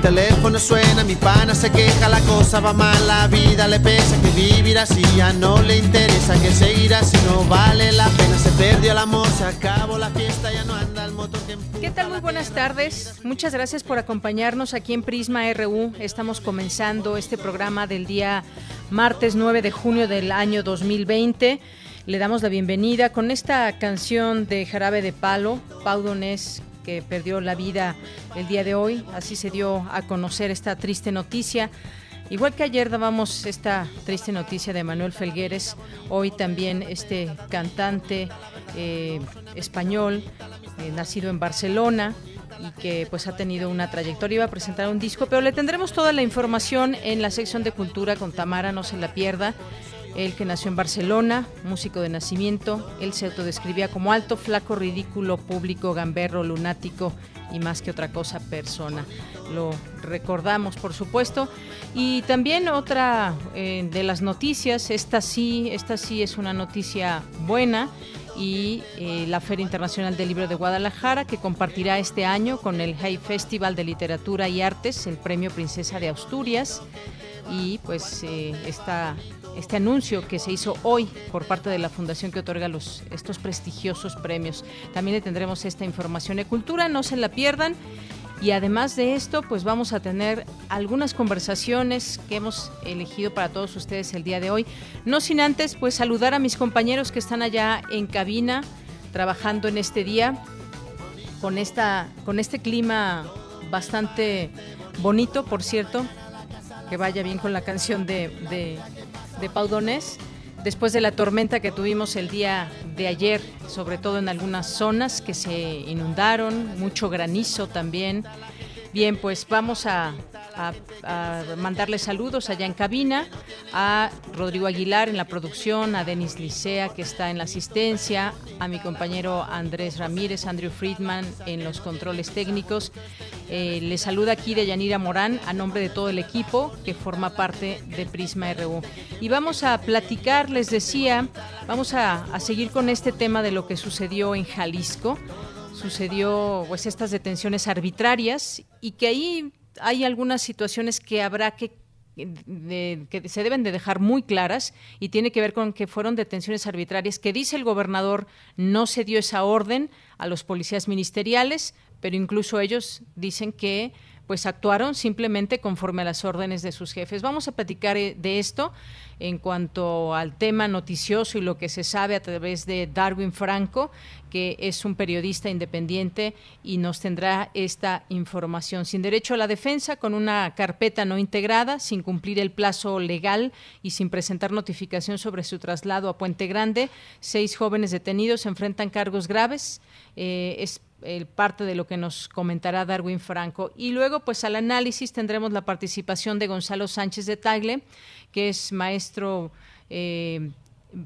teléfono suena, mi pana se queja, la cosa va mal, la vida le pesa, que vivir así ya no le interesa, que seguir así no vale la pena, se perdió el amor, se acabó la fiesta, ya no anda el motor que ¿Qué tal? Muy buenas tardes, muchas gracias por acompañarnos aquí en Prisma RU, estamos comenzando este programa del día martes 9 de junio del año 2020. Le damos la bienvenida con esta canción de Jarabe de Palo, Pau Donés, que perdió la vida el día de hoy. Así se dio a conocer esta triste noticia. Igual que ayer dábamos esta triste noticia de Manuel Felgueres, hoy también este cantante eh, español, eh, nacido en Barcelona, y que pues ha tenido una trayectoria, iba a presentar un disco, pero le tendremos toda la información en la sección de cultura con Tamara, no se la pierda. Él que nació en Barcelona, músico de nacimiento, él se autodescribía como alto, flaco, ridículo, público, gamberro, lunático y más que otra cosa, persona. Lo recordamos, por supuesto. Y también otra eh, de las noticias, esta sí, esta sí es una noticia buena y eh, la Feria Internacional del Libro de Guadalajara, que compartirá este año con el Hey Festival de Literatura y Artes el Premio Princesa de Asturias. Y pues eh, esta este anuncio que se hizo hoy por parte de la fundación que otorga estos prestigiosos premios. También le tendremos esta información de cultura, no se la pierdan. Y además de esto, pues vamos a tener algunas conversaciones que hemos elegido para todos ustedes el día de hoy. No sin antes, pues saludar a mis compañeros que están allá en cabina trabajando en este día con, esta, con este clima bastante bonito, por cierto, que vaya bien con la canción de Pau después de la tormenta que tuvimos el día de ayer, sobre todo en algunas zonas que se inundaron, mucho granizo también. Bien, pues vamos a, mandarle saludos allá en cabina, a Rodrigo Aguilar en la producción, a Denis Licea que está en la asistencia, a mi compañero Andrés Ramírez, Andrew Friedman en los controles técnicos. Eh, le saluda aquí de Yanira Morán a nombre de todo el equipo que forma parte de Prisma RU. Y vamos a platicar, les decía, vamos a, a seguir con este tema de lo que sucedió en Jalisco sucedió pues estas detenciones arbitrarias y que ahí hay algunas situaciones que habrá que que se deben de dejar muy claras y tiene que ver con que fueron detenciones arbitrarias que dice el gobernador no se dio esa orden a los policías ministeriales, pero incluso ellos dicen que pues actuaron simplemente conforme a las órdenes de sus jefes. Vamos a platicar eh, de esto en cuanto al tema noticioso y lo que se sabe a través de Darwin Franco, que es un periodista independiente y nos tendrá esta información. Sin derecho a la defensa, con una carpeta no integrada, sin cumplir el plazo legal y sin presentar notificación sobre su traslado a Puente Grande, seis jóvenes detenidos enfrentan cargos graves. Eh, el parte de lo que nos comentará Darwin Franco. Y luego, pues al análisis tendremos la participación de Gonzalo Sánchez de Tagle, que es maestro eh,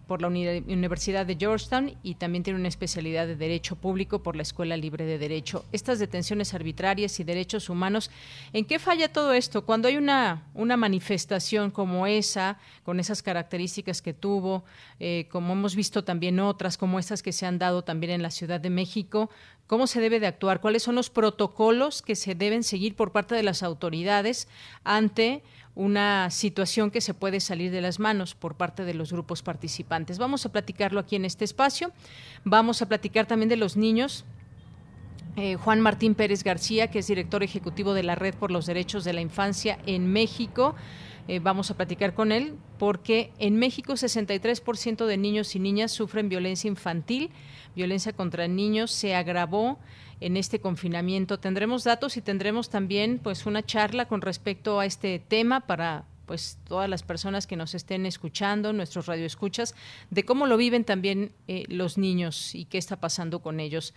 por la Universidad de Georgetown y también tiene una especialidad de Derecho Público por la Escuela Libre de Derecho. Estas detenciones arbitrarias y derechos humanos, ¿en qué falla todo esto? Cuando hay una, una manifestación como esa, con esas características que tuvo, eh, como hemos visto también otras, como estas que se han dado también en la Ciudad de México, ¿cómo se debe de actuar? ¿Cuáles son los protocolos que se deben seguir por parte de las autoridades ante una situación que se puede salir de las manos por parte de los grupos participantes. Vamos a platicarlo aquí en este espacio. Vamos a platicar también de los niños eh, Juan Martín Pérez García, que es director ejecutivo de la Red por los Derechos de la Infancia en México. Eh, vamos a platicar con él porque en México 63% de niños y niñas sufren violencia infantil. Violencia contra niños se agravó en este confinamiento. Tendremos datos y tendremos también pues una charla con respecto a este tema para pues todas las personas que nos estén escuchando, nuestros radioescuchas, de cómo lo viven también eh, los niños y qué está pasando con ellos.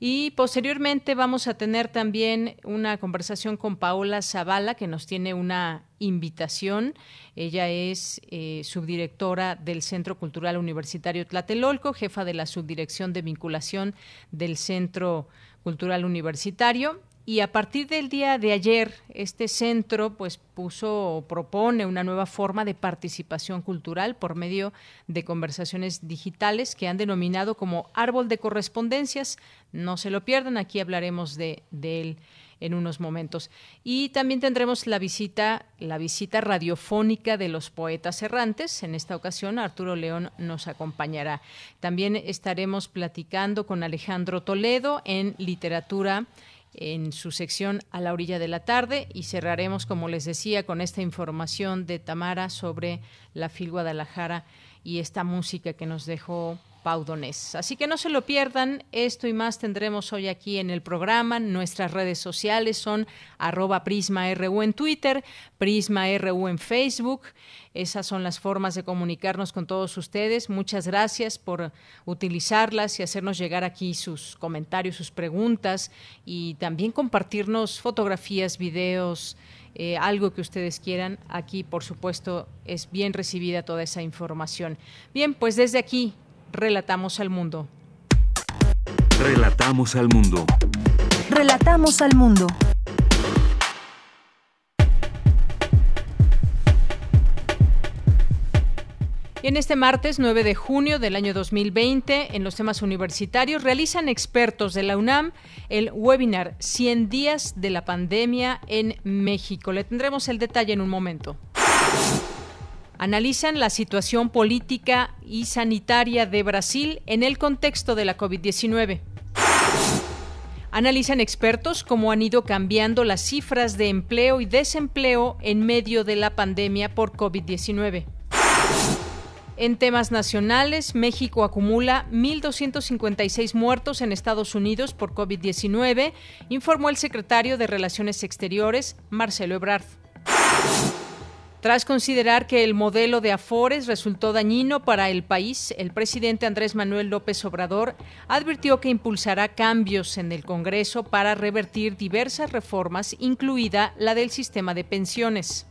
Y posteriormente vamos a tener también una conversación con Paola Zavala, que nos tiene una invitación. Ella es eh, subdirectora del Centro Cultural Universitario Tlatelolco, jefa de la subdirección de vinculación del Centro Cultural Universitario. Y a partir del día de ayer este centro pues puso propone una nueva forma de participación cultural por medio de conversaciones digitales que han denominado como árbol de correspondencias. No se lo pierdan aquí hablaremos de, de él en unos momentos. Y también tendremos la visita la visita radiofónica de los poetas errantes. En esta ocasión Arturo León nos acompañará. También estaremos platicando con Alejandro Toledo en literatura en su sección A la orilla de la tarde. Y cerraremos, como les decía, con esta información de Tamara sobre la FIL Guadalajara y esta música que nos dejó Paudonés. Así que no se lo pierdan, esto y más tendremos hoy aquí en el programa. Nuestras redes sociales son arroba PrismaRU en Twitter, PrismaRU en Facebook. Esas son las formas de comunicarnos con todos ustedes. Muchas gracias por utilizarlas y hacernos llegar aquí sus comentarios, sus preguntas y también compartirnos fotografías, videos, eh, algo que ustedes quieran. Aquí, por supuesto, es bien recibida toda esa información. Bien, pues desde aquí Relatamos al mundo. Relatamos al mundo. Relatamos al mundo. Y en este martes 9 de junio del año 2020, en los temas universitarios, realizan expertos de la UNAM el webinar 100 días de la pandemia en México. Le tendremos el detalle en un momento analizan la situación política y sanitaria de Brasil en el contexto de la COVID-19. Analizan expertos cómo han ido cambiando las cifras de empleo y desempleo en medio de la pandemia por COVID-19. En temas nacionales, México acumula 1.256 muertos en Estados Unidos por COVID-19, informó el secretario de Relaciones Exteriores, Marcelo Ebrard. Tras considerar que el modelo de Afores resultó dañino para el país, el presidente Andrés Manuel López Obrador advirtió que impulsará cambios en el Congreso para revertir diversas reformas, incluida la del sistema de pensiones.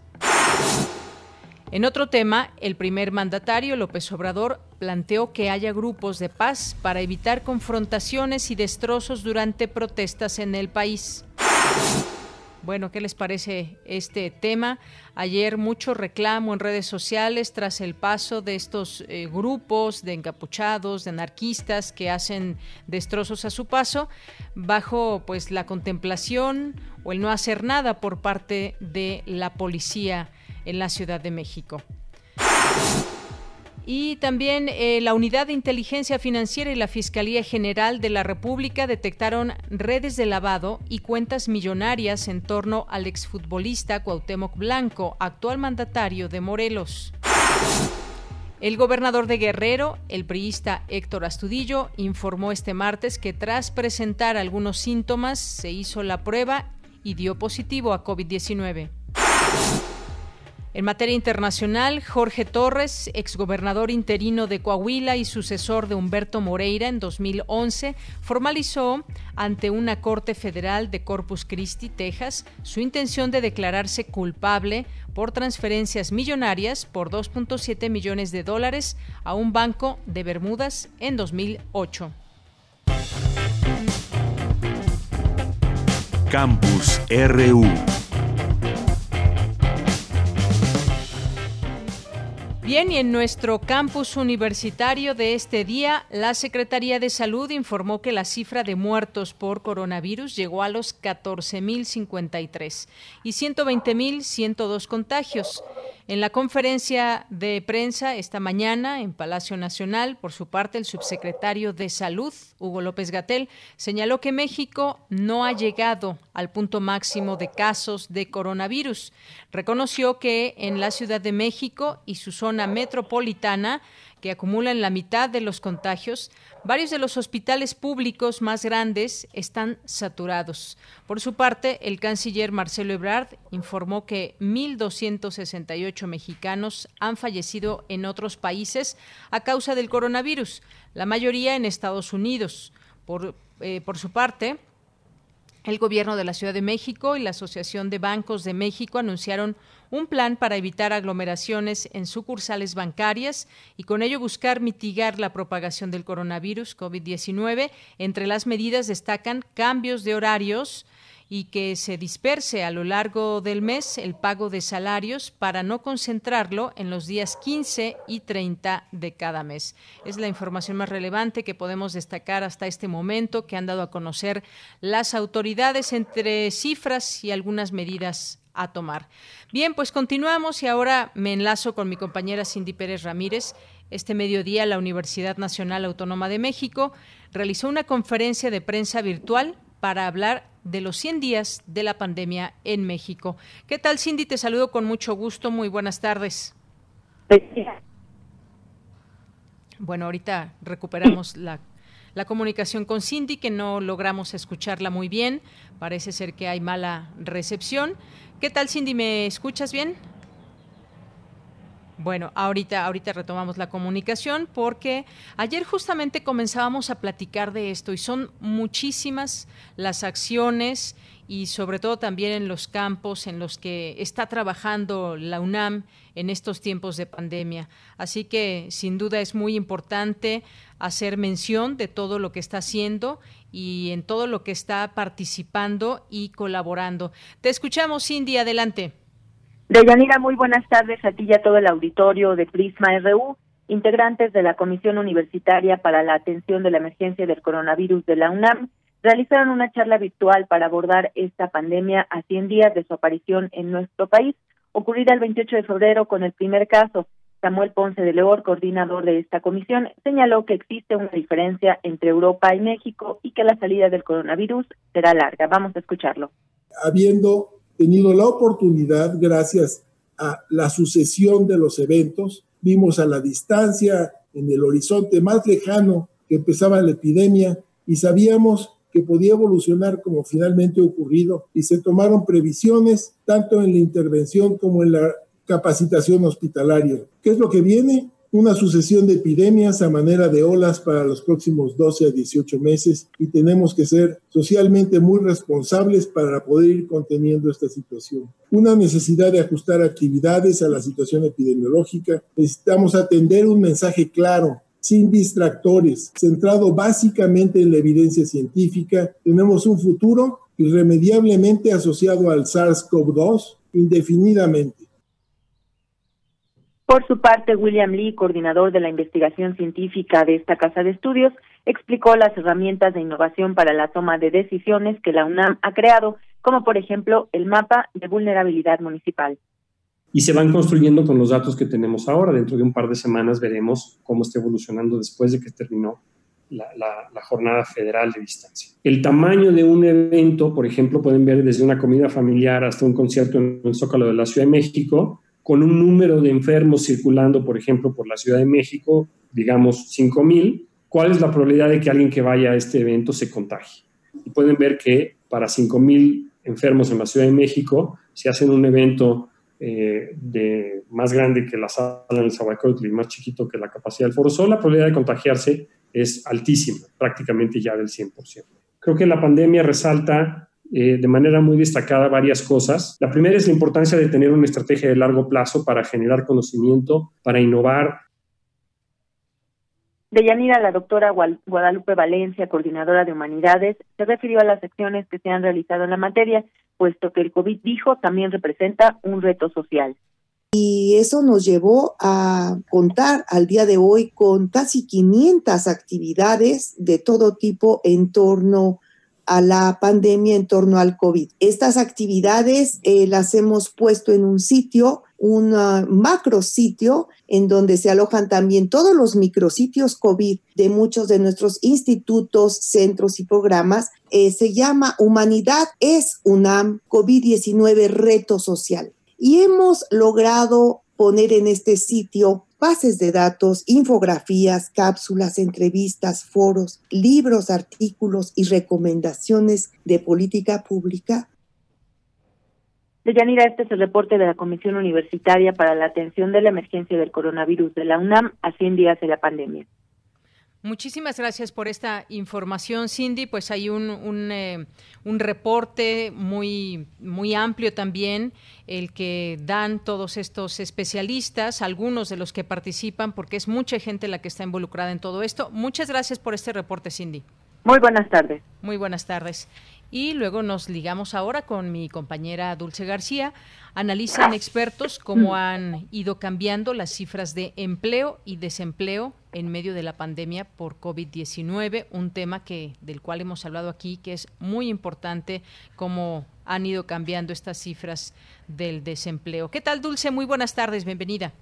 En otro tema, el primer mandatario, López Obrador, planteó que haya grupos de paz para evitar confrontaciones y destrozos durante protestas en el país. Bueno, ¿qué les parece este tema? Ayer mucho reclamo en redes sociales tras el paso de estos eh, grupos de encapuchados, de anarquistas que hacen destrozos a su paso, bajo pues la contemplación o el no hacer nada por parte de la policía en la Ciudad de México. Y también eh, la Unidad de Inteligencia Financiera y la Fiscalía General de la República detectaron redes de lavado y cuentas millonarias en torno al exfutbolista Cuauhtémoc Blanco, actual mandatario de Morelos. El gobernador de Guerrero, el priista Héctor Astudillo, informó este martes que tras presentar algunos síntomas se hizo la prueba y dio positivo a COVID-19. En materia internacional, Jorge Torres, exgobernador interino de Coahuila y sucesor de Humberto Moreira en 2011, formalizó ante una corte federal de Corpus Christi, Texas, su intención de declararse culpable por transferencias millonarias por 2.7 millones de dólares a un banco de Bermudas en 2008. Campus RU Bien, y en nuestro campus universitario de este día, la Secretaría de Salud informó que la cifra de muertos por coronavirus llegó a los 14.053 y 120.102 contagios. En la conferencia de prensa esta mañana en Palacio Nacional, por su parte, el subsecretario de Salud, Hugo López Gatel, señaló que México no ha llegado al punto máximo de casos de coronavirus. Reconoció que en la Ciudad de México y su zona metropolitana que acumulan la mitad de los contagios, varios de los hospitales públicos más grandes están saturados. Por su parte, el canciller Marcelo Ebrard informó que 1.268 mexicanos han fallecido en otros países a causa del coronavirus, la mayoría en Estados Unidos. Por, eh, por su parte, el gobierno de la Ciudad de México y la Asociación de Bancos de México anunciaron un plan para evitar aglomeraciones en sucursales bancarias y con ello buscar mitigar la propagación del coronavirus COVID-19. Entre las medidas destacan cambios de horarios, y que se disperse a lo largo del mes el pago de salarios para no concentrarlo en los días 15 y 30 de cada mes. Es la información más relevante que podemos destacar hasta este momento que han dado a conocer las autoridades entre cifras y algunas medidas a tomar. Bien, pues continuamos y ahora me enlazo con mi compañera Cindy Pérez Ramírez. Este mediodía la Universidad Nacional Autónoma de México realizó una conferencia de prensa virtual para hablar de los 100 días de la pandemia en México. ¿Qué tal, Cindy? Te saludo con mucho gusto. Muy buenas tardes. Bueno, ahorita recuperamos la, la, comunicación con Cindy, que no logramos escucharla muy bien. Parece ser que hay mala recepción. ¿Qué tal, Cindy? ¿Me escuchas bien? Bueno, ahorita, ahorita retomamos la comunicación porque ayer justamente comenzábamos a platicar de esto y son muchísimas las acciones y sobre todo también en los campos en los que está trabajando la UNAM en estos tiempos de pandemia. Así que sin duda es muy importante hacer mención de todo lo que está haciendo y en todo lo que está participando y colaborando. Te escuchamos, Cindy, adelante. Deyanira, muy buenas tardes a ti y a todo el auditorio de Prisma RU. Integrantes de la Comisión Universitaria para la Atención de la Emergencia del Coronavirus de la UNAM realizaron una charla virtual para abordar esta pandemia a 100 días de su aparición en nuestro país, ocurrida el 28 de febrero con el primer caso. Samuel Ponce de León, coordinador de esta comisión, señaló que existe una diferencia entre Europa y México y que la salida del coronavirus será larga. Vamos a escucharlo. Habiendo tenido la oportunidad, gracias a la sucesión de los eventos, vimos a la distancia, en el horizonte más lejano que empezaba la epidemia y sabíamos que podía evolucionar como finalmente ocurrido y se tomaron previsiones tanto en la intervención como en la capacitación hospitalaria. ¿Qué es lo que viene? una sucesión de epidemias a manera de olas para los próximos 12 a 18 meses y tenemos que ser socialmente muy responsables para poder ir conteniendo esta situación. Una necesidad de ajustar actividades a la situación epidemiológica. Necesitamos atender un mensaje claro sin distractores, centrado básicamente en la evidencia científica. Tenemos un futuro irremediablemente asociado al SARS-CoV-2 indefinidamente. Por su parte, William Lee, coordinador de la investigación científica de esta casa de estudios, explicó las herramientas de innovación para la toma de decisiones que la UNAM ha creado, como por ejemplo el mapa de vulnerabilidad municipal. Y se van construyendo con los datos que tenemos ahora. Dentro de un par de semanas veremos cómo está evolucionando después de que terminó la, la, jornada federal de distancia. El tamaño de un evento, por ejemplo, pueden ver desde una comida familiar hasta un concierto en el Zócalo de la Ciudad de México, con un número de enfermos circulando, por ejemplo, por la Ciudad de México, digamos 5.000, ¿cuál es la probabilidad de que alguien que vaya a este evento se contagie? Y pueden ver que para 5.000 enfermos en la Ciudad de México, si hacen un evento eh, de, más grande que la sala en el Zahualcóyotl y más chiquito que la capacidad del Foro Sol, la probabilidad de contagiarse es altísima, prácticamente ya del 100%. Creo que la pandemia resalta eh, de manera muy destacada varias cosas. La primera es la importancia de tener una estrategia de largo plazo para generar conocimiento, para innovar. De Yanira, la doctora Guadalupe Valencia, coordinadora de humanidades, se refirió a las acciones que se han realizado en la materia, puesto que el COVID, dijo, también representa un reto social. y eso nos llevó a contar al día de hoy con casi 500 actividades de todo tipo en torno a la pandemia, en torno al COVID. Estas actividades eh, las hemos puesto en un sitio, un uh, macro sitio, en donde se alojan también todos los micrositios COVID de muchos de nuestros institutos, centros y programas. Eh, se llama Humanidad es UNAM COVID-19 Reto Social y hemos logrado poner en este sitio bases de datos, infografías, cápsulas, entrevistas, foros, libros, artículos y recomendaciones de política pública. Deyanira, este es el reporte de la Comisión Universitaria para la Atención de la Emergencia del Coronavirus de la UNAM a 100 días de la pandemia. Muchísimas gracias por esta información, Cindy. Pues hay un, un, eh, un, reporte muy, muy amplio también, el que dan todos estos especialistas, algunos de los que participan, porque es mucha gente la que está involucrada en todo esto. Muchas gracias por este reporte, Cindy. Muy buenas tardes. Muy buenas tardes. Y luego nos ligamos ahora con mi compañera Dulce García. Analizan expertos cómo han ido cambiando las cifras de empleo y desempleo en medio de la pandemia por COVID-19, un tema que del cual hemos hablado aquí que es muy importante cómo han ido cambiando estas cifras del desempleo. ¿Qué tal, Dulce? Muy buenas tardes, bienvenida.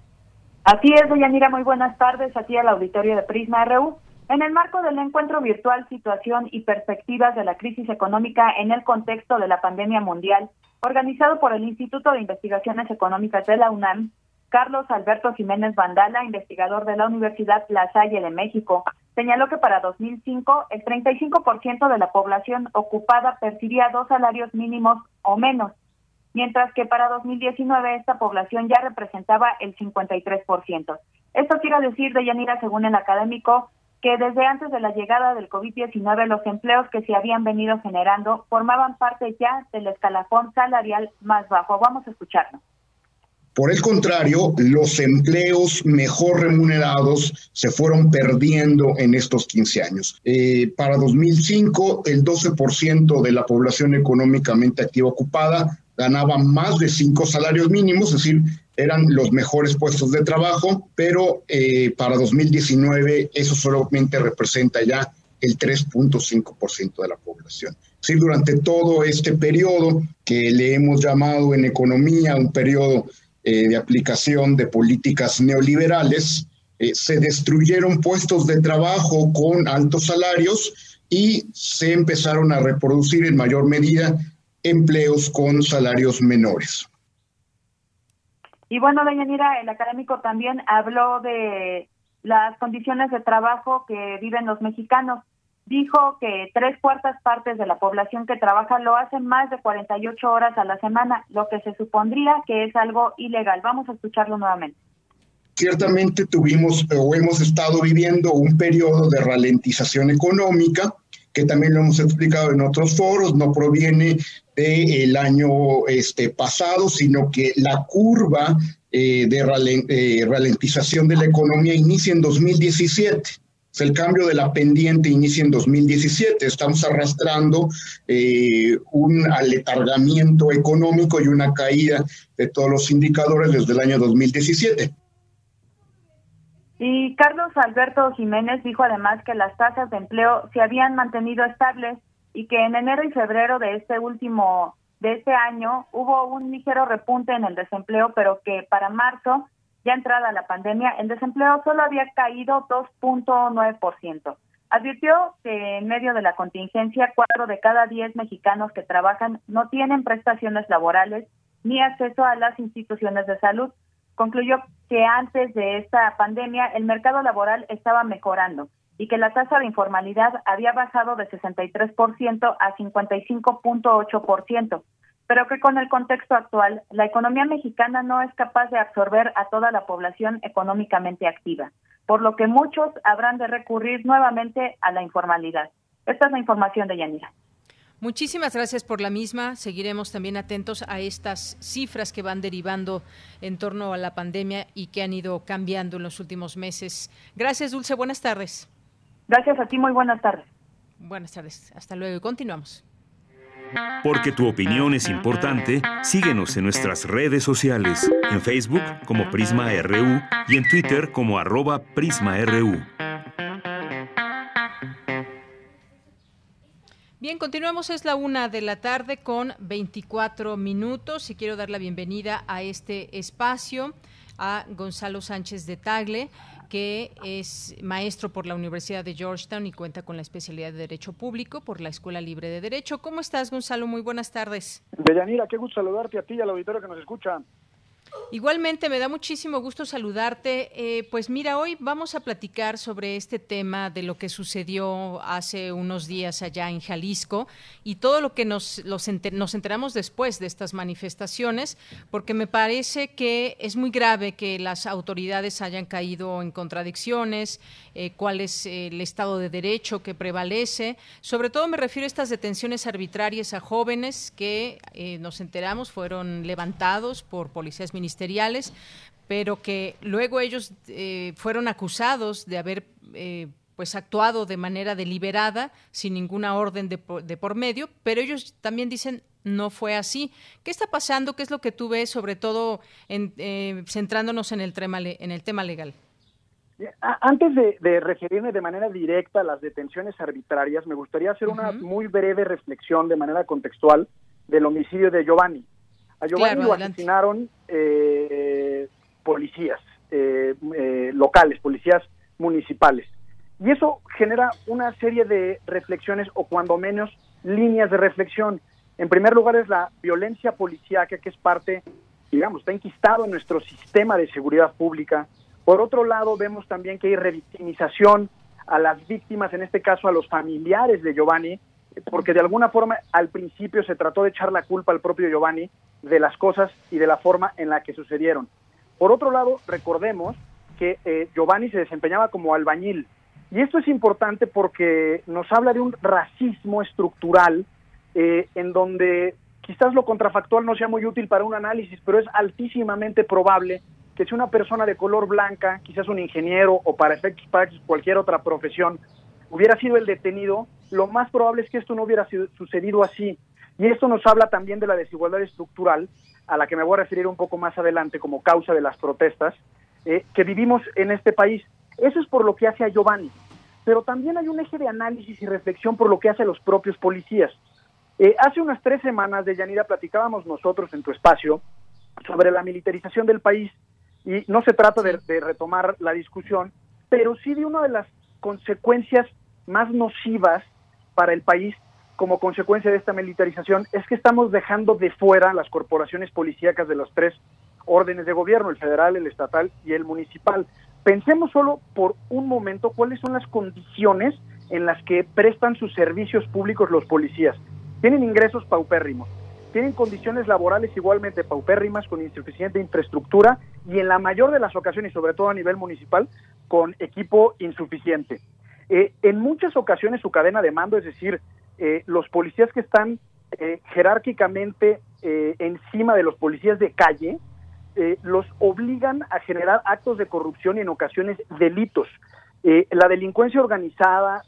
Así es, Mira, muy buenas tardes aquí al auditorio de Prisma RU. En el marco del encuentro virtual Situación y Perspectivas de la Crisis Económica en el contexto de la pandemia mundial, organizado por el Instituto de Investigaciones Económicas de la UNAM, Carlos Alberto Jiménez Vandala, investigador de la Universidad La Salle de México, señaló que para 2005 el 35% de la población ocupada percibía dos salarios mínimos o menos, mientras que para 2019 esta población ya representaba el 53%. Esto quiere decir, Deyanira, según el académico, que desde antes de la llegada del COVID-19 los empleos que se habían venido generando formaban parte ya del escalafón salarial más bajo. Vamos a escucharlo. Por el contrario, los empleos mejor remunerados se fueron perdiendo en estos 15 años. Eh, para 2005, el 12% de la población económicamente activa ocupada ganaba más de cinco salarios mínimos, es decir, eran los mejores puestos de trabajo, pero eh, para 2019 eso solamente representa ya el 3.5% de la población. Decir, durante todo este periodo que le hemos llamado en economía un periodo eh, de aplicación de políticas neoliberales, eh, se destruyeron puestos de trabajo con altos salarios y se empezaron a reproducir en mayor medida empleos con salarios menores. Y bueno, doña Mira, el académico también habló de las condiciones de trabajo que viven los mexicanos. Dijo que tres cuartas partes de la población que trabaja lo hacen más de 48 horas a la semana, lo que se supondría que es algo ilegal. Vamos a escucharlo nuevamente. Ciertamente tuvimos o hemos estado viviendo un periodo de ralentización económica que también lo hemos explicado en otros foros, no proviene del año este, pasado, sino que la curva eh, de eh, ralentización de la economía inicia en 2017. el cambio de la pendiente inicia en 2017. Estamos arrastrando eh, un aletargamiento económico y una caída de todos los indicadores desde el año 2017. Y Carlos Alberto Jiménez dijo además que las tasas de empleo se habían mantenido estables y que en enero y febrero de este último de este año hubo un ligero repunte en el desempleo, pero que para marzo, ya entrada la pandemia, el desempleo solo había caído 2.9%. Advirtió que en medio de la contingencia, cuatro de cada diez mexicanos que trabajan no tienen prestaciones laborales ni acceso a las instituciones de salud concluyó que antes de esta pandemia el mercado laboral estaba mejorando y que la tasa de informalidad había bajado de 63% a 55.8%, pero que con el contexto actual la economía mexicana no es capaz de absorber a toda la población económicamente activa, por lo que muchos habrán de recurrir nuevamente a la informalidad. Esta es la información de Yanira. Muchísimas gracias por la misma. Seguiremos también atentos a estas cifras que van derivando en torno a la pandemia y que han ido cambiando en los últimos meses. Gracias, Dulce. Buenas tardes. Gracias a ti. Muy buenas tardes. Buenas tardes. Hasta luego y continuamos. Porque tu opinión es importante, síguenos en nuestras redes sociales, en Facebook como Prisma RU y en Twitter como arroba PrismaRU. Bien, continuamos, es la una de la tarde con 24 minutos y quiero dar la bienvenida a este espacio a Gonzalo Sánchez de Tagle, que es maestro por la Universidad de Georgetown y cuenta con la especialidad de Derecho Público por la Escuela Libre de Derecho. ¿Cómo estás, Gonzalo? Muy buenas tardes. Deyanira, qué gusto saludarte a ti y al auditorio que nos escucha. Igualmente, me da muchísimo gusto saludarte. Eh, pues mira, hoy vamos a platicar sobre este tema de lo que sucedió hace unos días allá en Jalisco y todo lo que nos, nos enteramos después de estas manifestaciones, porque me parece que es muy grave que las autoridades hayan caído en contradicciones, eh, cuál es el Estado de Derecho que prevalece. Sobre todo me refiero a estas detenciones arbitrarias a jóvenes que eh, nos enteramos fueron levantados por policías ministeriales, pero que luego ellos eh, fueron acusados de haber pues actuado de manera deliberada, sin ninguna orden de por, medio, pero ellos también dicen no fue así. ¿Qué está pasando? ¿Qué es lo que tú ves, sobre todo centrándonos en el, tema, en el tema legal? Antes de, referirme de manera directa a las detenciones arbitrarias, me gustaría hacer una muy breve reflexión de manera contextual del homicidio de Giovanni. A Giovanni lo asesinaron eh, policías eh, eh, locales, policías municipales. Y eso genera una serie de reflexiones o cuando menos líneas de reflexión. En primer lugar es la violencia policíaca que es parte, digamos, está enquistado en nuestro sistema de seguridad pública por otro lado, vemos también que hay revictimización a las víctimas, en este caso a los familiares de Giovanni, porque de alguna forma al principio se trató de echar la culpa al propio Giovanni de las cosas y de la forma en la que sucedieron. Por otro lado, recordemos que eh, Giovanni se desempeñaba como albañil. Y esto es importante porque nos habla de un racismo estructural eh, en donde quizás lo contrafactual no sea muy útil para un análisis, pero es altísimamente probable que si una persona de color blanca, quizás un ingeniero o para efectos para cualquier otra profesión, hubiera sido el detenido, lo más probable es que esto no hubiera sucedido así. Y esto nos habla también de la desigualdad estructural, a la que me voy a referir un poco más adelante como causa de las protestas, eh, que vivimos en este país. Eso es por lo que hace a Giovanni. Pero también hay un eje de análisis y reflexión por lo que hace los propios policías. Eh, hace unas tres semanas, de Yanira, platicábamos nosotros en tu espacio sobre la militarización del país y no se trata de, retomar la discusión, pero sí de una de las consecuencias más nocivas para el país como consecuencia de esta militarización es que estamos dejando de fuera las corporaciones policíacas de los tres órdenes de gobierno, el federal, el estatal y el municipal. Pensemos solo por un momento cuáles son las condiciones en las que prestan sus servicios públicos los policías. Tienen ingresos paupérrimos, tienen condiciones laborales igualmente paupérrimas, con insuficiente infraestructura y en la mayor de las ocasiones, sobre todo a nivel municipal, con equipo insuficiente. Eh, en muchas ocasiones su cadena de mando, es decir, eh, los policías que están eh, jerárquicamente encima de los policías de calle, los obligan a generar actos de corrupción y en ocasiones delitos. la delincuencia organizada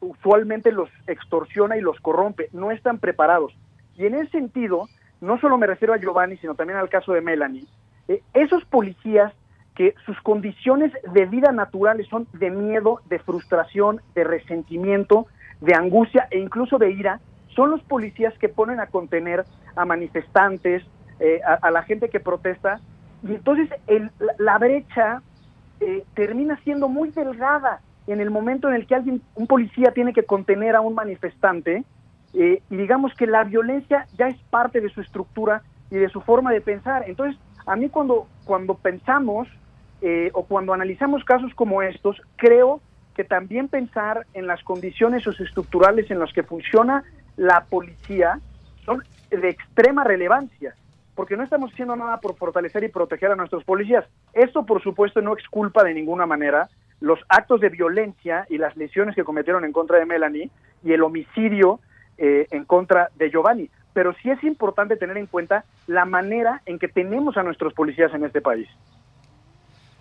usualmente los extorsiona y los corrompe, no están preparados. Y en ese sentido, no solo me refiero a Giovanni, sino también al caso de Melanie, eh, esos policías que sus condiciones de vida naturales son de miedo, de frustración, de resentimiento, de angustia e incluso de ira, son los policías que ponen a contener a manifestantes, eh, a, la gente que protesta, y entonces la, brecha eh, termina siendo muy delgada en el momento en el que alguien, un policía tiene que contener a un manifestante, y digamos que la violencia ya es parte de su estructura y de su forma de pensar. Entonces, a mí cuando, cuando pensamos eh, o cuando analizamos casos como estos, creo que también pensar en las condiciones socioestructurales en las que funciona la policía son de extrema relevancia, porque no estamos haciendo nada por fortalecer y proteger a nuestros policías. Esto, por supuesto, no exculpa de ninguna manera los actos de violencia y las lesiones que cometieron en contra de Melanie y el homicidio eh, en contra de Giovanni pero sí es importante tener en cuenta la manera en que tenemos a nuestros policías en este país.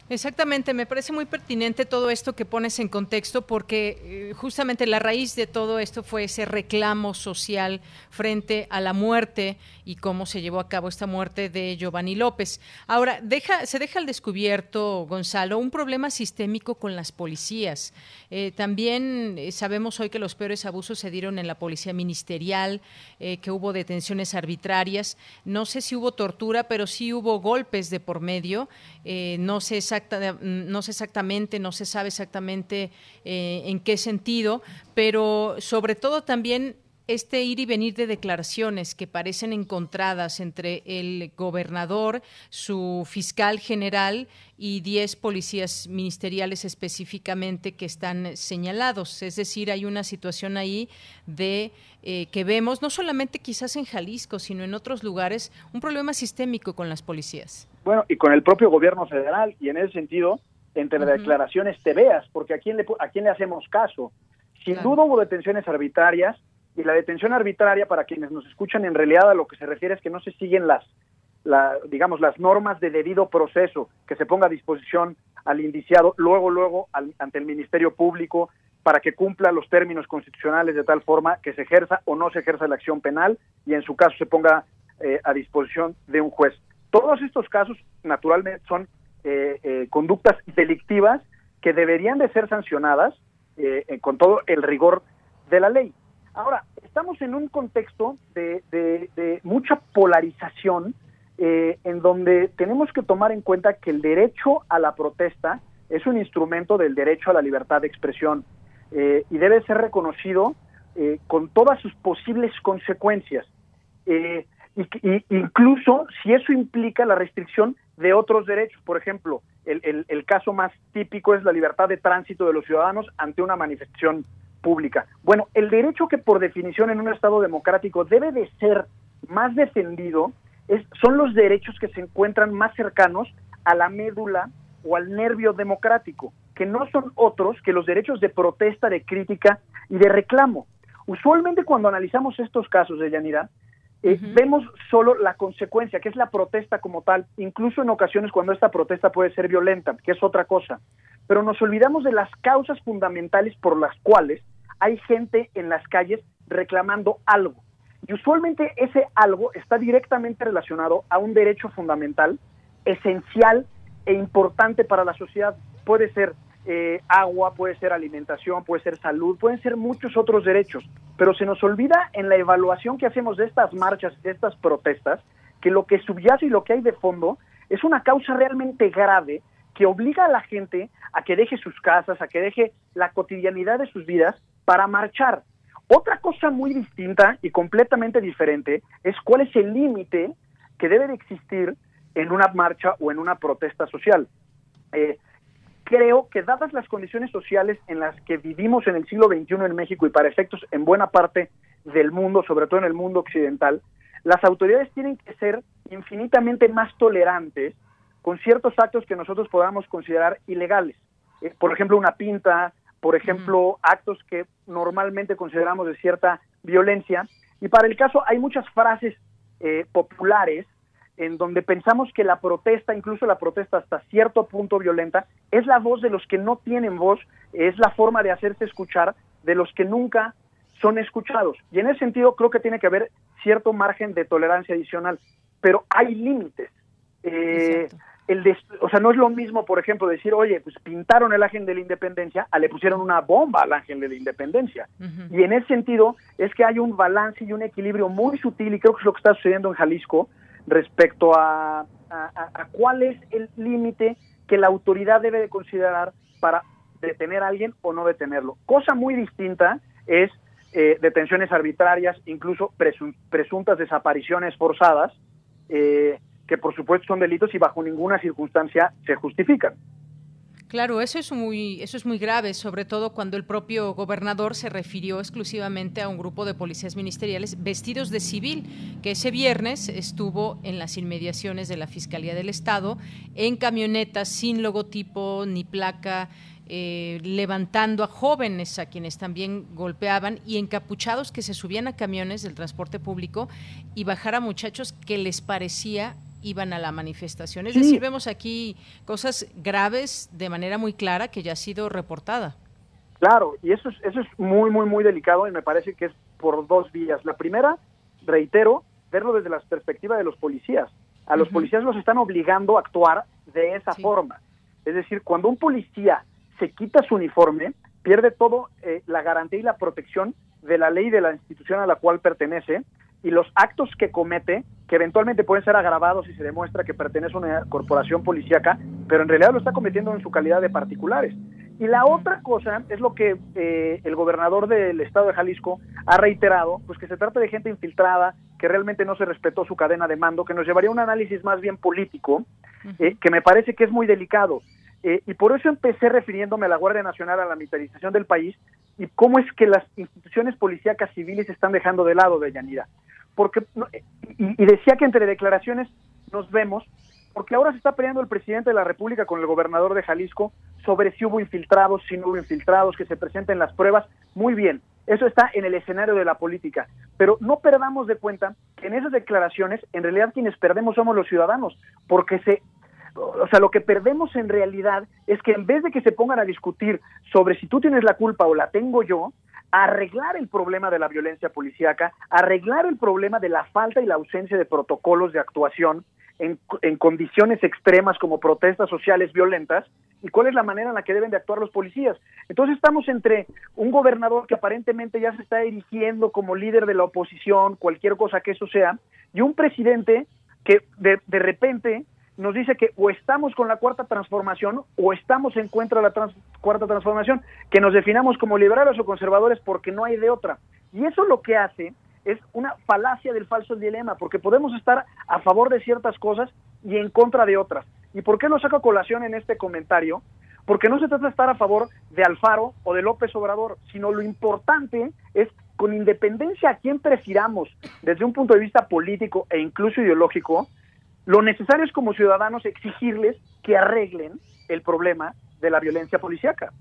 Exactamente, me parece muy pertinente todo esto que pones en contexto porque eh, justamente la raíz de todo esto fue ese reclamo social frente a la muerte y cómo se llevó a cabo esta muerte de Giovanni López. Ahora, se deja al descubierto, Gonzalo, un problema sistémico con las policías. Eh, también eh, sabemos hoy que los peores abusos se dieron en la policía ministerial, que hubo detenciones arbitrarias. No sé si hubo tortura, pero sí hubo golpes de por medio. no sé no sé exactamente, no se sabe exactamente eh, en qué sentido, pero sobre todo también este ir y venir de declaraciones que parecen encontradas entre el gobernador, su fiscal general y 10 policías ministeriales específicamente que están señalados. Es decir, hay una situación ahí de eh, que vemos, no solamente quizás en Jalisco, sino en otros lugares, un problema sistémico con las policías. Bueno, y con el propio gobierno federal, y en ese sentido, entre las declaraciones te veas, porque ¿a quién le, a quién le hacemos caso? Sin duda hubo detenciones arbitrarias, y la detención arbitraria, para quienes nos escuchan, en realidad a lo que se refiere es que no se siguen las, digamos, las normas de debido proceso, que se ponga a disposición al indiciado luego, luego ante el Ministerio Público para que cumpla los términos constitucionales de tal forma que se ejerza o no se ejerza la acción penal y en su caso se ponga eh, a disposición de un juez. Todos estos casos, naturalmente, son eh, eh, conductas delictivas que deberían de ser sancionadas con todo el rigor de la ley. Ahora, estamos en un contexto de, mucha polarización eh, en donde tenemos que tomar en cuenta que el derecho a la protesta es un instrumento del derecho a la libertad de expresión eh, y debe ser reconocido eh, con todas sus posibles consecuencias, y, incluso si eso implica la restricción de otros derechos. Por ejemplo, el caso más típico es la libertad de tránsito de los ciudadanos ante una manifestación pública. Bueno, el derecho que por definición en un Estado democrático debe de ser más defendido es, son los derechos que se encuentran más cercanos a la médula o al nervio democrático, que no son otros que los derechos de protesta, de crítica y de reclamo. Usualmente cuando analizamos estos casos de Yanira, eh, vemos solo la consecuencia, que es la protesta como tal, incluso en ocasiones cuando esta protesta puede ser violenta, que es otra cosa. Pero nos olvidamos de las causas fundamentales por las cuales hay gente en las calles reclamando algo. Y usualmente ese algo está directamente relacionado a un derecho fundamental, esencial e importante para la sociedad. Puede ser eh, agua, puede ser alimentación, puede ser salud, pueden ser muchos otros derechos. Pero se nos olvida en la evaluación que hacemos de estas marchas, de estas protestas, que lo que subyace y lo que hay de fondo es una causa realmente grave que obliga a la gente a que deje sus casas, a que deje la cotidianidad de sus vidas para marchar. Otra cosa muy distinta y completamente diferente es cuál es el límite que debe de existir en una marcha o en una protesta social. Eh, creo que dadas las condiciones sociales en las que vivimos en el siglo XXI en México y para efectos en buena parte del mundo, sobre todo en el mundo occidental, las autoridades tienen que ser infinitamente más tolerantes con ciertos actos que nosotros podamos considerar ilegales. Eh, por ejemplo, una pinta, por ejemplo, actos que normalmente consideramos de cierta violencia. Y para el caso hay muchas frases eh, populares en donde pensamos que la protesta, incluso la protesta hasta cierto punto violenta, es la voz de los que no tienen voz, es la forma de hacerse escuchar de los que nunca son escuchados. Y en ese sentido creo que tiene que haber cierto margen de tolerancia adicional, pero hay límites. Eh, el o sea, no es lo mismo, por ejemplo, decir, oye, pues pintaron el ángel de la independencia, a le pusieron una bomba al ángel de la independencia. Y en ese sentido es que hay un balance y un equilibrio muy sutil, y creo que es lo que está sucediendo en Jalisco, respecto a, a, cuál es el límite que la autoridad debe de considerar para detener a alguien o no detenerlo. Cosa muy distinta es eh, detenciones arbitrarias, incluso presuntas desapariciones forzadas, eh, que por supuesto son delitos y bajo ninguna circunstancia se justifican. Claro, eso es muy eso es muy grave, sobre todo cuando el propio gobernador se refirió exclusivamente a un grupo de policías ministeriales vestidos de civil que ese viernes estuvo en las inmediaciones de la Fiscalía del Estado en camionetas sin logotipo ni placa. Eh, levantando a jóvenes a quienes también golpeaban y encapuchados que se subían a camiones del transporte público y bajar a muchachos que les parecía iban a la manifestación. Es decir, vemos aquí cosas graves de manera muy clara que ya ha sido reportada. Claro, y eso es, eso es muy, muy, muy delicado y me parece que es por dos vías. La primera, reitero, verlo desde la perspectiva de los policías. A los policías los están obligando a actuar de esa forma. Es decir, cuando un policía se quita su uniforme, pierde todo eh, la garantía y la protección de la ley de la institución a la cual pertenece y los actos que comete, que eventualmente pueden ser agravados si se demuestra que pertenece a una corporación policíaca, pero en realidad lo está cometiendo en su calidad de particulares. Y la otra cosa es lo que eh, el gobernador del estado de Jalisco ha reiterado, pues que se trata de gente infiltrada, que realmente no se respetó su cadena de mando, que nos llevaría a un análisis más bien político, eh, que me parece que es muy delicado. Eh, y por eso empecé refiriéndome a la Guardia Nacional, a la militarización del país, y cómo es que las instituciones policíacas civiles están dejando de lado de Yanira. Porque, y, y decía que entre declaraciones nos vemos, porque ahora se está peleando el presidente de la República con el gobernador de Jalisco sobre si hubo infiltrados, si no hubo infiltrados, que se presenten las pruebas. Muy bien, eso está en el escenario de la política. Pero no perdamos de cuenta que en esas declaraciones, en realidad quienes perdemos somos los ciudadanos, porque se o sea, lo que perdemos en realidad es que en vez de que se pongan a discutir sobre si tú tienes la culpa o la tengo yo, arreglar el problema de la violencia policíaca, arreglar el problema de la falta y la ausencia de protocolos de actuación, en, condiciones extremas como protestas sociales violentas y cuál es la manera en la que deben de actuar los policías. Entonces estamos entre un gobernador que aparentemente ya se está erigiendo como líder de la oposición, cualquier cosa que eso sea, y un presidente que de, de repente nos dice que o estamos con la cuarta transformación o estamos en contra de la cuarta transformación, que nos definamos como liberales o conservadores porque no hay de otra. Y eso lo que hace es una falacia del falso dilema, porque podemos estar a favor de ciertas cosas y en contra de otras. ¿Y por qué lo saco a colación en este comentario? Porque no se trata de estar a favor de Alfaro o de López Obrador, sino lo importante es, con independencia a quién prefiramos desde un punto de vista político e incluso ideológico, lo necesario es como ciudadanos exigirles que arreglen el problema de la violencia policíaca.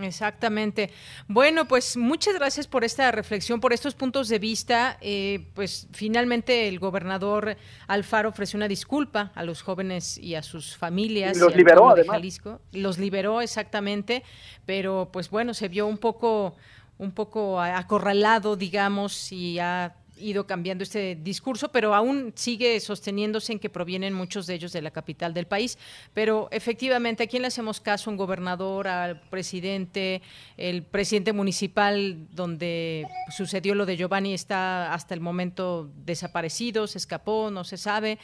Exactamente. Bueno, pues muchas gracias por esta reflexión, por estos puntos de vista. Eh, pues finalmente el gobernador Alfaro ofreció una disculpa a los jóvenes y a sus familias. Y los liberó, además. Jalisco. Los liberó exactamente, pero pues bueno, se vio un poco un poco acorralado, digamos, y ha ido cambiando este discurso, pero aún sigue sosteniéndose en que provienen muchos de ellos de la capital del país. Pero efectivamente, ¿a quién le hacemos caso? ¿Un gobernador, al presidente, el presidente municipal donde sucedió lo de Giovanni está hasta el momento desaparecido, se escapó, no se sabe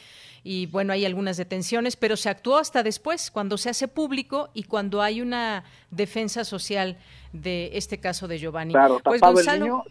y bueno, hay algunas detenciones, pero se actuó hasta después, cuando se hace público y cuando hay una defensa social de este caso de Giovanni. Claro, pues el niño,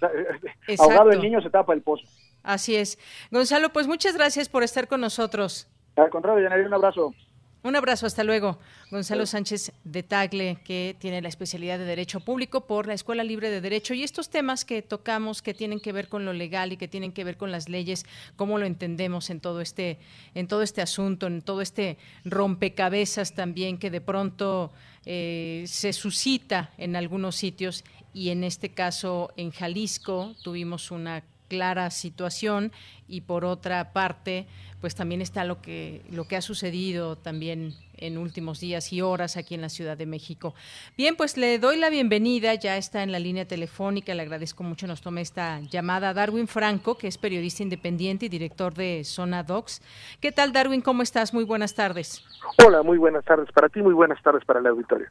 ahogado el niño se tapa el pozo. Así es. Gonzalo, pues muchas gracias por estar con nosotros. Al contrario, Yanari, un abrazo. Un abrazo, hasta luego. Gonzalo Sánchez de Tagle, que tiene la especialidad de Derecho Público por la Escuela Libre de Derecho. Y estos temas que tocamos, que tienen que ver con lo legal y que tienen que ver con las leyes, cómo lo entendemos en todo este, en todo este asunto, en todo este rompecabezas también que de pronto eh, se suscita en algunos sitios. Y en este caso, en Jalisco, tuvimos una clara situación y por otra parte pues también está lo que lo que ha sucedido también en últimos días y horas aquí en la Ciudad de México. Bien, pues le doy la bienvenida, ya está en la línea telefónica, le agradezco mucho nos tome esta llamada Darwin Franco, que es periodista independiente y director de Zona Docs. ¿Qué tal Darwin? ¿Cómo estás? Muy buenas tardes. Hola, muy buenas tardes para ti, muy buenas tardes para el auditorio.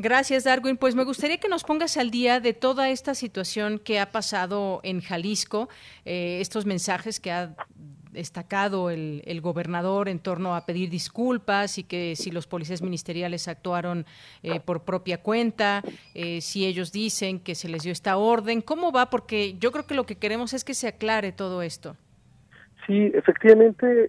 Gracias, Darwin. Pues me gustaría que nos pongas al día de toda esta situación que ha pasado en Jalisco, eh, estos mensajes que ha destacado el, gobernador en torno a pedir disculpas y que si los policías ministeriales actuaron eh, por propia cuenta, eh, si ellos dicen que se les dio esta orden, ¿cómo va? Porque yo creo que lo que queremos es que se aclare todo esto. Sí, efectivamente,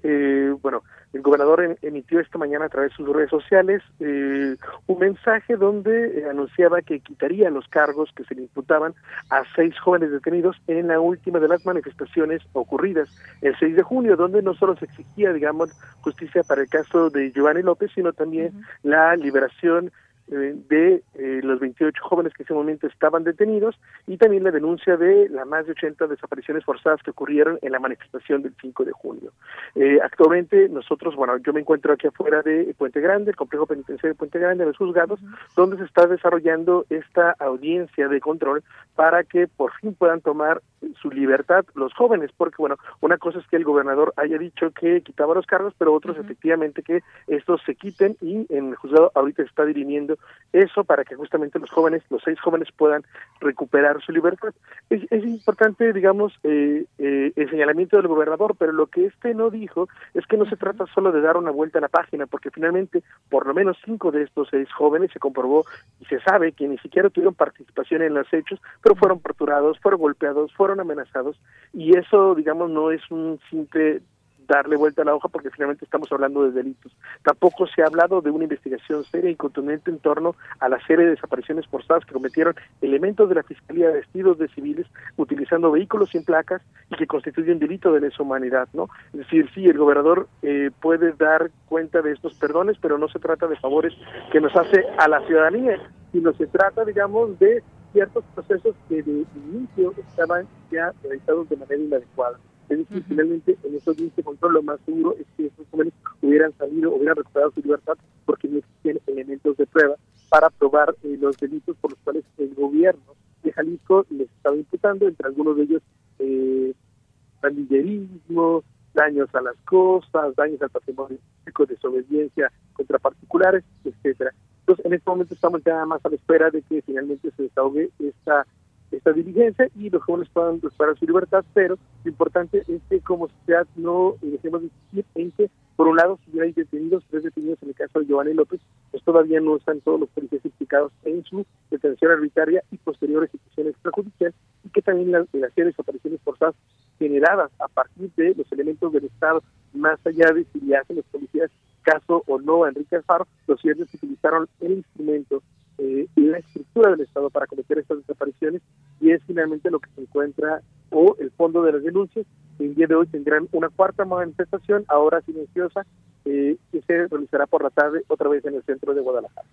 bueno, el gobernador emitió esta mañana a través de sus redes sociales eh, un mensaje donde eh, anunciaba que quitaría los cargos que se le imputaban a seis jóvenes detenidos en la última de las manifestaciones ocurridas el 6 de junio, donde no solo se exigía, digamos, justicia para el caso de Giovanni López, sino también la liberación de eh, los 28 jóvenes que en ese momento estaban detenidos y también la denuncia de las más de 80 desapariciones forzadas que ocurrieron en la manifestación del 5 de junio. Eh, actualmente nosotros, bueno, yo me encuentro aquí afuera de Puente Grande, el complejo penitenciario de Puente Grande, de los juzgados, donde se está desarrollando esta audiencia de control para que por fin puedan tomar su libertad los jóvenes, porque bueno, una cosa es que el gobernador haya dicho que quitaba los cargos, pero otros efectivamente que estos se quiten y en el juzgado ahorita se está dirimiendo eso para que justamente los jóvenes, los seis jóvenes puedan recuperar su libertad. Es, importante, digamos, eh, eh, el señalamiento del gobernador, pero lo que este no dijo es que no se trata solo de dar una vuelta a la página, porque finalmente por lo menos cinco de estos seis jóvenes se comprobó y se sabe que ni siquiera tuvieron participación en los hechos, pero fueron torturados, fueron golpeados, fueron amenazados y eso, digamos, no es un simple darle vuelta a la hoja porque finalmente estamos hablando de delitos. Tampoco se ha hablado de una investigación seria y contundente en torno a la serie de desapariciones forzadas que cometieron elementos de la Fiscalía vestidos de civiles utilizando vehículos sin placas y que constituyen delito de lesa humanidad, ¿no? Es decir, sí, el gobernador eh, puede dar cuenta de estos perdones, pero no se trata de favores que nos hace a la ciudadanía, sino se trata, digamos, de ciertos procesos que de inicio estaban ya realizados de manera inadecuada. Es decir, finalmente en esos de control lo más seguro es que esos jóvenes hubieran salido, hubieran recuperado su libertad porque no existían elementos de prueba para probar eh, los delitos por los cuales el gobierno de Jalisco les estaba imputando, entre algunos de ellos eh, pandillerismo, daños a las costas, daños al patrimonio público, desobediencia contra particulares, etcétera. Entonces, en este momento estamos ya más a la espera de que finalmente se desahogue esta esta diligencia y los jóvenes puedan recuperar su libertad, pero lo importante es que como sociedad no dejemos de insistir en que, por un lado, si hay detenidos, tres detenidos en el caso de Giovanni López, pues todavía no están todos los policías implicados en su detención arbitraria y posterior ejecución extrajudicial, y que también las, las desapariciones forzadas generadas a partir de los elementos del Estado, más allá de si le hacen los policías caso o no a Enrique Alfaro, los que utilizaron el instrumento eh, la estructura del Estado para cometer estas desapariciones y es finalmente lo que se encuentra o el fondo de las denuncias. El día de hoy tendrán una cuarta manifestación, ahora silenciosa, eh, que se realizará por la tarde otra vez en el centro de Guadalajara.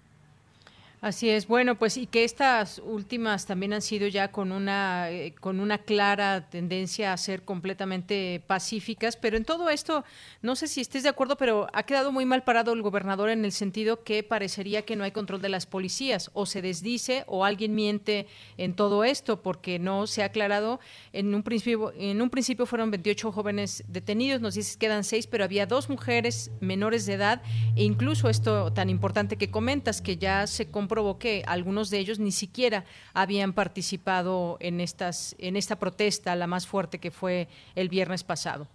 Así es, bueno, pues y que estas últimas también han sido ya con una eh, con una clara tendencia a ser completamente pacíficas, pero en todo esto no sé si estés de acuerdo, pero ha quedado muy mal parado el gobernador en el sentido que parecería que no hay control de las policías o se desdice o alguien miente en todo esto porque no se ha aclarado. En un principio en un principio fueron 28 jóvenes detenidos, nos dices quedan seis, pero había dos mujeres menores de edad e incluso esto tan importante que comentas que ya se comprobó que algunos de ellos ni siquiera habían participado en, estas, en esta protesta, la más fuerte que fue el viernes pasado.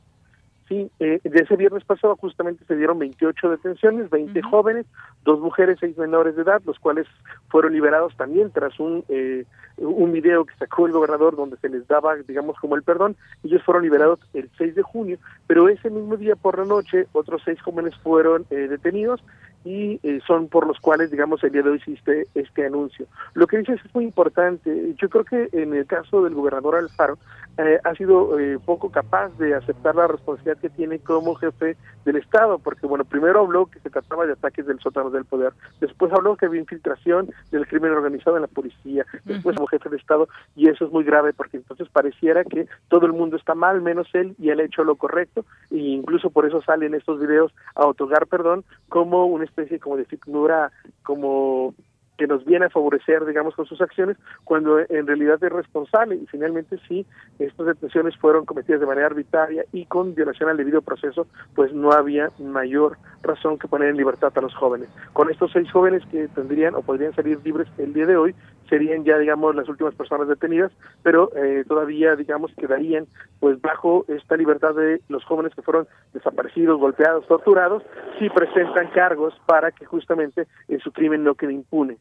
Sí, eh, de ese viernes pasado justamente se dieron 28 detenciones, 20 jóvenes, dos mujeres, seis menores de edad, los cuales fueron liberados también tras un eh, un video que sacó el gobernador donde se les daba, digamos, como el perdón. Ellos fueron liberados el 6 de junio, pero ese mismo día por la noche otros seis jóvenes fueron eh, detenidos y eh, son por los cuales, digamos, el día de hoy hiciste este anuncio. Lo que dices es muy importante. Yo creo que en el caso del gobernador Alfaro, eh, ha sido eh, poco capaz de aceptar la responsabilidad que tiene como jefe del Estado, porque, bueno, primero habló que se trataba de ataques del sótano del poder, después habló que había infiltración del crimen organizado en la policía, después como jefe de Estado, y eso es muy grave porque entonces pareciera que todo el mundo está mal, menos él, y él ha hecho lo correcto, e incluso por eso salen estos videos a otorgar perdón como una especie como de figura, como que nos viene a favorecer, digamos, con sus acciones, cuando en realidad es responsable. Y finalmente, sí, estas detenciones fueron cometidas de manera arbitraria y con violación al debido proceso, pues no había mayor razón que poner en libertad a los jóvenes. Con estos seis jóvenes que tendrían o podrían salir libres el día de hoy, serían ya, digamos, las últimas personas detenidas, pero eh, todavía, digamos, quedarían pues bajo esta libertad de los jóvenes que fueron desaparecidos, golpeados, torturados, si presentan cargos para que justamente en su crimen no quede impune.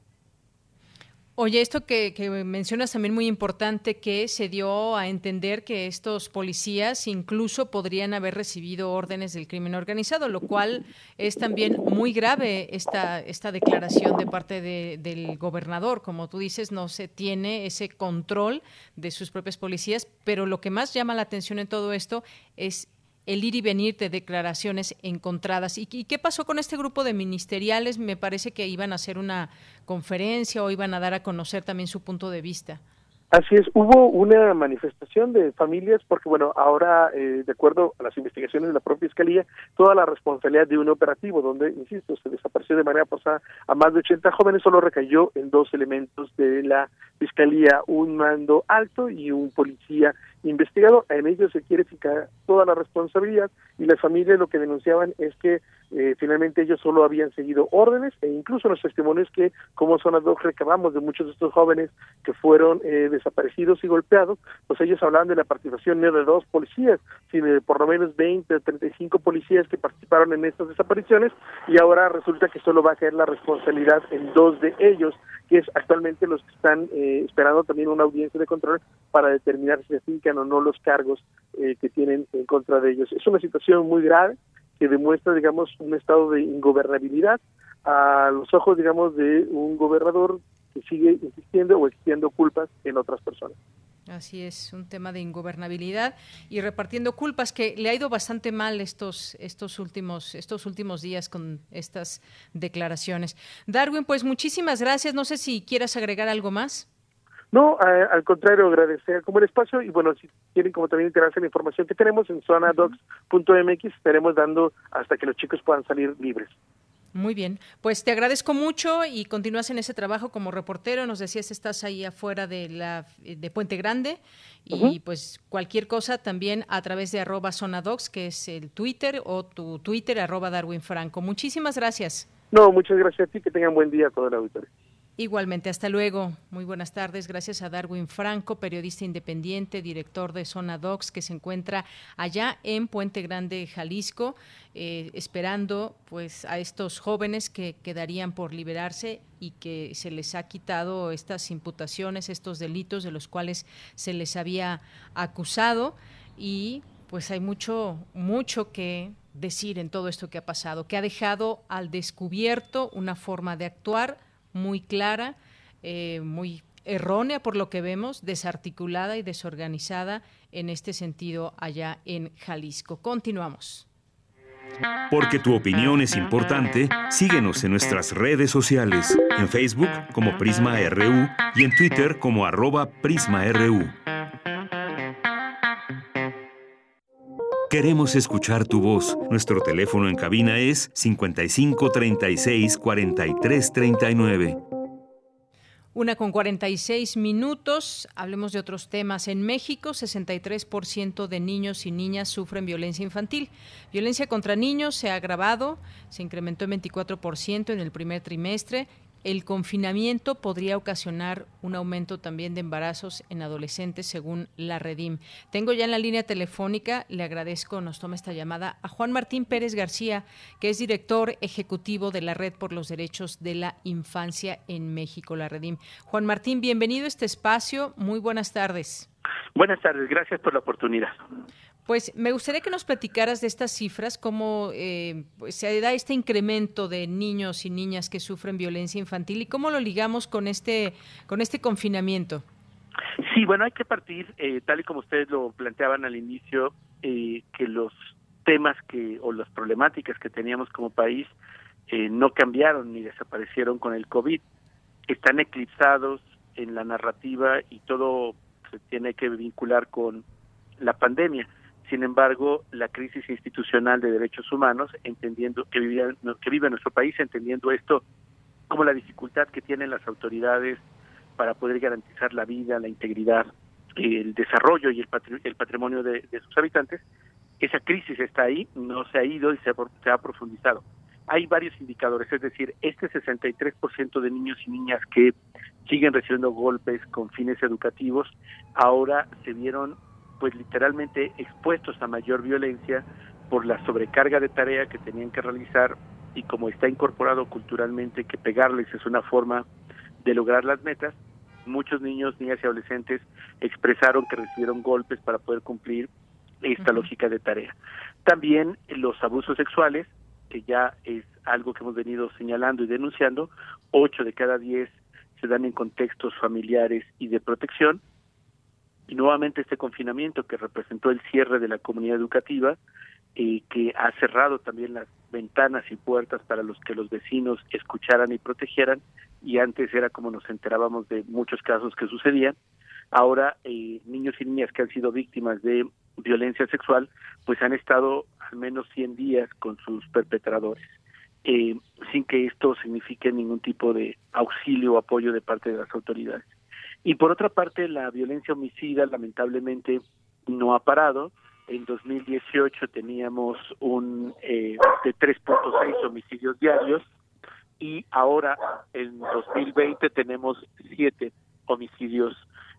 Oye, esto que, mencionas también muy importante, que se dio a entender que estos policías incluso podrían haber recibido órdenes del crimen organizado, lo cual es también muy grave esta, esta declaración de parte del gobernador. Como tú dices, no se tiene ese control de sus propias policías, pero lo que más llama la atención en todo esto es el ir y venir de declaraciones encontradas. ¿Y, qué pasó con este grupo de ministeriales? Me parece que iban a hacer una conferencia o iban a dar a conocer también su punto de vista. Así es, hubo una manifestación de familias porque, bueno, ahora, eh, de acuerdo a las investigaciones de la propia Fiscalía, toda la responsabilidad de un operativo donde, insisto, se desapareció de manera pasada a más de 80 jóvenes, solo recayó en dos elementos de la Fiscalía, un mando alto y un policía investigado. En ellos se quiere fijar toda la responsabilidad y las familias lo que denunciaban es que eh, finalmente ellos solo habían seguido órdenes e incluso los testimonios que como Zona dos recabamos de muchos de estos jóvenes que fueron eh, desaparecidos y golpeados, pues ellos hablaban de la participación no de dos policías, sino de por lo menos 20 o 35 policías que participaron en estas desapariciones y ahora resulta que solo va a caer la responsabilidad en dos de ellos, que es actualmente los que están eh, esperando también una audiencia de control para determinar si se fincan o no los cargos que tienen en contra de ellos. Es una situación muy grave, que demuestra, digamos, un estado de ingobernabilidad a los ojos, digamos, de un gobernador que sigue insistiendo o exigiendo culpas en otras personas. Así es, un tema de ingobernabilidad y repartiendo culpas que le ha ido bastante mal estos estos últimos estos últimos días con estas declaraciones. Darwin, pues muchísimas gracias. No sé si quieras agregar algo más. No, al contrario, agradecer como el espacio y bueno, si quieren como también enterarse la información que tenemos en zonadocs.mx, estaremos dando hasta que los chicos puedan salir libres. Muy bien, pues te agradezco mucho y continúas en ese trabajo como reportero. Nos decías estás ahí afuera de la de Puente Grande y pues cualquier cosa también a través de arroba zonadocs, que es el Twitter o tu Twitter arroba Darwin Franco. Muchísimas gracias. No, muchas gracias a ti, que tengan buen día a todo el auditorio. Igualmente, hasta luego. Muy buenas tardes. Gracias a Darwin Franco, periodista independiente, director de Zona Docs, que se encuentra allá en Puente Grande, Jalisco, eh, esperando pues a estos jóvenes que quedarían por liberarse y que se les ha quitado estas imputaciones, estos delitos de los cuales se les había acusado y pues hay mucho, mucho que decir en todo esto que ha pasado, que ha dejado al descubierto una forma de actuar muy clara, eh, muy errónea por lo que vemos, desarticulada y desorganizada en este sentido allá en Jalisco. Continuamos. Porque tu opinión es importante, síguenos en nuestras redes sociales, en Facebook como Prisma RU y en Twitter como arroba PrismaRU. Queremos escuchar tu voz. Nuestro teléfono en cabina es 55 36 43 39. Una con 46 minutos. Hablemos de otros temas. En México, 63% de niños y niñas sufren violencia infantil. Violencia contra niños se ha agravado, se incrementó en 24% en el primer trimestre el confinamiento podría ocasionar un aumento también de embarazos en adolescentes, según la Redim. Tengo ya en la línea telefónica, le agradezco, nos toma esta llamada, a Juan Martín Pérez García, que es director ejecutivo de la Red por los Derechos de la Infancia en México, la Redim. Juan Martín, bienvenido a este espacio. Muy buenas tardes. Buenas tardes, gracias por la oportunidad. Pues me gustaría que nos platicaras de estas cifras, cómo eh, pues, se da este incremento de niños y niñas que sufren violencia infantil y cómo lo ligamos con este, con este confinamiento. Sí, bueno, hay que partir, eh, tal y como ustedes lo planteaban al inicio, eh, que los temas que o las problemáticas que teníamos como país no cambiaron ni desaparecieron con el COVID. Están eclipsados en la narrativa y todo se tiene que vincular con la pandemia. Sin embargo, la crisis institucional de derechos humanos, entendiendo que, vive, que vive nuestro país, entendiendo esto como la dificultad que tienen las autoridades para poder garantizar la vida, la integridad, el desarrollo y el, patrimonio de, sus habitantes, esa crisis está ahí, no se ha ido y se ha, profundizado. Hay varios indicadores, es decir, este 63% de niños y niñas que siguen recibiendo golpes con fines educativos, ahora se vieron pues literalmente expuestos a mayor violencia por la sobrecarga de tarea que tenían que realizar y como está incorporado culturalmente que pegarles es una forma de lograr las metas, muchos niños, niñas y adolescentes expresaron que recibieron golpes para poder cumplir esta lógica de tarea. También los abusos sexuales, que ya es algo que hemos venido señalando y denunciando, ocho de cada diez se dan en contextos familiares y de protección, Y nuevamente este confinamiento que representó el cierre de la comunidad educativa, eh, que ha cerrado también las ventanas y puertas para los que los vecinos escucharan y protegieran, y antes era como nos enterábamos de muchos casos que sucedían. Ahora, eh, niños y niñas que han sido víctimas de violencia sexual, pues han estado al menos 100 días con sus perpetradores, eh, sin que esto signifique ningún tipo de auxilio o apoyo de parte de las autoridades. Y por otra parte, la violencia homicida lamentablemente no ha parado. En 2018 teníamos un eh, de 3.6 homicidios diarios y ahora en 2020 tenemos 7 homicidios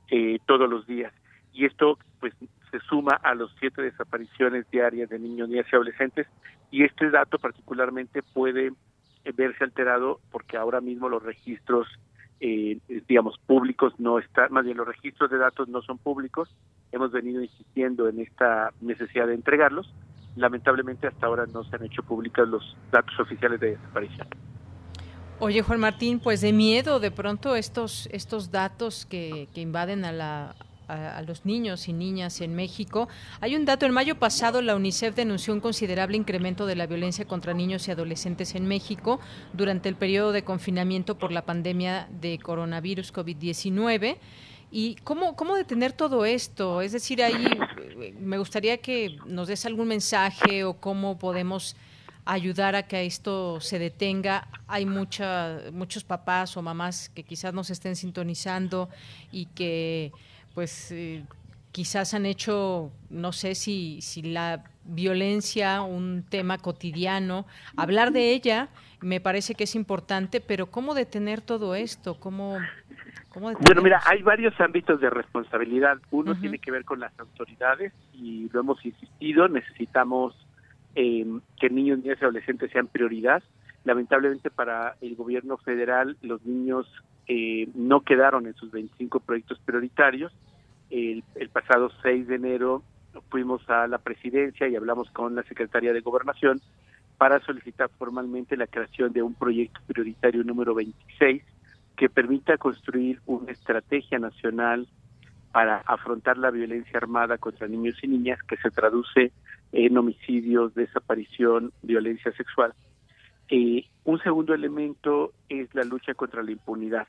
eh, todos los días. Y esto pues se suma a los siete desapariciones diarias de niños, niñas y adolescentes y este dato particularmente puede verse alterado porque ahora mismo los registros eh, digamos públicos no están más bien los registros de datos no son públicos. Hemos venido insistiendo en esta necesidad de entregarlos. Lamentablemente hasta ahora no se han hecho públicos los datos oficiales de desaparición. Oye, Juan Martín, pues de miedo de pronto estos, estos datos que, que invaden a la, a, los niños y niñas en México. Hay un dato, en mayo pasado la UNICEF denunció un considerable incremento de la violencia contra niños y adolescentes en México durante el periodo de confinamiento por la pandemia de coronavirus COVID-19. ¿Y cómo, cómo detener todo esto? Es decir, ahí me gustaría que nos des algún mensaje o cómo podemos ayudar a que esto se detenga. Hay mucha, muchos papás o mamás que quizás nos estén sintonizando y que pues eh, quizás han hecho, no sé si, si la violencia un tema cotidiano, hablar de ella me parece que es importante, pero ¿cómo detener todo esto? ¿Cómo, bueno, mira, hay varios ámbitos de responsabilidad. Uno tiene que ver con las autoridades y lo hemos insistido, necesitamos eh, que niños, niñas y adolescentes sean prioridad. Lamentablemente para el gobierno federal los niños eh, no quedaron en sus 25 proyectos prioritarios. El, pasado 6 de enero fuimos a la presidencia y hablamos con la secretaria de Gobernación para solicitar formalmente la creación de un proyecto prioritario número 26 que permita construir una estrategia nacional para afrontar la violencia armada contra niños y niñas que se traduce en homicidios, desaparición, violencia sexual. Eh, un segundo elemento es la lucha contra la impunidad.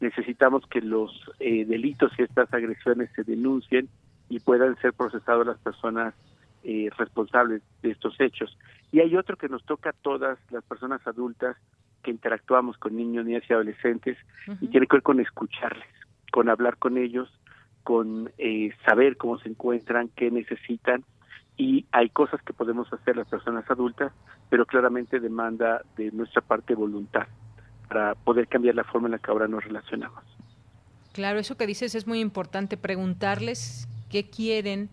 Necesitamos que los eh, delitos y estas agresiones se denuncien y puedan ser procesados las personas eh, responsables de estos hechos. Y hay otro que nos toca a todas las personas adultas que interactuamos con niños, niñas y adolescentes y tiene que ver con escucharles, con hablar con ellos, con eh, saber cómo se encuentran, qué necesitan y hay cosas que podemos hacer las personas adultas, pero claramente demanda de nuestra parte voluntad para poder cambiar la forma en la que ahora nos relacionamos. Claro, eso que dices es muy importante, preguntarles qué quieren.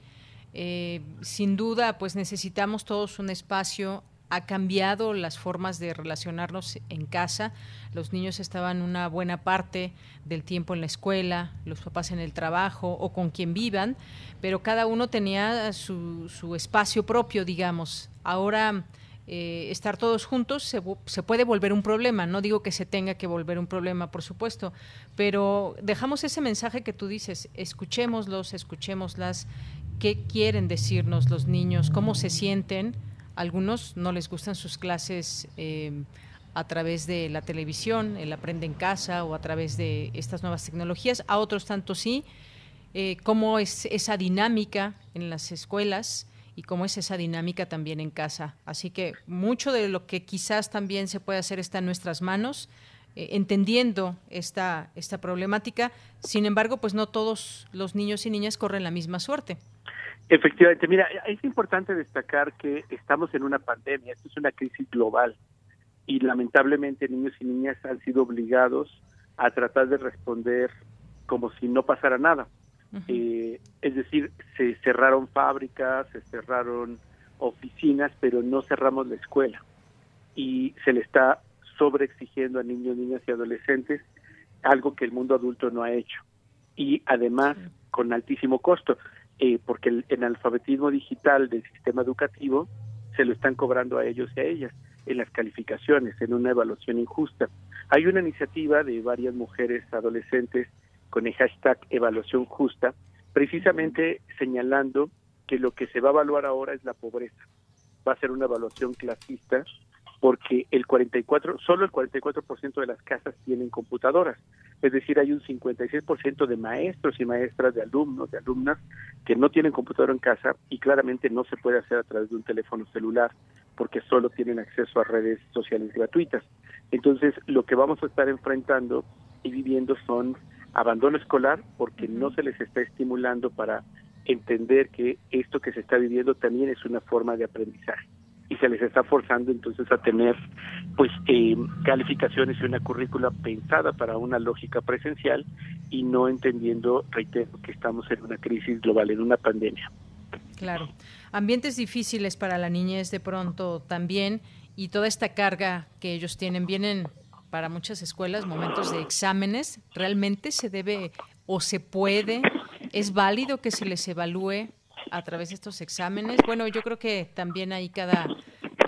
Eh, sin duda, pues necesitamos todos un espacio ha cambiado las formas de relacionarnos en casa. Los niños estaban una buena parte del tiempo en la escuela, los papás en el trabajo o con quien vivan, pero cada uno tenía su, su espacio propio, digamos. Ahora eh, estar todos juntos se, se, puede volver un problema. No digo que se tenga que volver un problema, por supuesto, pero dejamos ese mensaje que tú dices, escuchémoslos, escuchémoslas, qué quieren decirnos los niños, cómo se sienten algunos no les gustan sus clases eh, a través de la televisión, el aprende en casa o a través de estas nuevas tecnologías. A otros tanto sí. Eh, cómo es esa dinámica en las escuelas y cómo es esa dinámica también en casa. Así que mucho de lo que quizás también se puede hacer está en nuestras manos, eh, entendiendo esta, esta problemática. Sin embargo, pues no todos los niños y niñas corren la misma suerte. Efectivamente, mira, es importante destacar que estamos en una pandemia, esto es una crisis global y lamentablemente niños y niñas han sido obligados a tratar de responder como si no pasara nada. Eh, es decir, se cerraron fábricas, se cerraron oficinas, pero no cerramos la escuela y se le está sobreexigiendo a niños, niñas y adolescentes algo que el mundo adulto no ha hecho y además con altísimo costo. Eh, porque el, alfabetismo digital del sistema educativo se lo están cobrando a ellos y a ellas en las calificaciones, en una evaluación injusta. Hay una iniciativa de varias mujeres adolescentes con el hashtag evaluación justa precisamente señalando que lo que se va a evaluar ahora es la pobreza. Va a ser una evaluación clasista porque el 44, solo el 44% de las casas tienen computadoras. Es decir, hay un 56% de maestros y maestras, de alumnos, de alumnas que no tienen computadora en casa y claramente no se puede hacer a través de un teléfono celular porque solo tienen acceso a redes sociales gratuitas. Entonces, lo que vamos a estar enfrentando y viviendo son abandono escolar porque no se les está estimulando para entender que esto que se está viviendo también es una forma de aprendizaje y se les está forzando entonces a tener pues eh, calificaciones y una currícula pensada para una lógica presencial y no entendiendo, reitero, que estamos en una crisis global, en una pandemia. Claro, ambientes difíciles para la niñez de pronto también y toda esta carga que ellos tienen vienen para muchas escuelas momentos de exámenes. ¿Realmente se debe o se puede, es válido que se les evalúe a través de estos exámenes? Bueno, yo creo que también ahí cada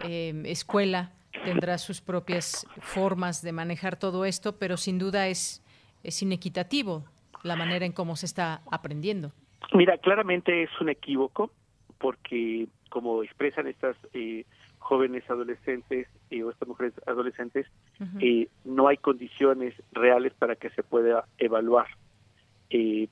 em, escuela tendrá sus propias formas de manejar todo esto, pero sin duda es, es inequitativo la manera en cómo se está aprendiendo. Mira, claramente es un equívoco porque como expresan estas eh, jóvenes adolescentes eh, o estas mujeres adolescentes, eh, no hay condiciones reales para que se pueda evaluar,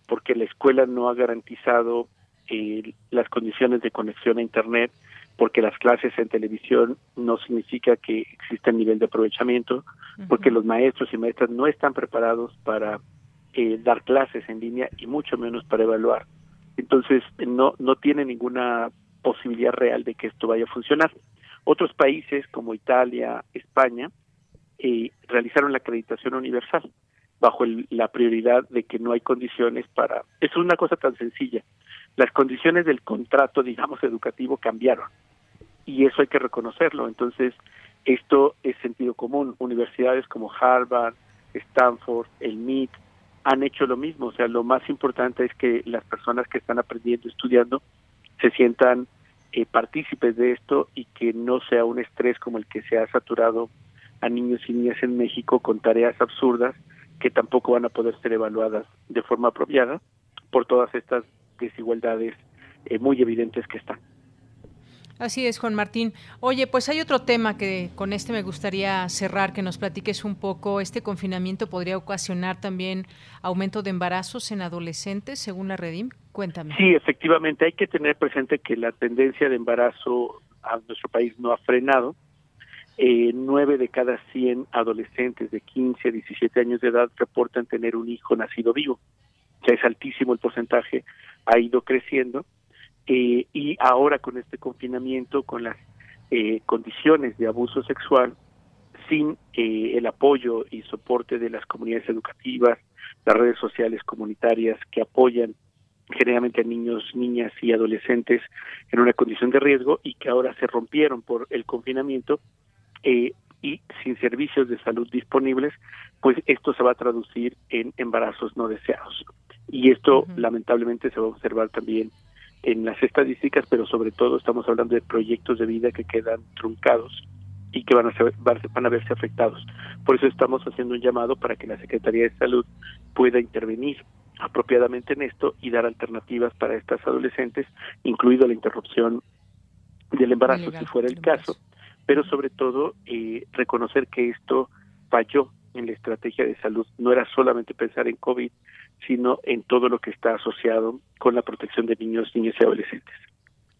porque la escuela no ha garantizado eh, las condiciones de conexión a Internet, porque las clases en televisión no significa que exista nivel de aprovechamiento, porque los maestros y maestras no están preparados para eh, dar clases en línea y mucho menos para evaluar. Entonces, no, no tiene ninguna posibilidad real de que esto vaya a funcionar. Otros países como Italia, España, eh, realizaron la acreditación universal bajo la prioridad de que no hay condiciones para... Es una cosa tan sencilla las condiciones del contrato, digamos, educativo cambiaron. Y eso hay que reconocerlo. Entonces, esto es sentido común. Universidades como Harvard, Stanford, el MIT, han hecho lo mismo. O sea, lo más importante es que las personas que están aprendiendo, estudiando, se sientan eh, partícipes de esto y que no sea un estrés como el que se ha saturado a niños y niñas en México con tareas absurdas que tampoco van a poder ser evaluadas de forma apropiada por todas estas desigualdades eh, muy evidentes que están. Así es, Juan Martín. Oye, pues hay otro tema que con este me gustaría cerrar, que nos platiques un poco. ¿Este confinamiento podría ocasionar también aumento de embarazos en adolescentes, según la Redim? Cuéntame. Sí, efectivamente, hay que tener presente que la tendencia de embarazo a nuestro país no ha frenado. Eh, nueve de cada cien adolescentes de 15 a 17 años de edad reportan tener un hijo nacido vivo. Ya es altísimo el porcentaje ha ido creciendo eh, y ahora con este confinamiento, con las eh, condiciones de abuso sexual, sin eh, el apoyo y soporte de las comunidades educativas, las redes sociales comunitarias que apoyan generalmente a niños, niñas y adolescentes en una condición de riesgo y que ahora se rompieron por el confinamiento y sin servicios de salud disponibles, pues esto se va a traducir en embarazos no deseados. Y esto lamentablemente se va a observar también en las estadísticas, pero sobre todo estamos hablando de proyectos de vida que quedan truncados y que van a, ser, van a verse afectados. Por eso estamos haciendo un llamado para que la Secretaría de Salud pueda intervenir apropiadamente en esto y dar alternativas para estas adolescentes, incluido la interrupción del embarazo, si fuera el caso, pero sobre todo eh, reconocer que esto falló en la estrategia de salud. No era solamente pensar en COVID, sino en todo lo que está asociado con la protección de niños, niñas y adolescentes.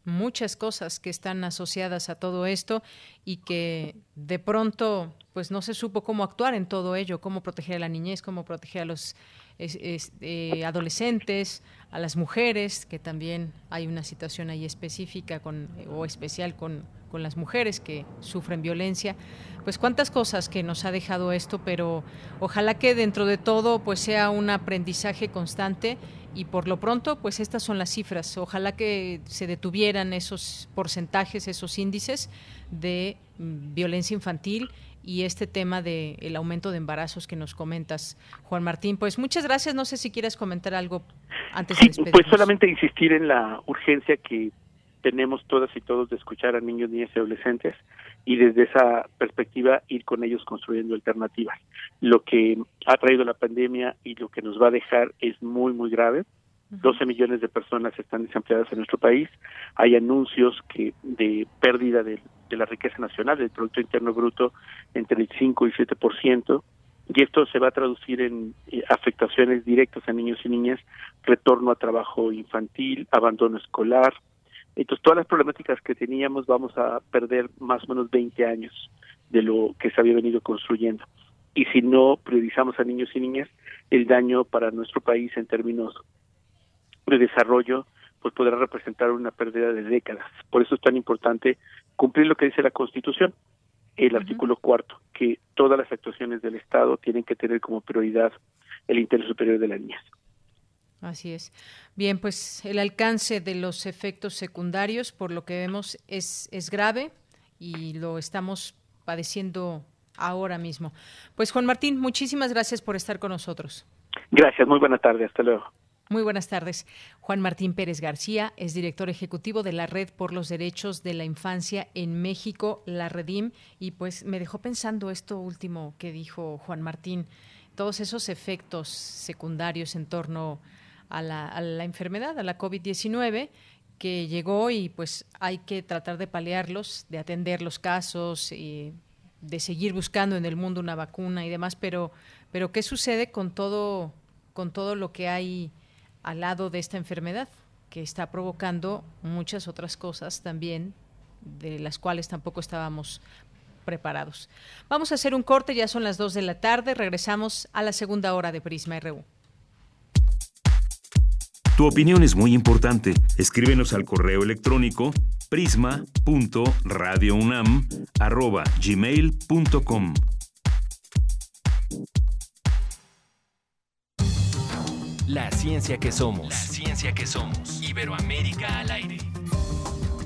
Muchas cosas que están asociadas a todo esto y que de pronto pues no se supo cómo actuar en todo ello, cómo proteger a la niñez, cómo proteger a los eh, adolescentes, a las mujeres, que también hay una situación ahí específica con, o especial con, con las mujeres que sufren violencia. Pues cuántas cosas que nos ha dejado esto, pero ojalá que dentro de todo pues sea un aprendizaje constante y por lo pronto pues estas son las cifras. Ojalá que se detuvieran esos porcentajes, esos índices de mm, violencia infantil y este tema del el aumento de embarazos que nos comentas, Juan Martín. Pues muchas gracias. No sé si quieres comentar algo antes de despedirnos. Pues solamente insistir en la urgencia que tenemos todas y todos de escuchar a niños, niñas y adolescentes y desde esa perspectiva ir con ellos construyendo alternativas. Lo que ha traído la pandemia y lo que nos va a dejar es muy, muy grave. 12 millones de personas están desempleadas en nuestro país. Hay anuncios que de pérdida de, la riqueza nacional, del Producto Interno Bruto, entre el 5 y 7%. Y esto se va a traducir en eh, afectaciones directas a niños y niñas, retorno a trabajo infantil, abandono escolar. Entonces, todas las problemáticas que teníamos vamos a perder más o menos 20 años de lo que se había venido construyendo. Y si no priorizamos a niños y niñas, el daño para nuestro país en términos de desarrollo pues podrá representar una pérdida de décadas. Por eso es tan importante cumplir lo que dice la Constitución, el artículo cuarto, que todas las actuaciones del Estado tienen que tener como prioridad el interés superior de la niñez. Así es. Bien, pues el alcance de los efectos secundarios, por lo que vemos, es, es grave y lo estamos padeciendo ahora mismo. Pues Juan Martín, muchísimas gracias por estar con nosotros. Gracias, muy buena tarde, hasta luego. Muy buenas tardes. Juan Martín Pérez García es director ejecutivo de la Red por los Derechos de la Infancia en México, la Redim, y pues me dejó pensando esto último que dijo Juan Martín, todos esos efectos secundarios en torno a a la enfermedad, a la COVID-19 que llegó y pues hay que tratar de paliarlos, de atender los casos, y de seguir buscando en el mundo una vacuna y demás, pero, pero ¿qué sucede con todo, con todo lo que hay al lado de esta enfermedad, que está provocando muchas otras cosas también, de las cuales tampoco estábamos preparados. Vamos a hacer un corte, ya son las 2 de la tarde, regresamos a la segunda hora de Prisma RU. Tu opinión es muy importante. Escríbenos al correo electrónico prisma.radiounam@gmail.com. La ciencia que somos. La ciencia que somos. Iberoamérica al aire.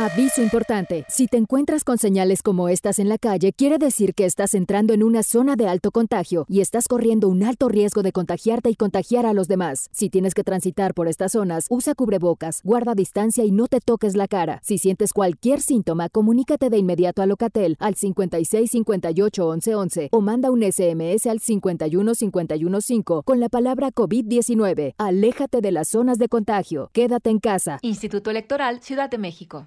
Aviso importante. Si te encuentras con señales como estas en la calle, quiere decir que estás entrando en una zona de alto contagio y estás corriendo un alto riesgo de contagiarte y contagiar a los demás. Si tienes que transitar por estas zonas, usa cubrebocas, guarda distancia y no te toques la cara. Si sientes cualquier síntoma, comunícate de inmediato a Locatel al 56 58 11 11 o manda un SMS al 51 51 5 con la palabra COVID-19. Aléjate de las zonas de contagio. Quédate en casa. Instituto Electoral Ciudad de México.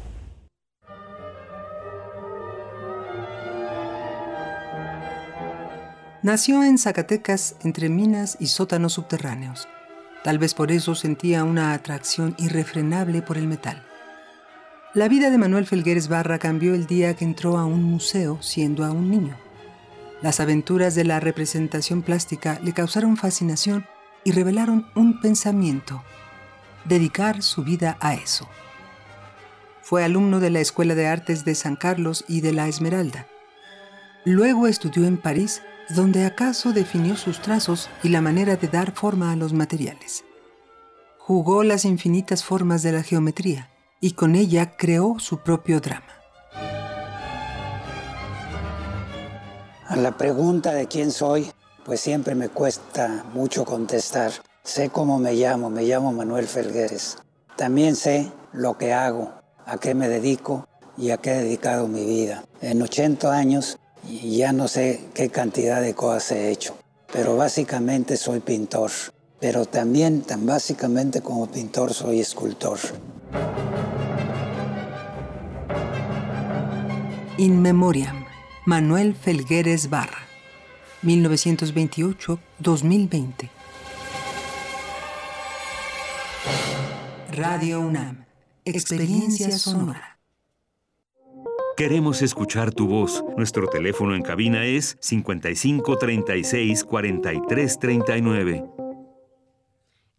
Nació en Zacatecas entre minas y sótanos subterráneos. Tal vez por eso sentía una atracción irrefrenable por el metal. La vida de Manuel Felgueres Barra cambió el día que entró a un museo siendo aún niño. Las aventuras de la representación plástica le causaron fascinación y revelaron un pensamiento, dedicar su vida a eso. Fue alumno de la Escuela de Artes de San Carlos y de la Esmeralda. Luego estudió en París donde acaso definió sus trazos y la manera de dar forma a los materiales. Jugó las infinitas formas de la geometría y con ella creó su propio drama. A la pregunta de quién soy, pues siempre me cuesta mucho contestar. Sé cómo me llamo, me llamo Manuel Felgueres. También sé lo que hago, a qué me dedico y a qué he dedicado mi vida. En 80 años ya no sé qué cantidad de cosas he hecho, pero básicamente soy pintor, pero también tan básicamente como pintor soy escultor. In Memoriam, Manuel Felgueres Barra, 1928-2020. Radio UNAM, experiencia sonora. Queremos escuchar tu voz. Nuestro teléfono en cabina es 55 36 43 39.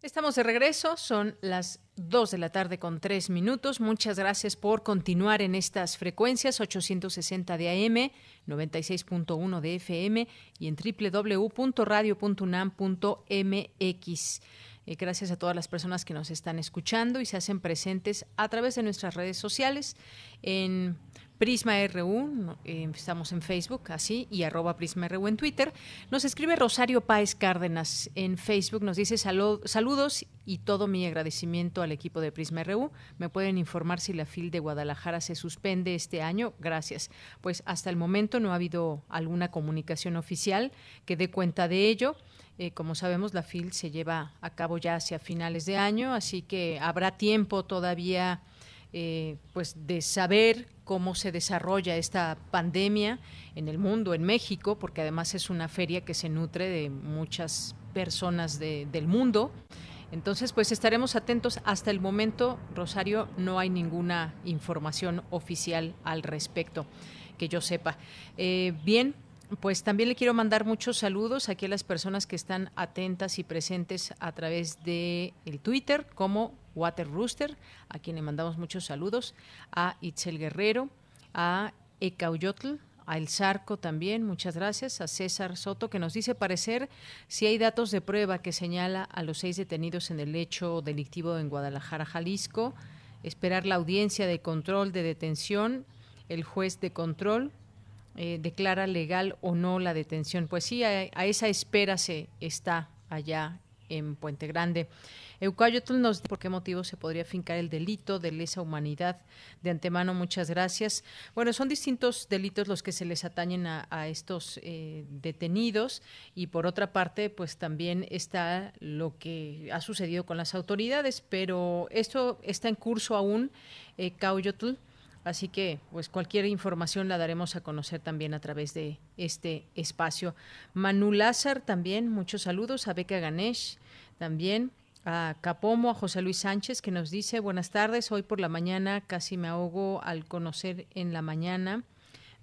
Estamos de regreso, son las 2 de la tarde con 3 minutos. Muchas gracias por continuar en estas frecuencias 860 de AM, 96.1 de FM y en www.radio.unam.mx. Eh, gracias a todas las personas que nos están escuchando y se hacen presentes a través de nuestras redes sociales en Prisma RU, eh, estamos en Facebook, así, y arroba Prisma RU en Twitter. Nos escribe Rosario Páez Cárdenas en Facebook, nos dice saludos y todo mi agradecimiento al equipo de Prisma RU. Me pueden informar si la FIL de Guadalajara se suspende este año. Gracias. Pues hasta el momento no ha habido alguna comunicación oficial que dé cuenta de ello. Eh, como sabemos, la FIL se lleva a cabo ya hacia finales de año, así que habrá tiempo todavía eh, pues de saber cómo se desarrolla esta pandemia en el mundo, en México, porque además es una feria que se nutre de muchas personas del mundo. Entonces, pues estaremos atentos. Hasta el momento, Rosario, no hay ninguna información oficial al respecto que yo sepa. Eh, bien, pues también le quiero mandar muchos saludos aquí a las personas que están atentas y presentes a través de el Twitter como Water Rooster, a quien le mandamos muchos saludos, a Itzel Guerrero, a Ecauyotl, a El Zarco también, muchas gracias, a César Soto, que nos dice parecer si hay datos de prueba que señala a los seis detenidos en el hecho delictivo en Guadalajara, Jalisco, esperar la audiencia de control de detención, el juez de control eh, declara legal o no la detención. Pues sí, a, esa espera se está allá en Puente Grande. Eucayotl nos dice por qué motivo se podría fincar el delito de lesa humanidad. De antemano, muchas gracias. Bueno, son distintos delitos los que se les atañen a, estos eh, detenidos y por otra parte, pues también está lo que ha sucedido con las autoridades, pero esto está en curso aún, eh, Así que, pues cualquier información la daremos a conocer también a través de este espacio. Manu Lázar también, muchos saludos. A Beca Ganesh también. A Capomo, a José Luis Sánchez, que nos dice, buenas tardes, hoy por la mañana casi me ahogo al conocer en la mañana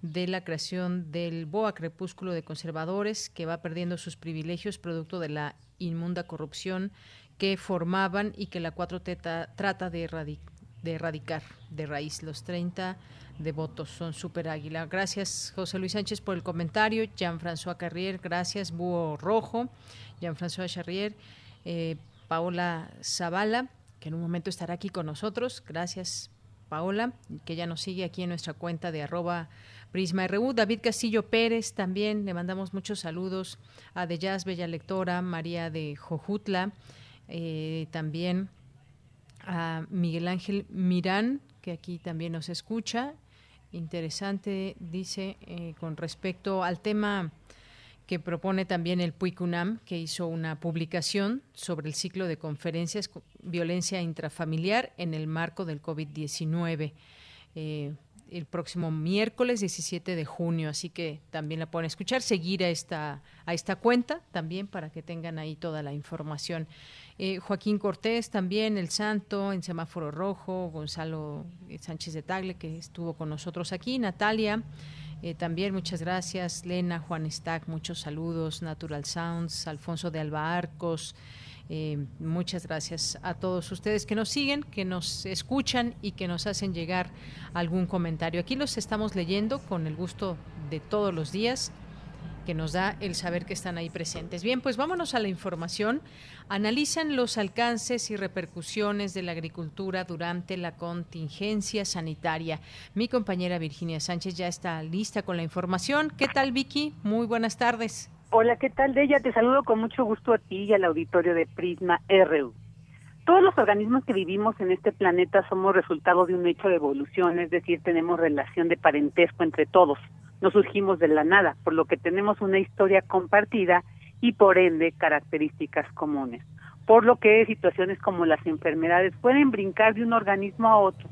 de la creación del BOA Crepúsculo de Conservadores, que va perdiendo sus privilegios producto de la inmunda corrupción que formaban y que la 4T trata de erradicar de raíz. Los 30 de votos son super águila. Gracias, José Luis Sánchez, por el comentario. Jean-François Carrier, gracias. Búho Rojo, Jean-François Charrier, eh, Paola Zavala, que en un momento estará aquí con nosotros. Gracias, Paola, que ya nos sigue aquí en nuestra cuenta de arroba Prisma. David Castillo Pérez también, le mandamos muchos saludos a De Jazz, Bella Lectora, María de Jojutla, eh, también a Miguel Ángel Mirán, que aquí también nos escucha. Interesante, dice, eh, con respecto al tema que propone también el PUICUNAM, que hizo una publicación sobre el ciclo de conferencias violencia intrafamiliar en el marco del COVID-19. Eh, el próximo miércoles 17 de junio, así que también la pueden escuchar, seguir a esta, a esta cuenta también para que tengan ahí toda la información. Eh, Joaquín Cortés también, El Santo, en Semáforo Rojo, Gonzalo Sánchez de Tagle, que estuvo con nosotros aquí, Natalia. Eh, también muchas gracias, Lena, Juan Stack, muchos saludos, Natural Sounds, Alfonso de Alba Arcos, eh, muchas gracias a todos ustedes que nos siguen, que nos escuchan y que nos hacen llegar algún comentario. Aquí los estamos leyendo con el gusto de todos los días que nos da el saber que están ahí presentes. Bien, pues vámonos a la información. Analizan los alcances y repercusiones de la agricultura durante la contingencia sanitaria. Mi compañera Virginia Sánchez ya está lista con la información. ¿Qué tal, Vicky? Muy buenas tardes. Hola, ¿qué tal, Deya? Te saludo con mucho gusto a ti y al auditorio de Prisma RU. Todos los organismos que vivimos en este planeta somos resultado de un hecho de evolución, es decir, tenemos relación de parentesco entre todos no surgimos de la nada, por lo que tenemos una historia compartida y por ende características comunes. Por lo que situaciones como las enfermedades pueden brincar de un organismo a otro.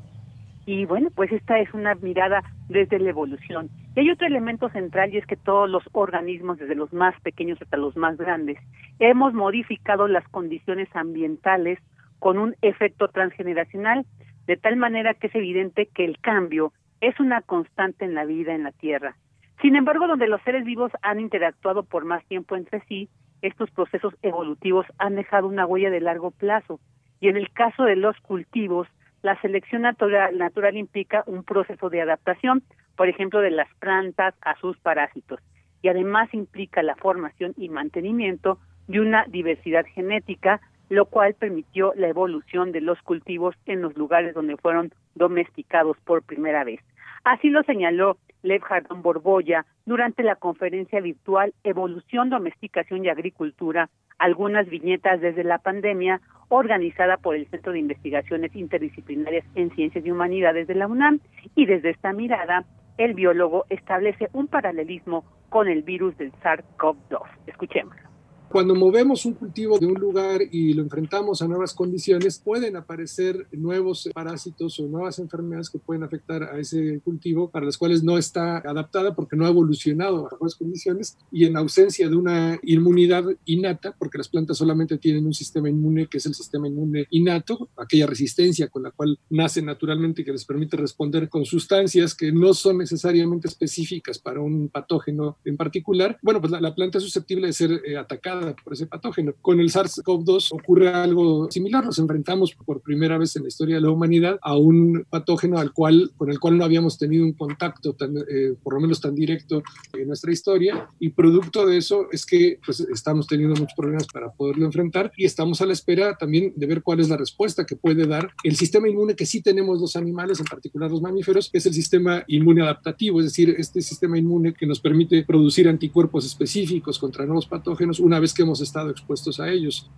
Y bueno, pues esta es una mirada desde la evolución. Y hay otro elemento central y es que todos los organismos, desde los más pequeños hasta los más grandes, hemos modificado las condiciones ambientales con un efecto transgeneracional, de tal manera que es evidente que el cambio es una constante en la vida en la Tierra. Sin embargo, donde los seres vivos han interactuado por más tiempo entre sí, estos procesos evolutivos han dejado una huella de largo plazo. Y en el caso de los cultivos, la selección natural, implica un proceso de adaptación, por ejemplo, de las plantas a sus parásitos. Y además implica la formación y mantenimiento de una diversidad genética, lo cual permitió la evolución de los cultivos en los lugares donde fueron domesticados por primera vez. Así lo señaló Lev Jardón Borboya durante la conferencia virtual Evolución, Domesticación y Agricultura, algunas viñetas desde la pandemia, organizada por el Centro de Investigaciones Interdisciplinarias en Ciencias y Humanidades de la UNAM. Y desde esta mirada, el biólogo establece un paralelismo con el virus del SARS-CoV-2. Escuchémoslo. Cuando movemos un cultivo de un lugar y lo enfrentamos a nuevas condiciones, pueden aparecer nuevos parásitos o nuevas enfermedades que pueden afectar a ese cultivo para las cuales no está adaptada porque no ha evolucionado a nuevas condiciones y en ausencia de una inmunidad innata, porque las plantas solamente tienen un sistema inmune que es el sistema inmune innato, aquella resistencia con la cual nacen naturalmente y que les permite responder con sustancias que no son necesariamente específicas para un patógeno en particular, bueno, pues la, planta es susceptible de ser eh, atacada por ese patógeno. Con el SARS-CoV-2 ocurre algo similar. Nos enfrentamos por primera vez en la historia de la humanidad a un patógeno al cual, con el cual no habíamos tenido un contacto tan, eh, por lo menos tan directo en nuestra historia. Y producto de eso es que pues, estamos teniendo muchos problemas para poderlo enfrentar y estamos a la espera también de ver cuál es la respuesta que puede dar el sistema inmune que sí tenemos los animales, en particular los mamíferos, que es el sistema inmune adaptativo, es decir, este sistema inmune que nos permite producir anticuerpos específicos contra nuevos patógenos una vez que hemos estado expuestos a ellos.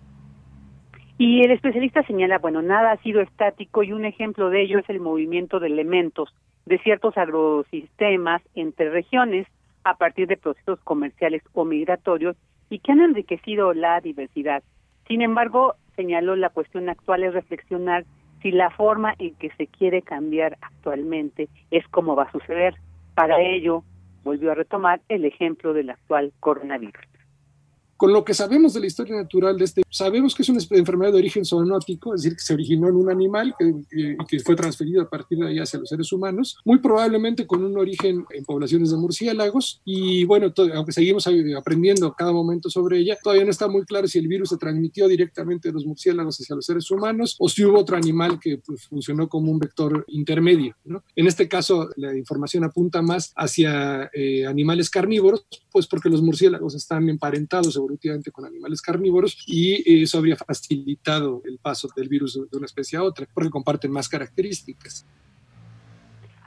Y el especialista señala, bueno, nada ha sido estático y un ejemplo de ello es el movimiento de elementos de ciertos agrosistemas entre regiones a partir de procesos comerciales o migratorios y que han enriquecido la diversidad. Sin embargo, señaló la cuestión actual es reflexionar si la forma en que se quiere cambiar actualmente es como va a suceder. Para ello, volvió a retomar el ejemplo del actual coronavirus. Con lo que sabemos de la historia natural de este, sabemos que es una enfermedad de origen zoonótico, es decir, que se originó en un animal y que, fue transferido a partir de ahí hacia los seres humanos, muy probablemente con un origen en poblaciones de murciélagos. Y bueno, aunque seguimos aprendiendo cada momento sobre ella, todavía no está muy claro si el virus se transmitió directamente de los murciélagos hacia los seres humanos o si hubo otro animal que pues, funcionó como un vector intermedio. En este caso, la información apunta más hacia eh, animales carnívoros, pues porque los murciélagos están emparentados evolutivamente con animales carnívoros y eso habría facilitado el paso del virus de una especie a otra, porque comparten más características.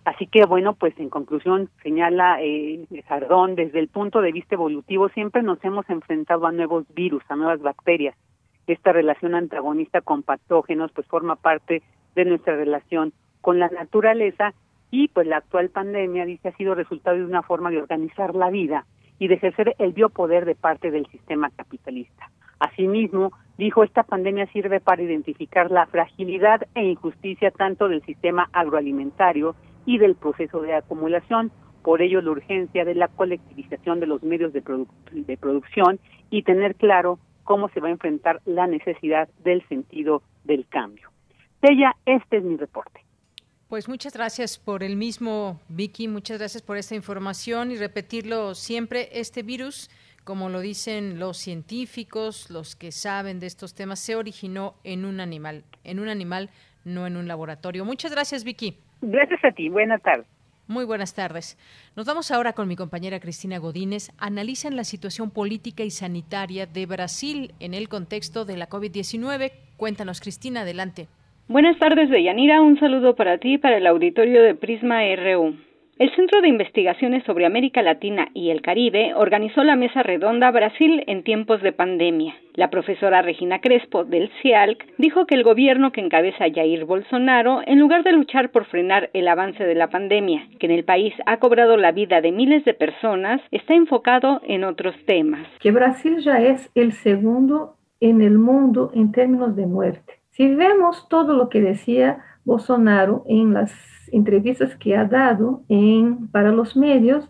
Así que bueno, pues en conclusión señala eh, desde el punto de vista evolutivo siempre nos hemos enfrentado a nuevos virus, a nuevas bacterias. Esta relación antagonista con patógenos pues forma parte de nuestra relación con la naturaleza y pues la actual pandemia dice ha sido resultado de una forma de organizar la vida y de ejercer el biopoder de parte del sistema capitalista. Asimismo, dijo, esta pandemia sirve para identificar la fragilidad e injusticia tanto del sistema agroalimentario y del proceso de acumulación, por ello la urgencia de la colectivización de los medios de, de producción y tener claro cómo se va a enfrentar la necesidad del sentido del cambio. Ella, este es mi reporte. Pues muchas gracias por el mismo, Vicky, muchas gracias por esta información y repetirlo siempre, este virus, como lo dicen los científicos, los que saben de estos temas, se originó en un animal, en un animal, no en un laboratorio. Muchas gracias, Vicky. Gracias a ti, buenas tardes. Muy buenas tardes. Nos vamos ahora con mi compañera Cristina Godínez. Analizan la situación política y sanitaria de Brasil en el contexto de la COVID-19. Cuéntanos, Cristina, adelante. Buenas tardes, Deyanira. Un saludo para ti y para el auditorio de Prisma RU. El Centro de Investigaciones sobre América Latina y el Caribe organizó la mesa redonda Brasil en tiempos de pandemia. La profesora Regina Crespo del CIALC dijo que el gobierno que encabeza Jair Bolsonaro, en lugar de luchar por frenar el avance de la pandemia, que en el país ha cobrado la vida de miles de personas, está enfocado en otros temas. Que Brasil ya es el segundo en el mundo en términos de muerte. Si vemos todo lo que decía Bolsonaro en las entrevistas que ha dado en, para los medios,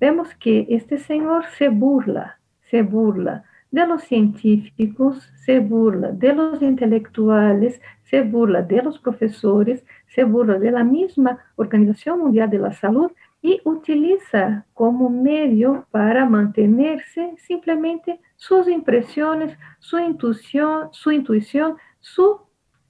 vemos que este señor se burla, se burla de los científicos, se burla de los intelectuales, se burla de los profesores, se burla de la misma Organización Mundial de la Salud y utiliza como medio para mantenerse simplemente sus impresiones, su intuición, su intuición, su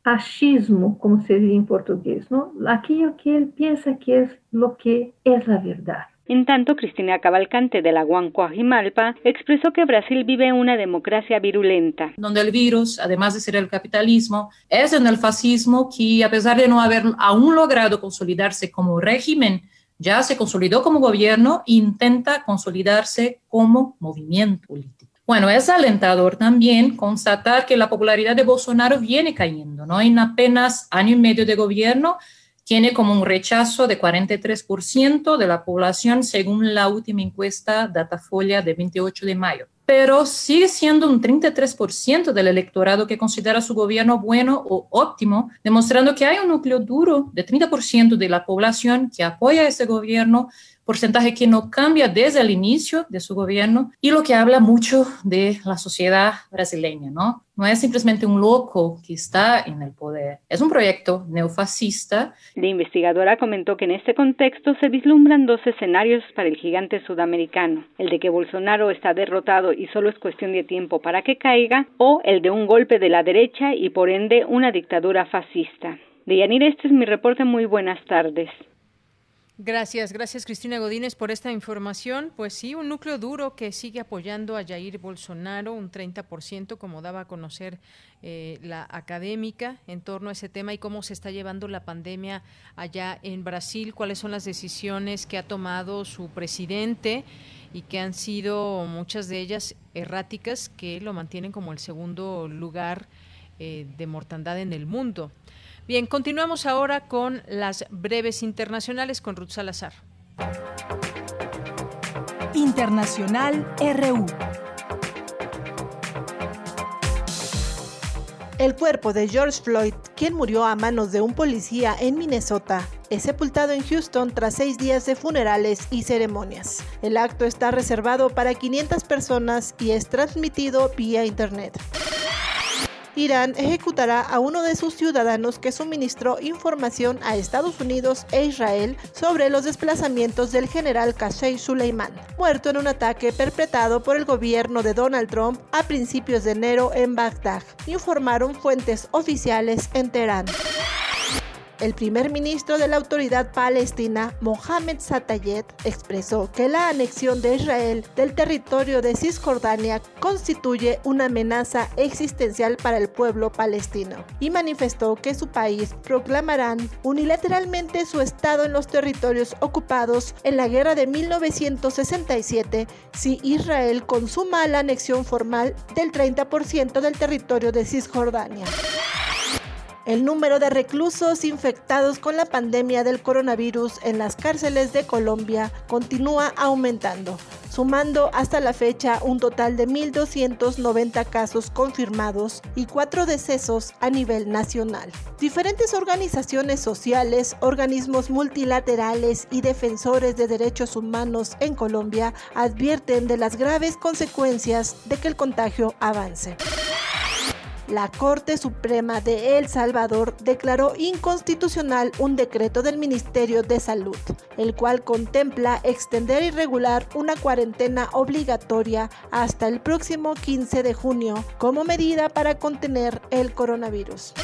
achismo, como se dice en portugués, ¿no? Aquello que él piensa que es lo que es la verdad. En tanto, Cristina Cavalcante de la Guancoajimalpa expresó que Brasil vive una democracia virulenta. Donde el virus, además de ser el capitalismo, es en el fascismo que, a pesar de no haber aún logrado consolidarse como régimen, ya se consolidó como gobierno e intenta consolidarse como movimiento político. Bueno, es alentador también constatar que la popularidad de Bolsonaro viene cayendo, ¿no? En apenas año y medio de gobierno, tiene como un rechazo de 43% de la población según la última encuesta Datafolia de 28 de mayo. Pero sigue siendo un 33% del electorado que considera su gobierno bueno o óptimo, demostrando que hay un núcleo duro de 30% de la población que apoya ese gobierno, porcentaje que no cambia desde el inicio de su gobierno y lo que habla mucho de la sociedad brasileña, ¿no? No es simplemente un loco que está en el poder, es un proyecto neofascista. La investigadora comentó que en este contexto se vislumbran dos escenarios para el gigante sudamericano, el de que Bolsonaro está derrotado y solo es cuestión de tiempo para que caiga, o el de un golpe de la derecha y por ende una dictadura fascista. Deyanira, este es mi reporte. Muy buenas tardes. Gracias, gracias Cristina Godínez por esta información. Pues sí, un núcleo duro que sigue apoyando a Jair Bolsonaro, un 30%, como daba a conocer eh, la académica en torno a ese tema y cómo se está llevando la pandemia allá en Brasil, cuáles son las decisiones que ha tomado su presidente y que han sido muchas de ellas erráticas que lo mantienen como el segundo lugar eh, de mortandad en el mundo. Bien, continuamos ahora con las breves internacionales con Ruth Salazar. Internacional RU. El cuerpo de George Floyd, quien murió a manos de un policía en Minnesota, es sepultado en Houston tras seis días de funerales y ceremonias. El acto está reservado para 500 personas y es transmitido vía Internet. Irán ejecutará a uno de sus ciudadanos que suministró información a Estados Unidos e Israel sobre los desplazamientos del general Qasem Soleimán, muerto en un ataque perpetrado por el gobierno de Donald Trump a principios de enero en Bagdad, informaron fuentes oficiales en Teherán. El primer ministro de la autoridad palestina, Mohamed Satayet, expresó que la anexión de Israel del territorio de Cisjordania constituye una amenaza existencial para el pueblo palestino y manifestó que su país proclamarán unilateralmente su estado en los territorios ocupados en la guerra de 1967 si Israel consuma la anexión formal del 30% del territorio de Cisjordania. El número de reclusos infectados con la pandemia del coronavirus en las cárceles de Colombia continúa aumentando, sumando hasta la fecha un total de 1.290 casos confirmados y cuatro decesos a nivel nacional. Diferentes organizaciones sociales, organismos multilaterales y defensores de derechos humanos en Colombia advierten de las graves consecuencias de que el contagio avance la Corte Suprema de El Salvador declaró inconstitucional un decreto del Ministerio de Salud, el cual contempla extender y regular una cuarentena obligatoria hasta el próximo 15 de junio como medida para contener el coronavirus.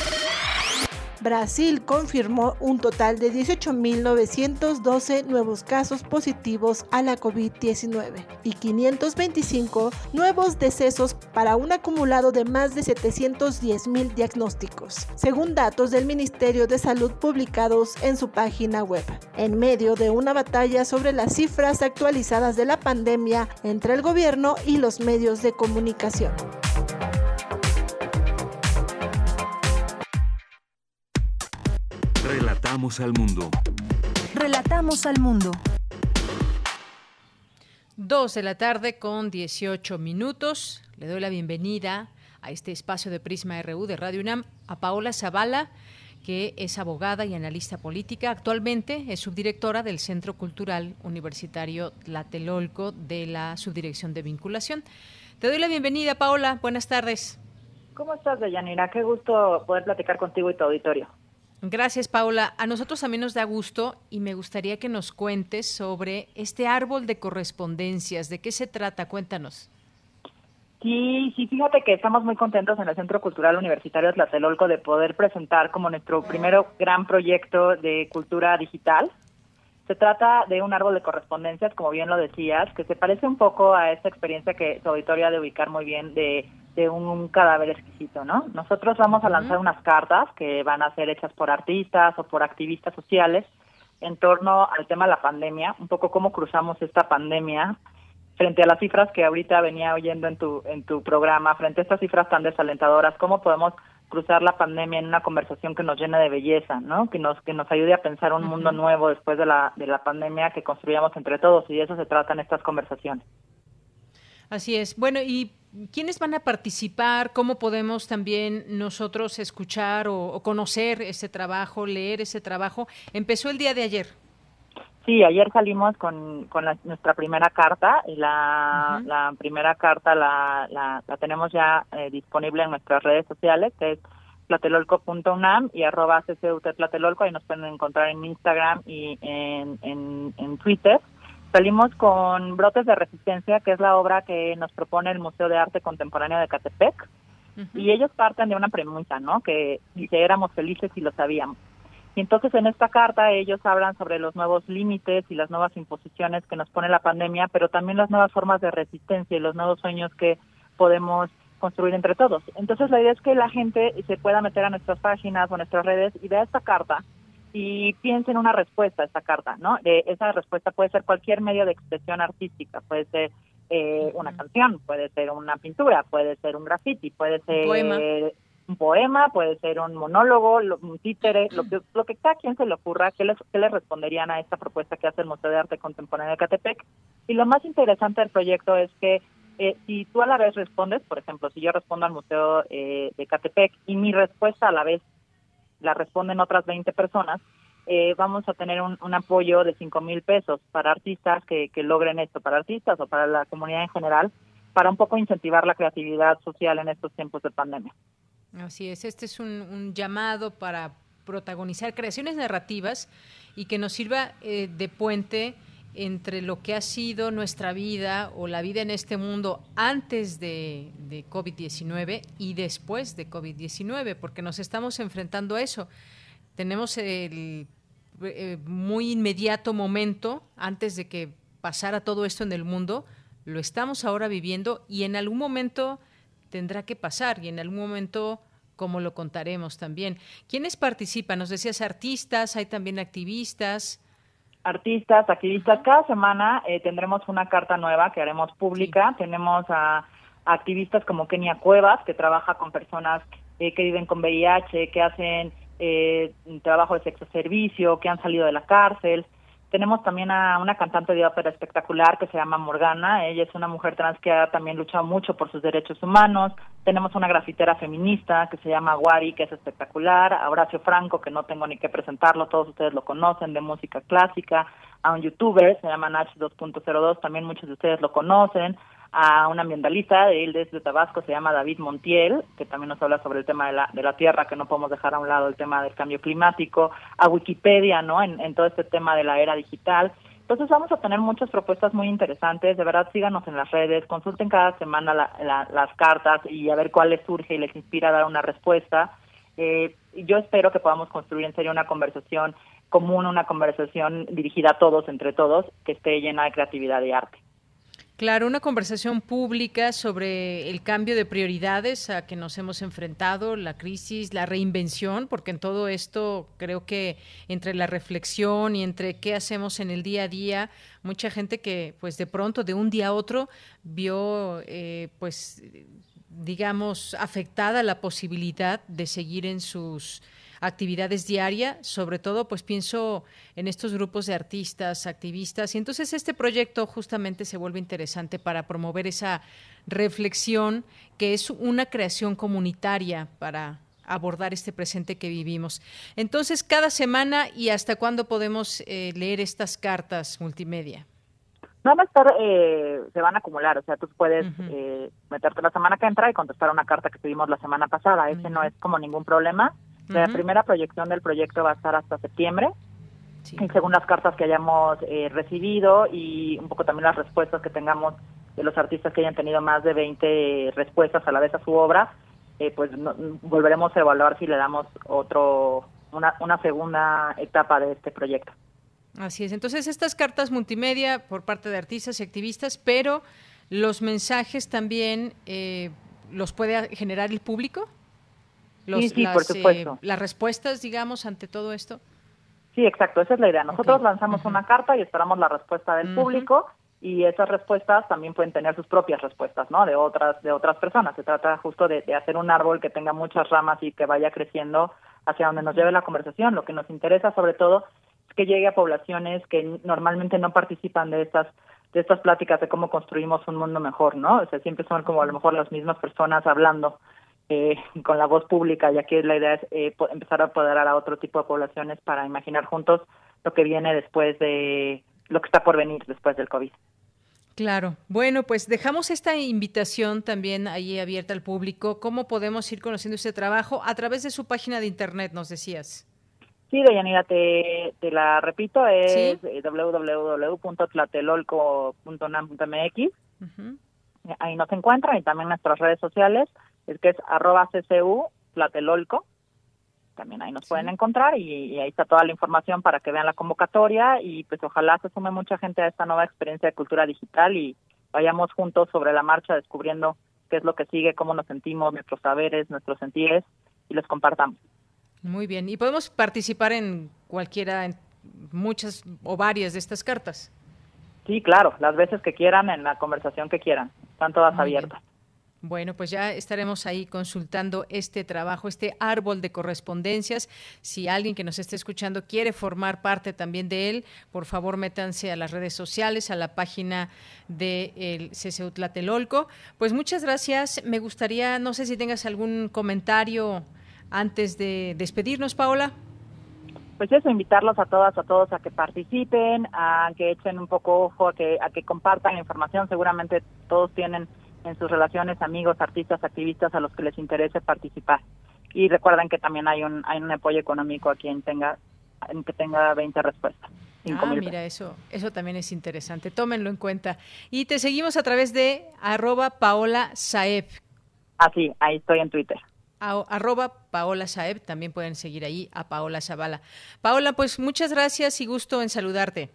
Brasil confirmó un total de 18.912 nuevos casos positivos a la COVID-19 y 525 nuevos decesos para un acumulado de más de 710.000 diagnósticos, según datos del Ministerio de Salud publicados en su página web. En medio de una batalla sobre las cifras actualizadas de la pandemia entre el gobierno y los medios de comunicación. Relatamos al mundo. Relatamos al mundo. Dos de la tarde con 18 minutos. Le doy la bienvenida a este espacio de Prisma RU de Radio UNAM a Paola Zavala, que es abogada y analista política. Actualmente es subdirectora del Centro Cultural Universitario Tlatelolco de la Subdirección de Vinculación. Te doy la bienvenida, Paola. Buenas tardes. ¿Cómo estás, Deyanira? Qué gusto poder platicar contigo y tu auditorio. Gracias, Paula. A nosotros también nos da gusto y me gustaría que nos cuentes sobre este árbol de correspondencias. ¿De qué se trata? Cuéntanos. Sí, sí, fíjate que estamos muy contentos en el Centro Cultural Universitario Tlatelolco de poder presentar como nuestro primer gran proyecto de cultura digital. Se trata de un árbol de correspondencias, como bien lo decías, que se parece un poco a esta experiencia que su auditorio ha de ubicar muy bien de de un cadáver exquisito, ¿no? Nosotros vamos a lanzar unas cartas que van a ser hechas por artistas o por activistas sociales en torno al tema de la pandemia, un poco cómo cruzamos esta pandemia frente a las cifras que ahorita venía oyendo en tu en tu programa, frente a estas cifras tan desalentadoras, cómo podemos cruzar la pandemia en una conversación que nos llene de belleza, ¿no? Que nos que nos ayude a pensar un mundo nuevo después de la de la pandemia que construyamos entre todos y de eso se tratan estas conversaciones. Así es. Bueno, y ¿Quiénes van a participar? ¿Cómo podemos también nosotros escuchar o, conocer ese trabajo, leer ese trabajo? Empezó el día de ayer. Sí, ayer salimos con, con nuestra primera carta y la, la primera carta la, la, tenemos ya eh, disponible en nuestras redes sociales, que es platelolco.unam y arroba tlatelolco, ahí nos pueden encontrar en Instagram y en, en, en Twitter. Salimos con Brotes de Resistencia, que es la obra que nos propone el Museo de Arte Contemporáneo de Catepec. Y ellos parten de una pregunta, ¿no? Que dice, éramos felices y lo sabíamos. Y entonces en esta carta ellos hablan sobre los nuevos límites y las nuevas imposiciones que nos pone la pandemia, pero también las nuevas formas de resistencia y los nuevos sueños que podemos construir entre todos. Entonces la idea es que la gente se pueda meter a nuestras páginas o a nuestras redes y vea esta carta y piense en una respuesta a esta carta, ¿no? De esa respuesta puede ser cualquier medio de expresión artística, puede ser eh, una canción, puede ser una pintura, puede ser un graffiti, puede ser un poema, puede ser un monólogo, un títere, lo que, lo que cada quien se le ocurra, ¿qué les, qué les responderían a esta propuesta que hace el Museo de Arte Contemporáneo de Catepec? Y lo más interesante del proyecto es que eh, si tú a la vez respondes, por ejemplo, si yo respondo al Museo eh, de Catepec y mi respuesta a la vez la responden otras 20 personas, eh, vamos a tener un, apoyo de 5 mil pesos para artistas que, logren esto, para artistas o para la comunidad en general, para un poco incentivar la creatividad social en estos tiempos de pandemia. Así es, este es un, llamado para protagonizar creaciones narrativas y que nos sirva eh, de puente entre lo que ha sido nuestra vida o la vida en este mundo antes de, de COVID-19 y después de COVID-19, porque nos estamos enfrentando a eso. Tenemos el eh, muy inmediato momento antes de que pasara todo esto en el mundo, lo estamos ahora viviendo y en algún momento tendrá que pasar y en algún momento como lo contaremos también. ¿Quiénes participan? Nos decías artistas, hay también activistas artistas, activistas. Cada semana eh, tendremos una carta nueva que haremos pública. Tenemos a, activistas como Kenia Cuevas, que trabaja con personas eh, que viven con VIH, que hacen eh, trabajo de sexo servicio, que han salido de la cárcel. Tenemos también a una cantante de ópera espectacular que se llama Morgana. Ella es una mujer trans que ha también luchado mucho por sus derechos humanos. Tenemos una grafitera feminista que se llama Wari, que es espectacular. A Horacio Franco, que no tengo ni que presentarlo, todos ustedes lo conocen, de música clásica. A un youtuber, se llama Nach 2.02, también muchos de ustedes lo conocen a un ambientalista, de él desde Tabasco, se llama David Montiel, que también nos habla sobre el tema de la, de la tierra, que no podemos dejar a un lado el tema del cambio climático, a Wikipedia, ¿no? En, en todo este tema de la era digital. Entonces vamos a tener muchas propuestas muy interesantes, de verdad síganos en las redes, consulten cada semana las cartas y a ver cuál les surge y les inspira a dar una respuesta. Eh, yo espero que podamos construir en serio una conversación común, una conversación dirigida a todos, entre todos, que esté llena de creatividad y arte. Claro, una conversación pública sobre el cambio de prioridades a que nos hemos enfrentado, la crisis, la reinvención, porque en todo esto creo que entre la reflexión y entre qué hacemos en el día a día, mucha gente que pues de pronto de un día a otro vio eh, pues digamos afectada la posibilidad de seguir en sus actividades diarias, sobre todo pues pienso en estos grupos de artistas, activistas, y entonces este proyecto justamente se vuelve interesante para promover esa reflexión que es una creación comunitaria para abordar este presente que vivimos. Entonces, cada semana y hasta cuándo podemos eh, leer estas cartas multimedia. No va a estar, eh, se van a acumular, o sea, tú puedes eh, meterte la semana que entra y contestar una carta que tuvimos la semana pasada, ese no es como ningún problema. La primera proyección del proyecto va a estar hasta septiembre, y según las cartas que hayamos eh, recibido y un poco también las respuestas que tengamos de los artistas que hayan tenido más de 20 respuestas a la vez a su obra, pues volveremos a evaluar si le damos otro una, una segunda etapa de este proyecto. Así es. Entonces, estas cartas multimedia por parte de artistas y activistas, pero los mensajes también eh, los puede generar el público. Sí, sí, por eh, supuesto. las respuestas, digamos, ante todo esto. Sí, exacto, esa es la idea. Nosotros lanzamos una carta y esperamos la respuesta del público y esas respuestas también pueden tener sus propias respuestas, ¿no? De otras de otras personas. Se trata justo de, de hacer un árbol que tenga muchas ramas y que vaya creciendo hacia donde nos lleve la conversación. Lo que nos interesa sobre todo que llegue a poblaciones que normalmente no participan de estas de estas pláticas de cómo construimos un mundo mejor, ¿no? O sea, siempre son como a lo mejor las mismas personas hablando eh, con la voz pública, ya que la idea es eh, empezar a apoderar a otro tipo de poblaciones para imaginar juntos lo que viene después de lo que está por venir después del COVID. Claro. Bueno, pues dejamos esta invitación también ahí abierta al público. ¿Cómo podemos ir conociendo este trabajo? A través de su página de internet, nos decías. Sí, Deyanira, te, te la repito, es ¿Sí? www.tlatelolco.nam.mx. Ahí nos encuentran y también nuestras redes sociales, es que es arroba ccu tlatelolco. También ahí nos pueden encontrar y, ahí está toda la información para que vean la convocatoria y pues ojalá se sume mucha gente a esta nueva experiencia de cultura digital y vayamos juntos sobre la marcha descubriendo qué es lo que sigue, cómo nos sentimos, nuestros saberes, nuestros sentires y los compartamos. Muy bien. ¿Y podemos participar en cualquiera, en muchas o varias de estas cartas? Sí, claro, las veces que quieran, en la conversación que quieran. Están todas abiertas. Bueno, pues ya estaremos ahí consultando este trabajo, este árbol de correspondencias. Si alguien que nos esté escuchando quiere formar parte también de él, por favor métanse a las redes sociales, a la página del de CCU Tlatelolco. Pues muchas gracias. Me gustaría, no sé si tengas algún comentario antes de despedirnos, Paola? Pues eso, invitarlos a todas, a todos a que participen, a que echen un poco ojo, a que, a que compartan la información. Seguramente todos tienen en sus relaciones amigos, artistas, activistas a los que les interese participar. Y recuerden que también hay un, hay un apoyo económico a quien tenga, en que tenga 20 respuestas. Ah, mira, eso, eso también es interesante. Tómenlo en cuenta. Y te seguimos a través de arroba Paola Saeb. Así, ah, ahí estoy en Twitter arroba Paola Saeb, también pueden seguir ahí a Paola Zavala. Paola, pues muchas gracias y gusto en saludarte.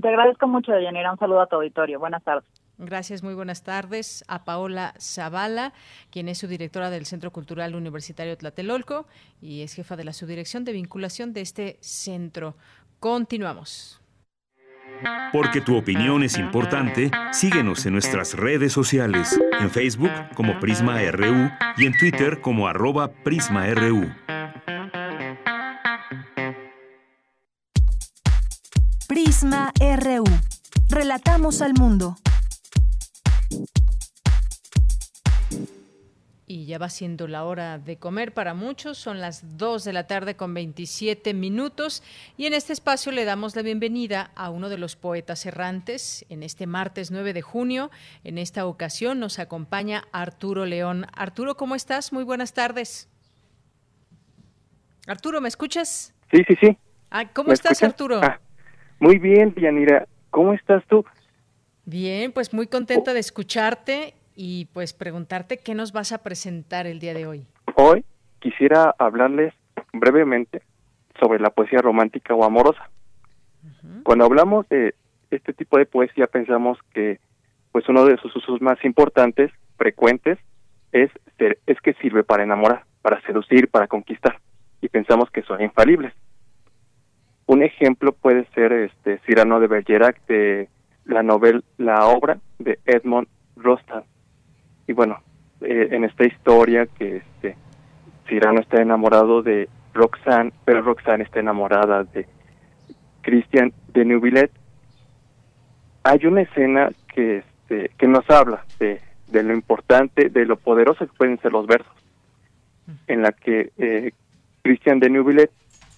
Te agradezco mucho, Deyanira. Un saludo a tu auditorio. Buenas tardes. Gracias, muy buenas tardes a Paola Zavala, quien es subdirectora del Centro Cultural Universitario Tlatelolco y es jefa de la subdirección de vinculación de este centro. Continuamos. Porque tu opinión es importante, síguenos en nuestras redes sociales, en Facebook como Prisma RU y en Twitter como arroba PrismaRU. Prisma RU. Relatamos al mundo. Y ya va siendo la hora de comer para muchos, son las 2 de la tarde con 27 minutos y en este espacio le damos la bienvenida a uno de los poetas errantes en este martes 9 de junio. En esta ocasión nos acompaña Arturo León. Arturo, ¿cómo estás? Muy buenas tardes. Arturo, ¿me escuchas? Sí, sí, sí. Ah, ¿Cómo estás, Arturo? Ah, muy bien, Yanira. ¿Cómo estás tú? Bien, pues muy contenta de escucharte y pues preguntarte qué nos vas a presentar el día de hoy. Hoy quisiera hablarles brevemente sobre la poesía romántica o amorosa. Cuando hablamos de este tipo de poesía pensamos que pues uno de sus usos más importantes, frecuentes, es, es que sirve para enamorar, para seducir, para conquistar y pensamos que son infalibles. Un ejemplo puede ser este Cyrano de Bergerac de la novela La obra de Edmond Rostand y bueno, eh, en esta historia que este Cyrano está enamorado de Roxanne, pero Roxanne está enamorada de Christian de Neuvillet. Hay una escena que este, que nos habla de, de lo importante, de lo poderoso que pueden ser los versos, en la que eh, Christian de Neuvillet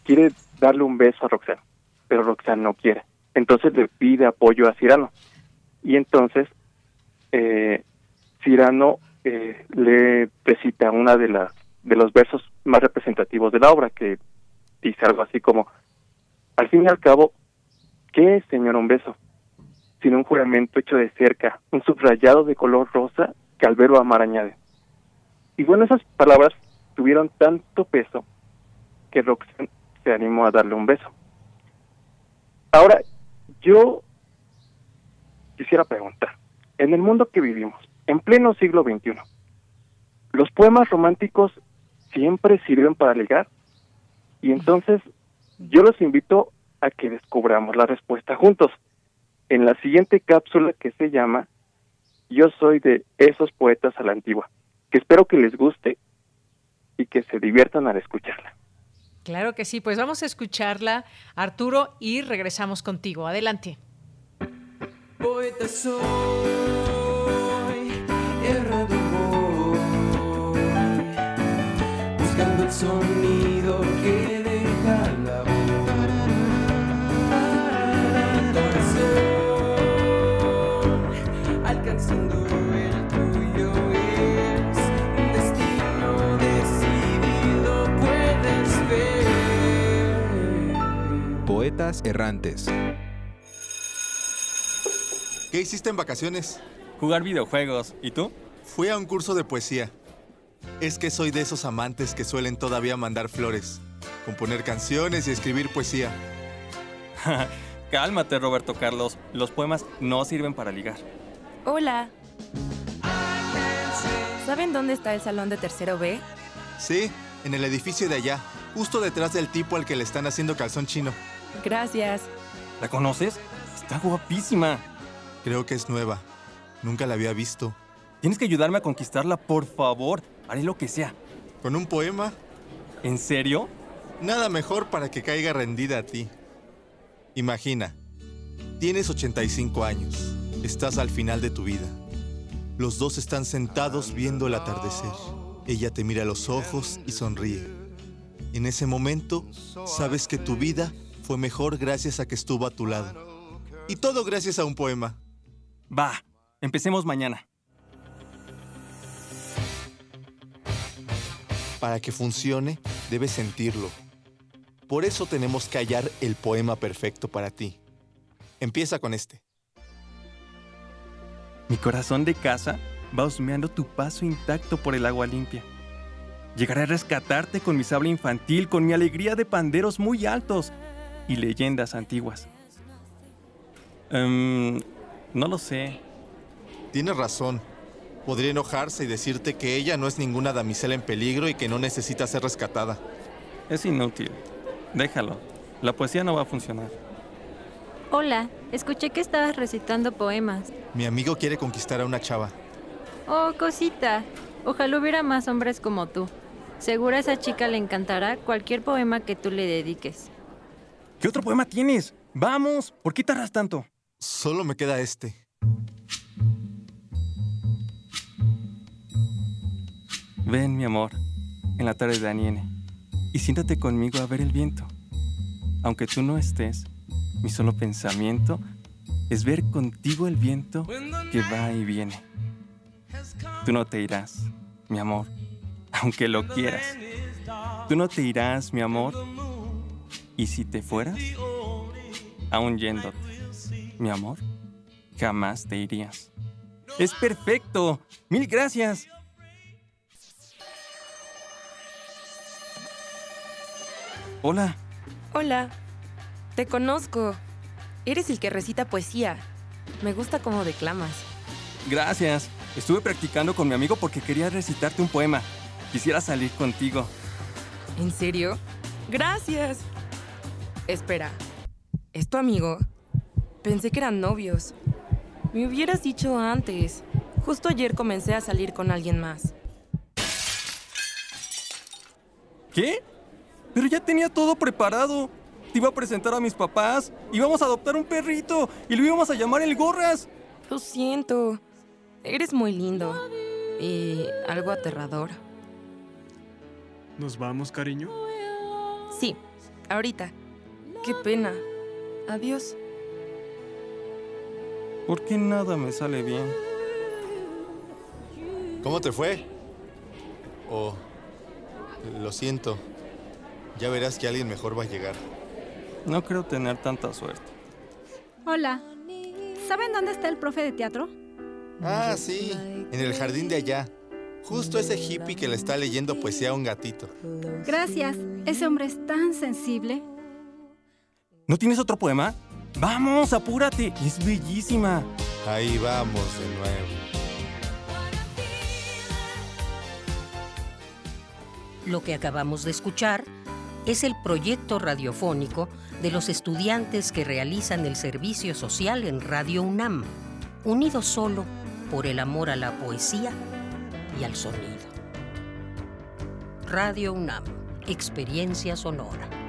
quiere darle un beso a Roxanne, pero Roxanne no quiere. Entonces le pide apoyo a Cyrano Y entonces eh, Cirano eh, le recita una de las de los versos más representativos de la obra que dice algo así como al fin y al cabo ¿qué es señor un beso? sino un juramento hecho de cerca un subrayado de color rosa que al verbo amar añade y bueno esas palabras tuvieron tanto peso que Roxanne se animó a darle un beso. Ahora yo quisiera preguntar en el mundo que vivimos en pleno siglo XXI. Los poemas románticos siempre sirven para ligar y entonces yo los invito a que descubramos la respuesta juntos en la siguiente cápsula que se llama Yo soy de esos poetas a la antigua, que espero que les guste y que se diviertan al escucharla. Claro que sí, pues vamos a escucharla, Arturo, y regresamos contigo. Adelante. Poeta buscando el sonido que errantes. ¿Qué hiciste en vacaciones? Jugar videojuegos. ¿Y tú? Fui a un curso de poesía. Es que soy de esos amantes que suelen todavía mandar flores, componer canciones y escribir poesía. Cálmate, Roberto Carlos. Los poemas no sirven para ligar. Hola. ¿Saben dónde está el salón de tercero B? Sí, en el edificio de allá, justo detrás del tipo al que le están haciendo calzón chino. Gracias. ¿La conoces? Está guapísima. Creo que es nueva. Nunca la había visto. Tienes que ayudarme a conquistarla, por favor. Haré lo que sea. ¿Con un poema? ¿En serio? Nada mejor para que caiga rendida a ti. Imagina, tienes 85 años, estás al final de tu vida. Los dos están sentados viendo el atardecer. Ella te mira a los ojos y sonríe. En ese momento, sabes que tu vida fue mejor gracias a que estuvo a tu lado. Y todo gracias a un poema. Va, empecemos mañana. Para que funcione, debes sentirlo. Por eso tenemos que hallar el poema perfecto para ti. Empieza con este. Mi corazón de casa va husmeando tu paso intacto por el agua limpia. Llegaré a rescatarte con mi sable infantil, con mi alegría de panderos muy altos y leyendas antiguas. Em, no lo sé. Tienes razón. Podría enojarse y decirte que ella no es ninguna damisela en peligro y que no necesita ser rescatada. Es inútil. Déjalo. La poesía no va a funcionar. Hola, escuché que estabas recitando poemas. Mi amigo quiere conquistar a una chava. Oh, cosita. Ojalá hubiera más hombres como tú. Seguro a esa chica le encantará cualquier poema que tú le dediques. ¿Qué otro poema tienes? Vamos, ¿por qué tardas tanto? Solo me queda este. Ven, mi amor, en la tarde de Aniene, y siéntate conmigo a ver el viento. Aunque tú no estés, mi solo pensamiento es ver contigo el viento que va y viene. Tú no te irás, mi amor, aunque lo quieras. Tú no te irás, mi amor. Y si te fueras, aún yéndote, mi amor, jamás te irías. Es perfecto. Mil gracias. Hola. Hola. Te conozco. Eres el que recita poesía. Me gusta cómo declamas. Gracias. Estuve practicando con mi amigo porque quería recitarte un poema. Quisiera salir contigo. ¿En serio? Gracias. Espera. ¿Es tu amigo? Pensé que eran novios. Me hubieras dicho antes. Justo ayer comencé a salir con alguien más. ¿Qué? Pero ya tenía todo preparado. Te iba a presentar a mis papás, íbamos a adoptar un perrito y lo íbamos a llamar el Gorras. Lo siento. Eres muy lindo. Y algo aterrador. ¿Nos vamos, cariño? Sí, ahorita. Qué pena. Adiós. ¿Por qué nada me sale bien? ¿Cómo te fue? Oh, lo siento. Ya verás que alguien mejor va a llegar. No creo tener tanta suerte. Hola. ¿Saben dónde está el profe de teatro? Ah, sí, en el jardín de allá. Justo ese hippie que le está leyendo poesía a un gatito. Gracias. Ese hombre es tan sensible. ¿No tienes otro poema? Vamos, apúrate. Es bellísima. Ahí vamos de nuevo. Lo que acabamos de escuchar es el proyecto radiofónico de los estudiantes que realizan el servicio social en Radio UNAM, unidos solo por el amor a la poesía y al sonido. Radio UNAM, experiencia sonora.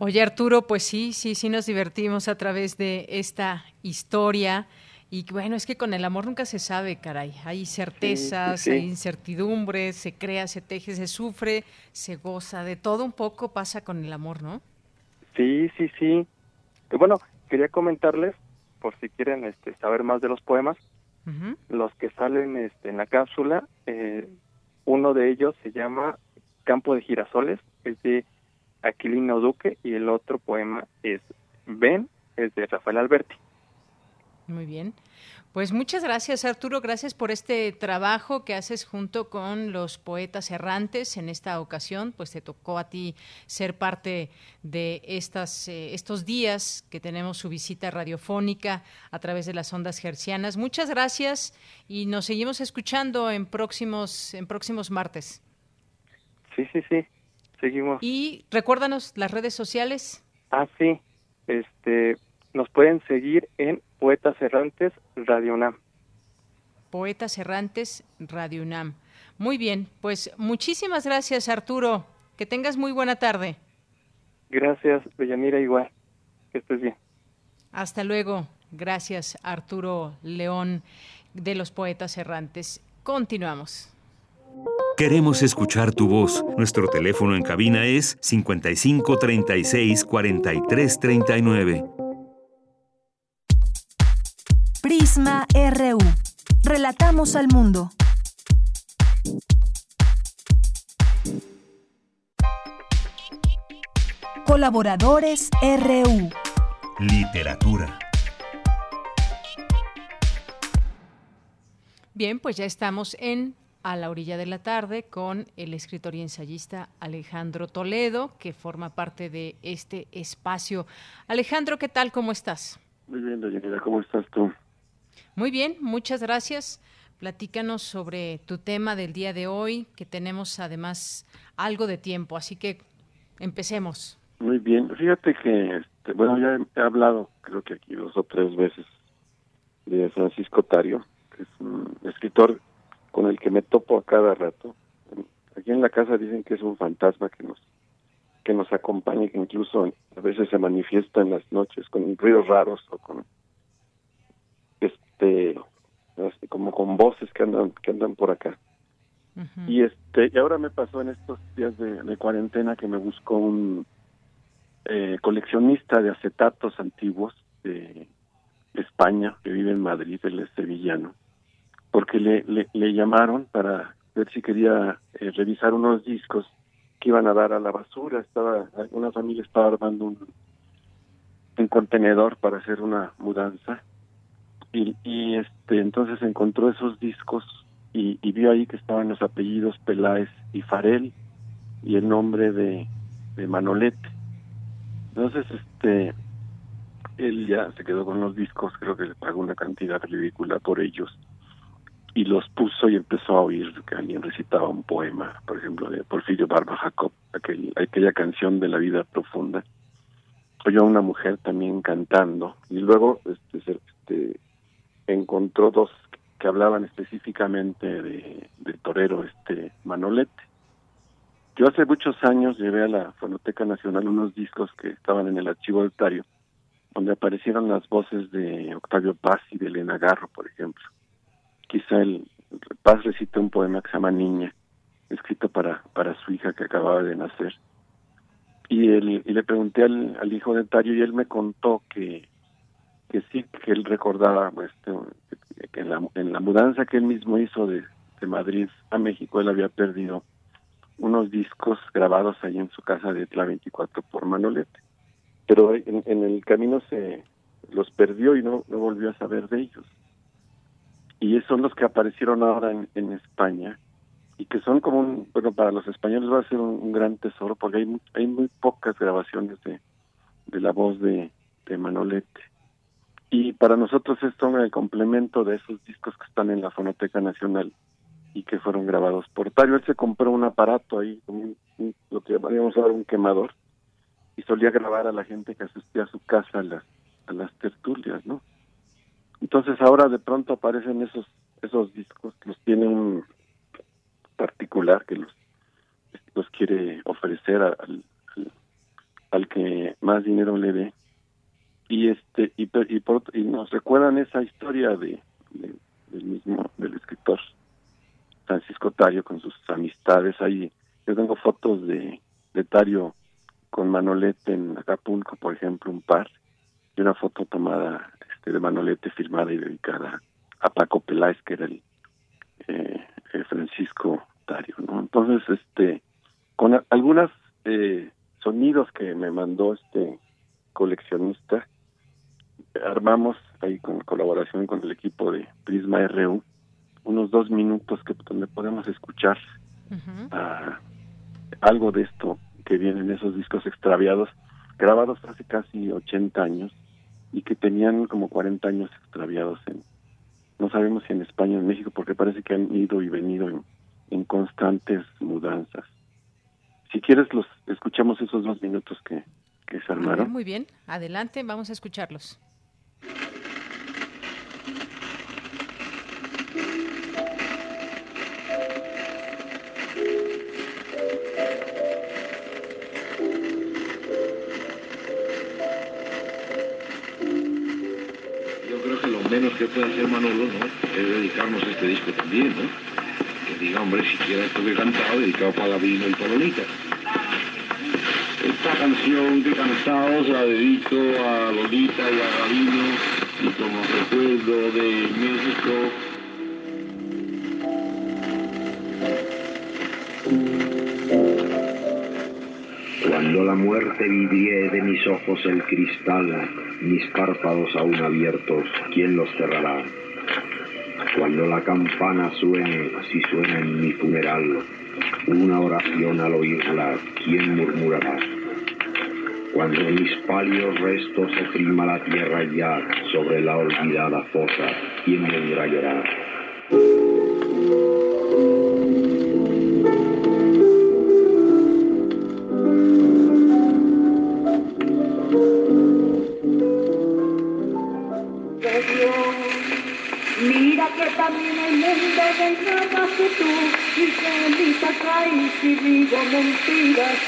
Oye Arturo, pues sí, sí, sí nos divertimos a través de esta historia. Y bueno, es que con el amor nunca se sabe, caray. Hay certezas, sí, sí. hay incertidumbres, se crea, se teje, se sufre, se goza. De todo un poco pasa con el amor, ¿no? Sí, sí, sí. Y bueno, quería comentarles, por si quieren este, saber más de los poemas, los que salen este, en la cápsula, eh, uno de ellos se llama Campo de Girasoles, es de Aquilino Duque, y el otro poema es Ven, es de Rafael Alberti. Muy bien. Pues muchas gracias Arturo, gracias por este trabajo que haces junto con los poetas errantes. En esta ocasión, pues te tocó a ti ser parte de estas, eh, estos días que tenemos su visita radiofónica a través de las ondas hercianas. Muchas gracias y nos seguimos escuchando en próximos, en próximos martes. Sí, sí, sí, seguimos. Y recuérdanos las redes sociales. Ah, sí, este, nos pueden seguir en Poetas Errantes Radio UNAM. Poetas Errantes Radio UNAM. Muy bien, pues muchísimas gracias Arturo. Que tengas muy buena tarde. Gracias, Bellanira, igual. Que estés bien. Hasta luego. Gracias Arturo León de los Poetas Errantes. Continuamos. Queremos escuchar tu voz. Nuestro teléfono en cabina es 55 36 43 39. Prisma RU. Relatamos al mundo. Colaboradores RU. Literatura. Bien, pues ya estamos en A la orilla de la tarde con el escritor y ensayista Alejandro Toledo, que forma parte de este espacio. Alejandro, ¿qué tal? ¿Cómo estás? Muy bien, Dayanira, ¿cómo estás tú? Muy bien, muchas gracias. Platícanos sobre tu tema del día de hoy, que tenemos además algo de tiempo, así que empecemos. Muy bien, fíjate que, este, bueno, ya he hablado, creo que aquí dos o tres veces, de Francisco Tario, que es un escritor con el que me topo a cada rato. Aquí en la casa dicen que es un fantasma que nos que nos acompaña que incluso a veces se manifiesta en las noches con ruidos raros o con este como con voces que andan que andan por acá. Y este y ahora me pasó en estos días de, de cuarentena que me buscó un eh, coleccionista de acetatos antiguos de España que vive en Madrid él es sevillano porque le, llamaron para ver si quería eh, revisar unos discos que iban a dar a la basura. Estaba una familia estaba armando un, contenedor para hacer una mudanza y, y este entonces encontró esos discos y, y vio ahí que estaban los apellidos Peláez y Farel y el nombre de, de Manolete. Entonces este él ya se quedó con los discos, creo que le pagó una cantidad ridícula por ellos y los puso y empezó a oír que alguien recitaba un poema, por ejemplo, de Porfirio Barba Jacob, aquel, aquella canción de la vida profunda. Oyó a una mujer también cantando y luego este, este, encontró dos que hablaban específicamente de, torero este Manolete. Yo hace muchos años llevé a la Fonoteca Nacional unos discos que estaban en el archivo altario, donde aparecieron las voces de Octavio Paz y de Elena Garro, por ejemplo quizá el Paz recita un poema que se llama Niña escrito para, para su hija que acababa de nacer. Y, él, y le pregunté al, al hijo de Tario y él me contó que, que sí, que él recordaba pues, que en la, en la mudanza que él mismo hizo de, de Madrid a México, él había perdido unos discos grabados ahí en su casa de Tla 24 por Manolete. Pero en, en, el camino se los perdió y no, no volvió a saber de ellos. Y son los que aparecieron ahora en, España y que son como un, bueno, para los españoles va a ser un, gran tesoro porque hay, hay muy pocas grabaciones de, de la voz de, de Manolete. Y para nosotros es el complemento de esos discos que están en la Fonoteca Nacional y que fueron grabados por Tario. Él se compró un aparato ahí, un, lo que llamaríamos ahora un quemador, y solía grabar a la gente que asistía a su casa a las, a las tertulias, ¿no? Entonces ahora de pronto aparecen esos esos discos, los tiene un particular que los los quiere ofrecer al, al, que más dinero le dé. Y este y, y, por, y nos recuerdan esa historia de, de, del mismo del escritor Francisco Tario con sus amistades. Ahí yo tengo fotos de, de Tario con Manolete en Acapulco por ejemplo un par y una foto tomada de Manolete firmada y dedicada a Paco Peláez que era el eh, Francisco Tario no entonces este con algunas eh, sonidos que me mandó este coleccionista armamos ahí con colaboración con el equipo de Prisma RU unos dos minutos que donde podemos escuchar uh -huh. uh, algo de esto que viene en esos discos extraviados grabados hace casi 80 años y que tenían como 40 años extraviados en no sabemos si en España o en México porque parece que han ido y venido en, en constantes mudanzas si quieres los escuchamos esos dos minutos que, que se armaron. Ver, muy bien, adelante, vamos a escucharlos. Que puede hacer Manolo, ¿no? Es dedicarnos a este disco también, ¿no? Que diga, hombre, siquiera esto que he cantado, dedicado para Gabino y para Lolita. Esta canción que he cantado se la dedico a Lolita y a Gabino y como recuerdo de México. Cuando la muerte vidrié de mis ojos el cristal, mis párpados aún abiertos, ¿quién los cerrará? Cuando la campana suene, si suena en mi funeral, una oración al oírla, ¿quién murmurará? Cuando mis pálidos restos oprima la tierra ya sobre la olvidada fosa, ¿quién vendrá a llorar? Que tú y mi cae si digo mentiras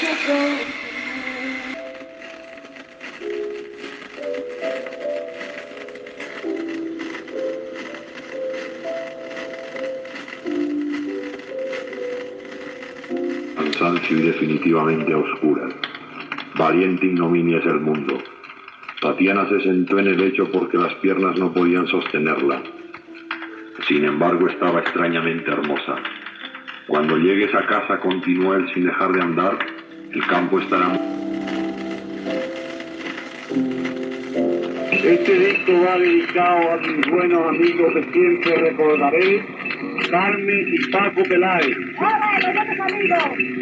cansancio y definitivamente a oscuras. Valiente ignominia es el mundo. Tatiana se sentó en el lecho porque las piernas no podían sostenerla. Sin embargo, estaba extrañamente hermosa. Cuando llegues a casa, continúa él sin dejar de andar. El campo estará. Este disco va dedicado a mis buenos amigos que siempre recordaré, Carmen y Paco Peláez. ¡Hola, los amigos!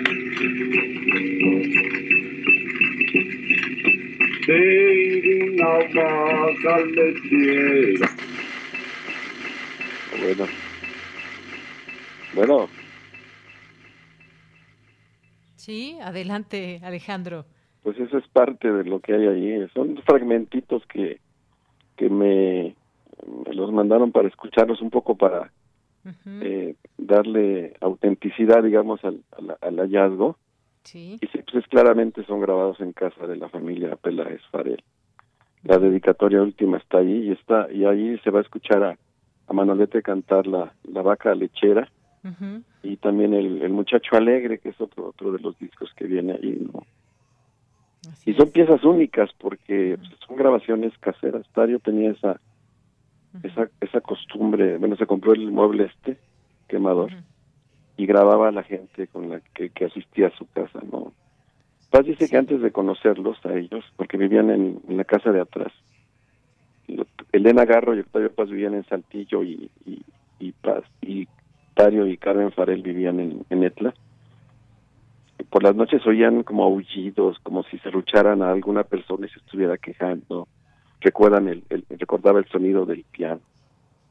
Bueno. Bueno. Sí, adelante, Alejandro. Pues eso es parte de lo que hay ahí. Son fragmentitos que, que me, me los mandaron para escucharlos un poco para uh -huh. eh, darle autenticidad, digamos, al, al, al hallazgo. Sí. Y sí, pues claramente son grabados en casa de la familia Peláez Farel. La dedicatoria última está ahí y está y ahí se va a escuchar a, a Manolete cantar la, la vaca lechera. Uh y también el, el, Muchacho Alegre, que es otro, otro de los discos que viene ahí, ¿no? y son piezas únicas porque son grabaciones caseras. Tario tenía esa, esa, esa costumbre, bueno, se compró el mueble este, quemador, y grababa a la gente con la que, que asistía a su casa, ¿no? Paz dice que antes de conocerlos a ellos, porque vivían en, la casa de atrás, Elena Garro y Octavio Paz vivían en Saltillo y, y, y Paz y y Carmen Farel vivían en, en Etla. por las noches oían como aullidos, como si se lucharan a alguna persona y se estuviera quejando. Recuerdan el, el, recordaba el sonido del piano.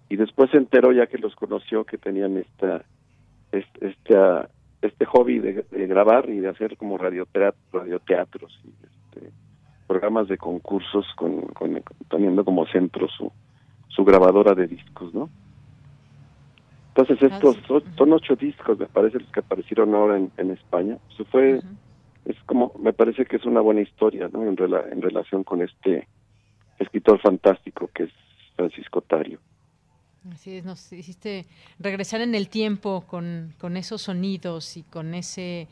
Y después se enteró ya que los conoció que tenían esta este, este, este hobby de, grabar y de hacer como radioteatro, radioteatros y este, programas de concursos con, con, teniendo como centro su, su grabadora de discos, ¿no? Entonces estos son, ocho discos, me parece, los que aparecieron ahora en, en España. Eso fue, es como, me parece que es una buena historia, ¿no? En, en relación con este escritor fantástico que es Francisco Tario. Así es, nos hiciste regresar en el tiempo con, con esos sonidos y con ese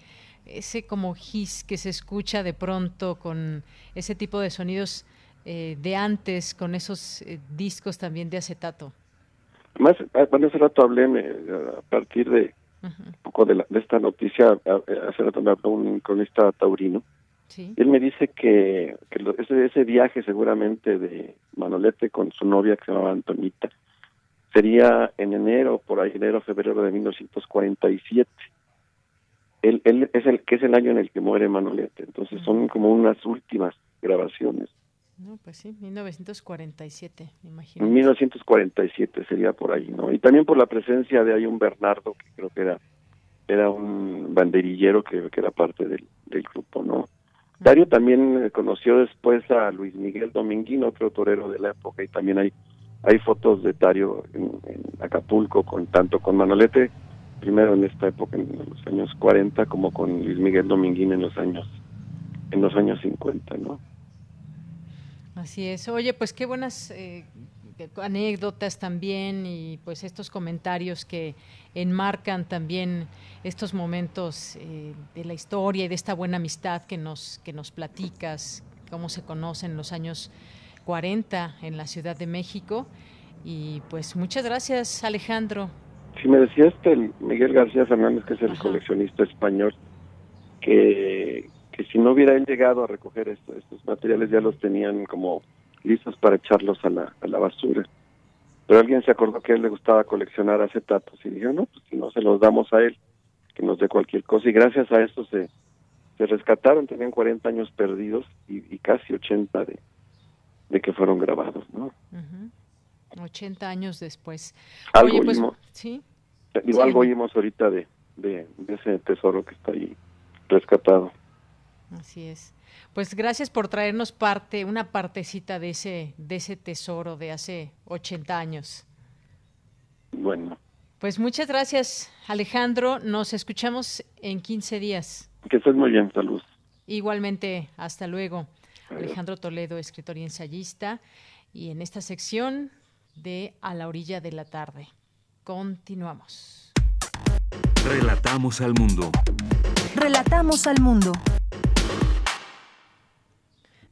ese como gis que se escucha de pronto con ese tipo de sonidos eh, de antes, con esos eh, discos también de acetato. Más, cuando hace rato hablé a partir de un poco de, de, esta noticia, hace rato me habló un cronista taurino, él me dice que, que ese, ese viaje seguramente de Manolete con su novia que se llamaba Antonita, sería en enero, por ahí enero, febrero de 1947. Él, él es el que es el año en el que muere Manolete, entonces son como unas últimas grabaciones. No, pues sí, 1947, me imagino. 1947 sería por ahí, ¿no? Y también por la presencia de ahí un Bernardo, que creo que era era un banderillero que, que era parte del, del grupo, ¿no? Dario también conoció después a Luis Miguel Dominguín, otro torero de la época, y también hay hay fotos de Tario en, Acapulco, con tanto con Manolete, primero en esta época, en los años 40, como con Luis Miguel Dominguín en los años, en los años 50, ¿no? Así es. Oye, pues qué buenas eh, anécdotas también y pues estos comentarios que enmarcan también estos momentos eh, de la historia y de esta buena amistad que nos que nos platicas, cómo se conocen los años 40 en la Ciudad de México. Y pues muchas gracias, Alejandro. Si me decía este Miguel García Fernández, que es el coleccionista español, que, que si no hubiera él llegado a recoger estos materiales, ya los tenían como listos para echarlos a la, a la basura. Pero alguien se acordó que a él le gustaba coleccionar acetatos y dijo, no, pues si no se los damos a él, que nos dé cualquier cosa. Y gracias a eso se, se rescataron, tenían 40 años perdidos y, y casi 80 de, de que fueron grabados, ¿no? 80 años después. Algo pues, oímos, ¿sí? Digo, algo oímos ahorita de, de, ese tesoro que está ahí rescatado. Así es. Pues gracias por traernos parte, una partecita de ese, de ese tesoro de hace 80 años. Bueno. Pues muchas gracias, Alejandro. Nos escuchamos en 15 días. Que estés muy bien, salud. Igualmente, hasta luego. Alejandro Toledo, escritor y ensayista, y en esta sección de A la orilla de la tarde. Continuamos. Relatamos al mundo. Relatamos al mundo.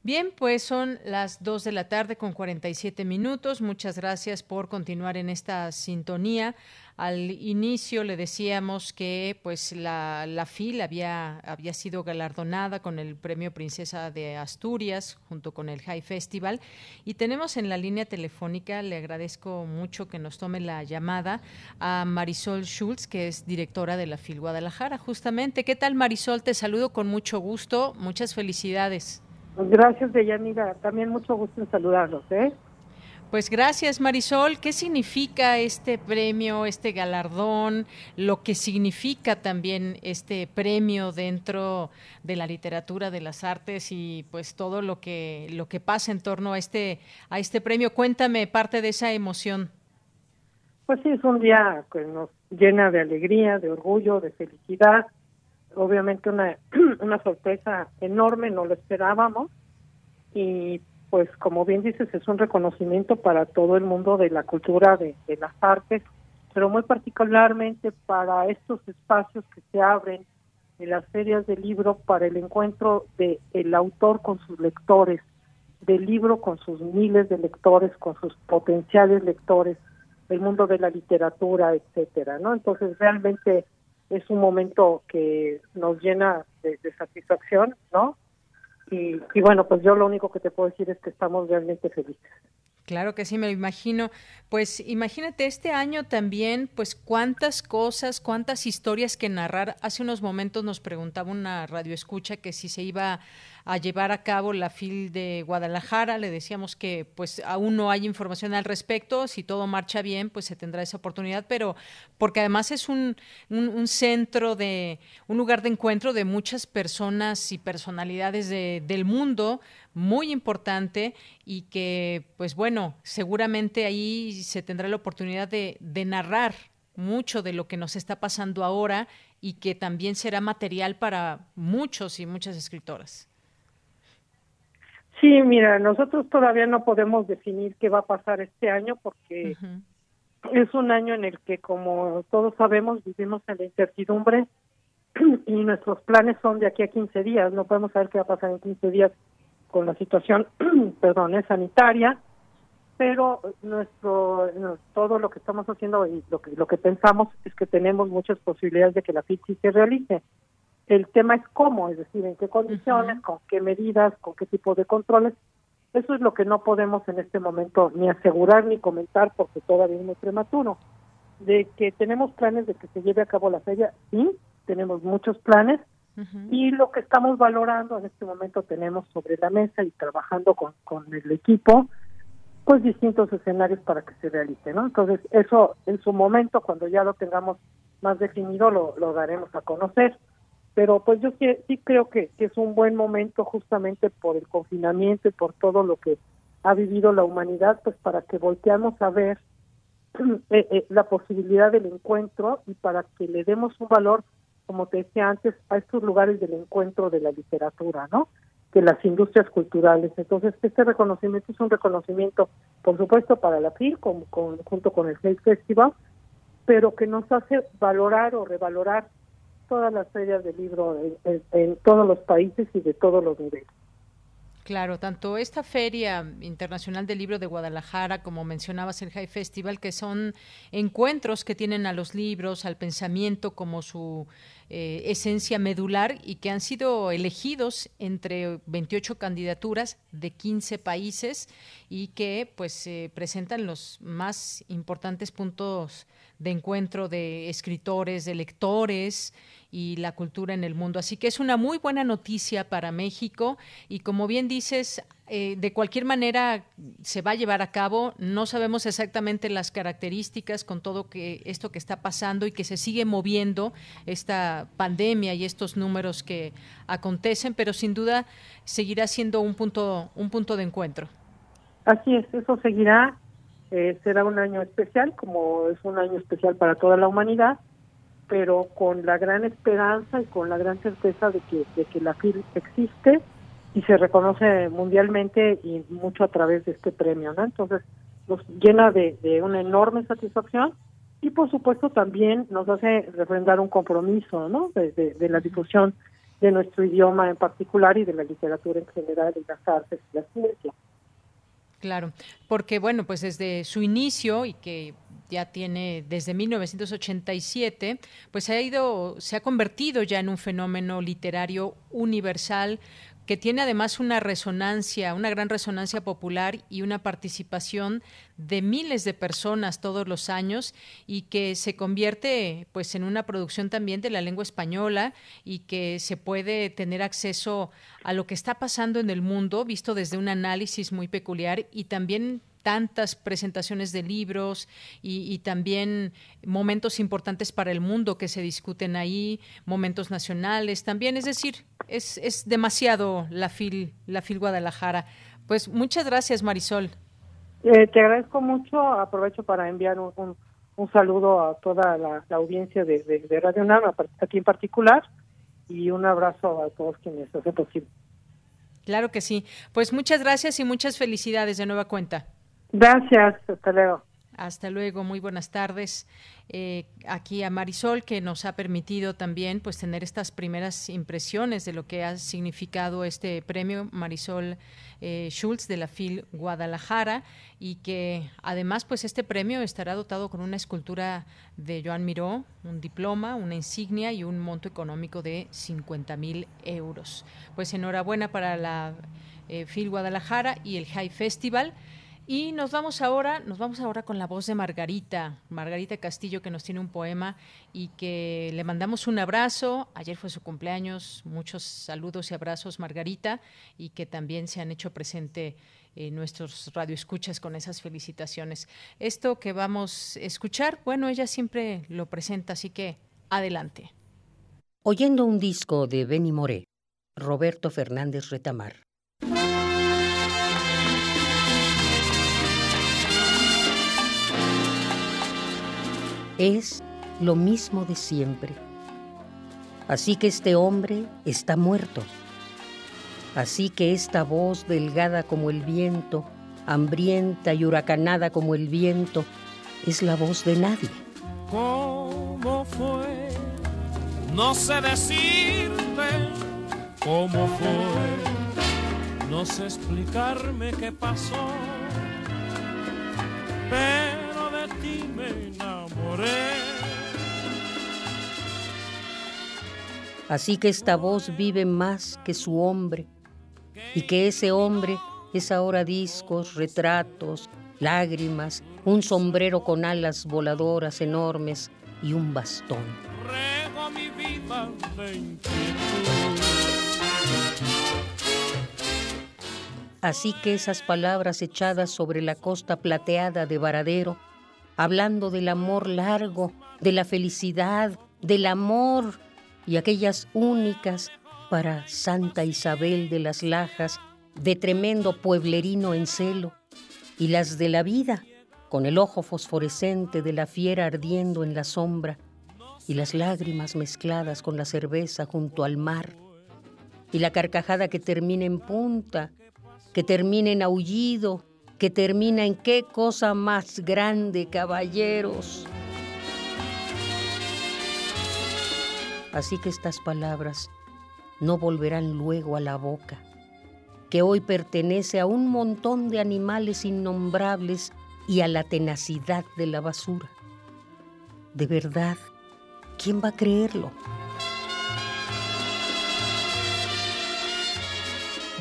Bien, pues son las 2 de la tarde con 47 minutos. Muchas gracias por continuar en esta sintonía. Al inicio le decíamos que pues la, FIL había, había sido galardonada con el Premio Princesa de Asturias junto con el High Festival y tenemos en la línea telefónica, le agradezco mucho que nos tome la llamada a Marisol Schultz, que es directora de la FIL Guadalajara, justamente. ¿Qué tal Marisol? Te saludo con mucho gusto, muchas felicidades. Gracias, Deyanira. También mucho gusto en saludarlos. ¿eh? Pues gracias, Marisol. ¿Qué significa este premio, este galardón? Lo que significa también este premio dentro de la literatura, de las artes y pues todo lo que lo que pasa en torno a este a este premio. Cuéntame parte de esa emoción. Pues sí, es un día que nos llena de alegría, de orgullo, de felicidad obviamente una, una sorpresa enorme, no lo esperábamos y pues como bien dices es un reconocimiento para todo el mundo de la cultura, de, las artes pero muy particularmente para estos espacios que se abren en las ferias de libro para el encuentro de el autor con sus lectores, del libro con sus miles de lectores, con sus potenciales lectores, el mundo de la literatura, etcétera, ¿no? Entonces realmente es un momento que nos llena de, satisfacción, ¿no? Y, y bueno, pues yo lo único que te puedo decir es que estamos realmente felices. Claro que sí, me lo imagino. Pues imagínate este año también, pues cuántas cosas, cuántas historias que narrar. Hace unos momentos nos preguntaba una radioescucha que si se iba a llevar a cabo la FIL de Guadalajara. Le decíamos que pues aún no hay información al respecto. Si todo marcha bien, pues se tendrá esa oportunidad, pero porque además es un, un, centro de, un lugar de encuentro de muchas personas y personalidades de, del mundo muy importante y que, pues bueno, seguramente ahí se tendrá la oportunidad de, de narrar mucho de lo que nos está pasando ahora y que también será material para muchos y muchas escritoras. Sí, mira, nosotros todavía no podemos definir qué va a pasar este año porque es un año en el que, como todos sabemos, vivimos en la incertidumbre y nuestros planes son de aquí a 15 días. No podemos saber qué va a pasar en 15 días con la situación, perdón, es sanitaria, pero nuestro, todo lo que estamos haciendo y lo que lo que pensamos es que tenemos muchas posibilidades de que la FIT se realice. El tema es cómo, es decir, en qué condiciones, con qué medidas, con qué tipo de controles. Eso es lo que no podemos en este momento ni asegurar ni comentar porque todavía es muy prematuro. De que tenemos planes de que se lleve a cabo la feria, sí, tenemos muchos planes y lo que estamos valorando en este momento tenemos sobre la mesa y trabajando con, con el equipo, pues distintos escenarios para que se realice, ¿no? Entonces, eso en su momento, cuando ya lo tengamos más definido, lo, lo daremos a conocer pero pues yo sí, creo que, es un buen momento justamente por el confinamiento y por todo lo que ha vivido la humanidad, pues para que volteamos a ver eh, eh, la posibilidad del encuentro y para que le demos un valor, como te decía antes, a estos lugares del encuentro de la literatura, ¿no? De las industrias culturales. Entonces, este reconocimiento es un reconocimiento, por supuesto, para la FIL, con, junto con el Face Festival, pero que nos hace valorar o revalorar todas las ferias de libro en, todos los países y de todos los niveles. Claro, tanto esta Feria Internacional del Libro de Guadalajara, como mencionabas el High Festival, que son encuentros que tienen a los libros, al pensamiento como su eh, esencia medular y que han sido elegidos entre 28 candidaturas de 15 países y que pues presentan los más importantes puntos de encuentro de escritores, de lectores y la cultura en el mundo. Así que es una muy buena noticia para México y como bien dices, eh, de cualquier manera se va a llevar a cabo. No sabemos exactamente las características con todo que esto que está pasando y que se sigue moviendo esta pandemia y estos números que acontecen, pero sin duda seguirá siendo un punto un punto de encuentro. Así es, eso seguirá eh, será un año especial, como es un año especial para toda la humanidad, pero con la gran esperanza y con la gran certeza de que, de que la FIL existe y se reconoce mundialmente y mucho a través de este premio, ¿no? Entonces nos llena de, una enorme satisfacción y por supuesto también nos hace refrendar un compromiso, ¿no? De, de la difusión de nuestro idioma en particular y de la literatura en general y las artes y la ciencia. Claro, porque bueno, pues desde su inicio y que ya tiene desde 1987, pues ha ido, se ha convertido ya en un fenómeno literario universal que tiene además una resonancia, una gran resonancia popular y una participación de miles de personas todos los años y que se convierte pues en una producción también de la lengua española y que se puede tener acceso a lo que está pasando en el mundo visto desde un análisis muy peculiar y también tantas presentaciones de libros y, también momentos importantes para el mundo que se discuten ahí, momentos nacionales también, es decir, es, es demasiado la FIL, la FIL Guadalajara. Pues muchas gracias, Marisol. Eh, te agradezco mucho, aprovecho para enviar un, un, saludo a toda la, audiencia de, de, Radio UNAM, aquí en particular, y un abrazo a todos quienes hacen posible. Claro que sí. Pues muchas gracias y muchas felicidades de nueva cuenta. Gracias, hasta luego. Hasta luego, muy buenas tardes. Eh, aquí a Marisol, que nos ha permitido también pues tener estas primeras impresiones de lo que ha significado este premio Marisol eh, Schultz de la FIL Guadalajara y que además pues este premio estará dotado con una escultura de Joan Miró, un diploma, una insignia y un monto económico de 50 mil euros. Pues enhorabuena para la eh, FIL Guadalajara y el High Festival. Y nos vamos ahora, nos vamos ahora con la voz de Margarita, Margarita Castillo, que nos tiene un poema y que le mandamos un abrazo. Ayer fue su cumpleaños, muchos saludos y abrazos, Margarita, y que también se han hecho presente en nuestros radioescuchas con esas felicitaciones. Esto que vamos a escuchar, bueno, ella siempre lo presenta, así que adelante. Oyendo un disco de Benny Moré, Roberto Fernández Retamar. Es lo mismo de siempre. Así que este hombre está muerto. Así que esta voz delgada como el viento, hambrienta y huracanada como el viento, es la voz de nadie. ¿Cómo fue? No sé decirte cómo fue. No sé explicarme qué pasó. Pero de ti me Así que esta voz vive más que su hombre y que ese hombre es ahora discos, retratos, lágrimas, un sombrero con alas voladoras enormes y un bastón. Así que esas palabras echadas sobre la costa plateada de Varadero hablando del amor largo, de la felicidad, del amor y aquellas únicas para Santa Isabel de las Lajas, de tremendo pueblerino en celo, y las de la vida, con el ojo fosforescente de la fiera ardiendo en la sombra, y las lágrimas mezcladas con la cerveza junto al mar, y la carcajada que termina en punta, que termina en aullido, que termina en qué cosa más grande, caballeros. Así que estas palabras no volverán luego a la boca, que hoy pertenece a un montón de animales innombrables y a la tenacidad de la basura. De verdad, ¿quién va a creerlo?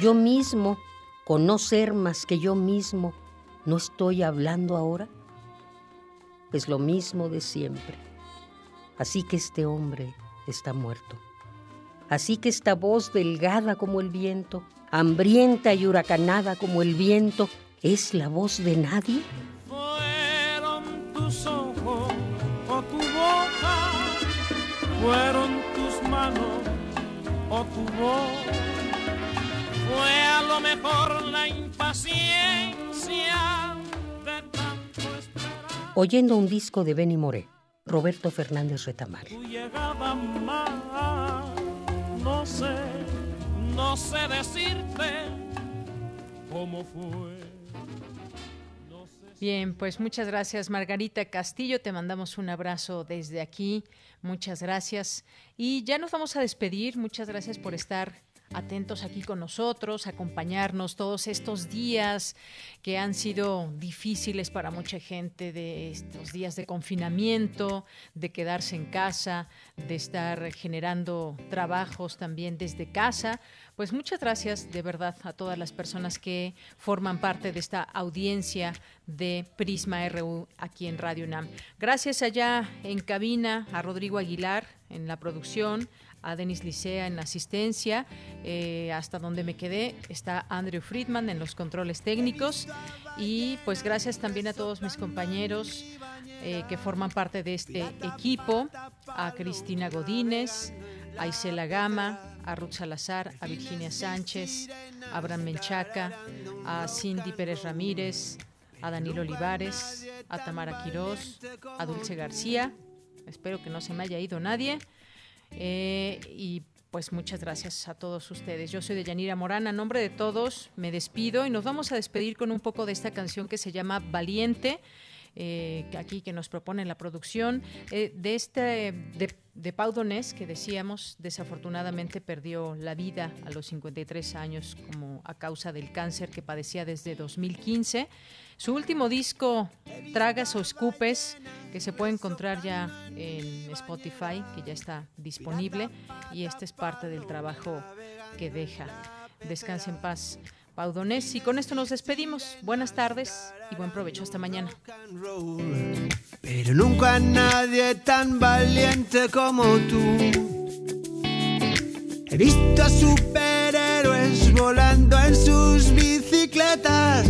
Yo mismo conocer más que yo mismo, ¿no estoy hablando ahora? Pues lo mismo de siempre. Así que este hombre está muerto. Así que esta voz delgada como el viento, hambrienta y huracanada como el viento, ¿es la voz de nadie? Fueron tus ojos o tu boca, fueron tus manos o tu voz fue a lo mejor la impaciencia de tanto esperar. Oyendo un disco de Benny Moré, Roberto Fernández Retamar. Tu llegada más, no sé, no sé decirte cómo fue. Bien, pues muchas gracias Margarita Castillo, te mandamos un abrazo desde aquí, muchas gracias y ya nos vamos a despedir, muchas gracias por estar atentos aquí con nosotros, acompañarnos todos estos días que han sido difíciles para mucha gente, de estos días de confinamiento, de quedarse en casa, de estar generando trabajos también desde casa. Pues muchas gracias de verdad a todas las personas que forman parte de esta audiencia de Prisma RU aquí en Radio UNAM. Gracias allá en cabina a Rodrigo Aguilar en la producción, a Denis Licea en asistencia. Eh, hasta donde me quedé está Andrew Friedman en los controles técnicos. Y pues gracias también a todos mis compañeros eh, que forman parte de este equipo, a Cristina Godínez, a Isela Gama, a Ruth Salazar, a Virginia Sánchez, a Abraham Menchaca, a Cindy Pérez Ramírez, a Danilo Olivares, a Tamara Quirós, a Dulce García. Espero que no se me haya ido nadie. Eh, y pues muchas gracias a todos ustedes. Yo soy de Yanira Morán. A nombre de todos me despido y nos vamos a despedir con un poco de esta canción que se llama Valiente. Eh, aquí que nos propone la producción, eh, de este de, de Pau Donés, que decíamos, desafortunadamente perdió la vida a los 53 años como a causa del cáncer que padecía desde 2015. Su último disco, Tragas o Escupes, que se puede encontrar ya en Spotify, que ya está disponible, y este es parte del trabajo que deja. Descanse en paz. Paudonés. Y con esto nos despedimos. Buenas tardes y buen provecho. Hasta mañana. Pero nunca nadie tan valiente como tú. He visto a superhéroes volando en sus bicicletas,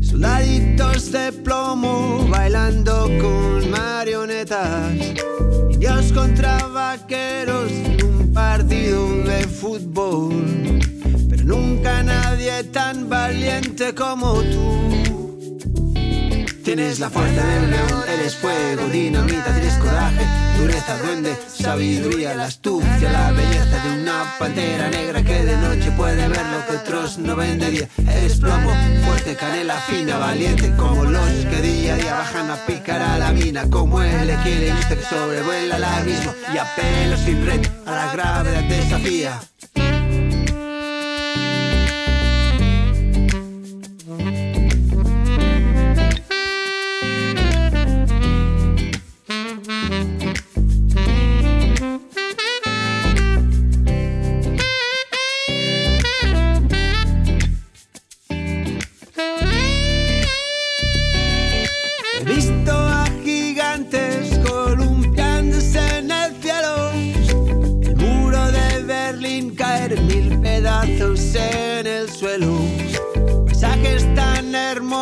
soldaditos de plomo bailando con marionetas, indios contra vaqueros en un partido de fútbol. Nunca nadie tan valiente como tú. Tienes la fuerza de un león, eres fuego, dinamita, tienes coraje, dureza, duende, sabiduría, la astucia, la belleza de una pantera negra que de noche puede ver lo que otros no ven de día. Eres plomo, fuerte, canela fina, valiente, como los que día a día bajan a picar a la mina, como el equilibrista que sobrevuela el abismo y a sin red a la gravedad desafía.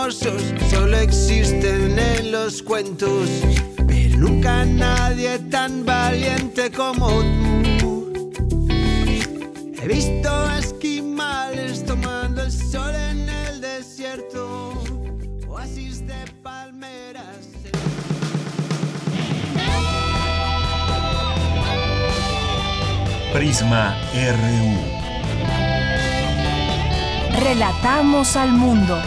Hermosos solo existen en los cuentos. Pero nunca nadie tan valiente como tú. He visto a esquimales tomando el sol en el desierto. Oasis de palmeras. Prisma RU. Relatamos al mundo.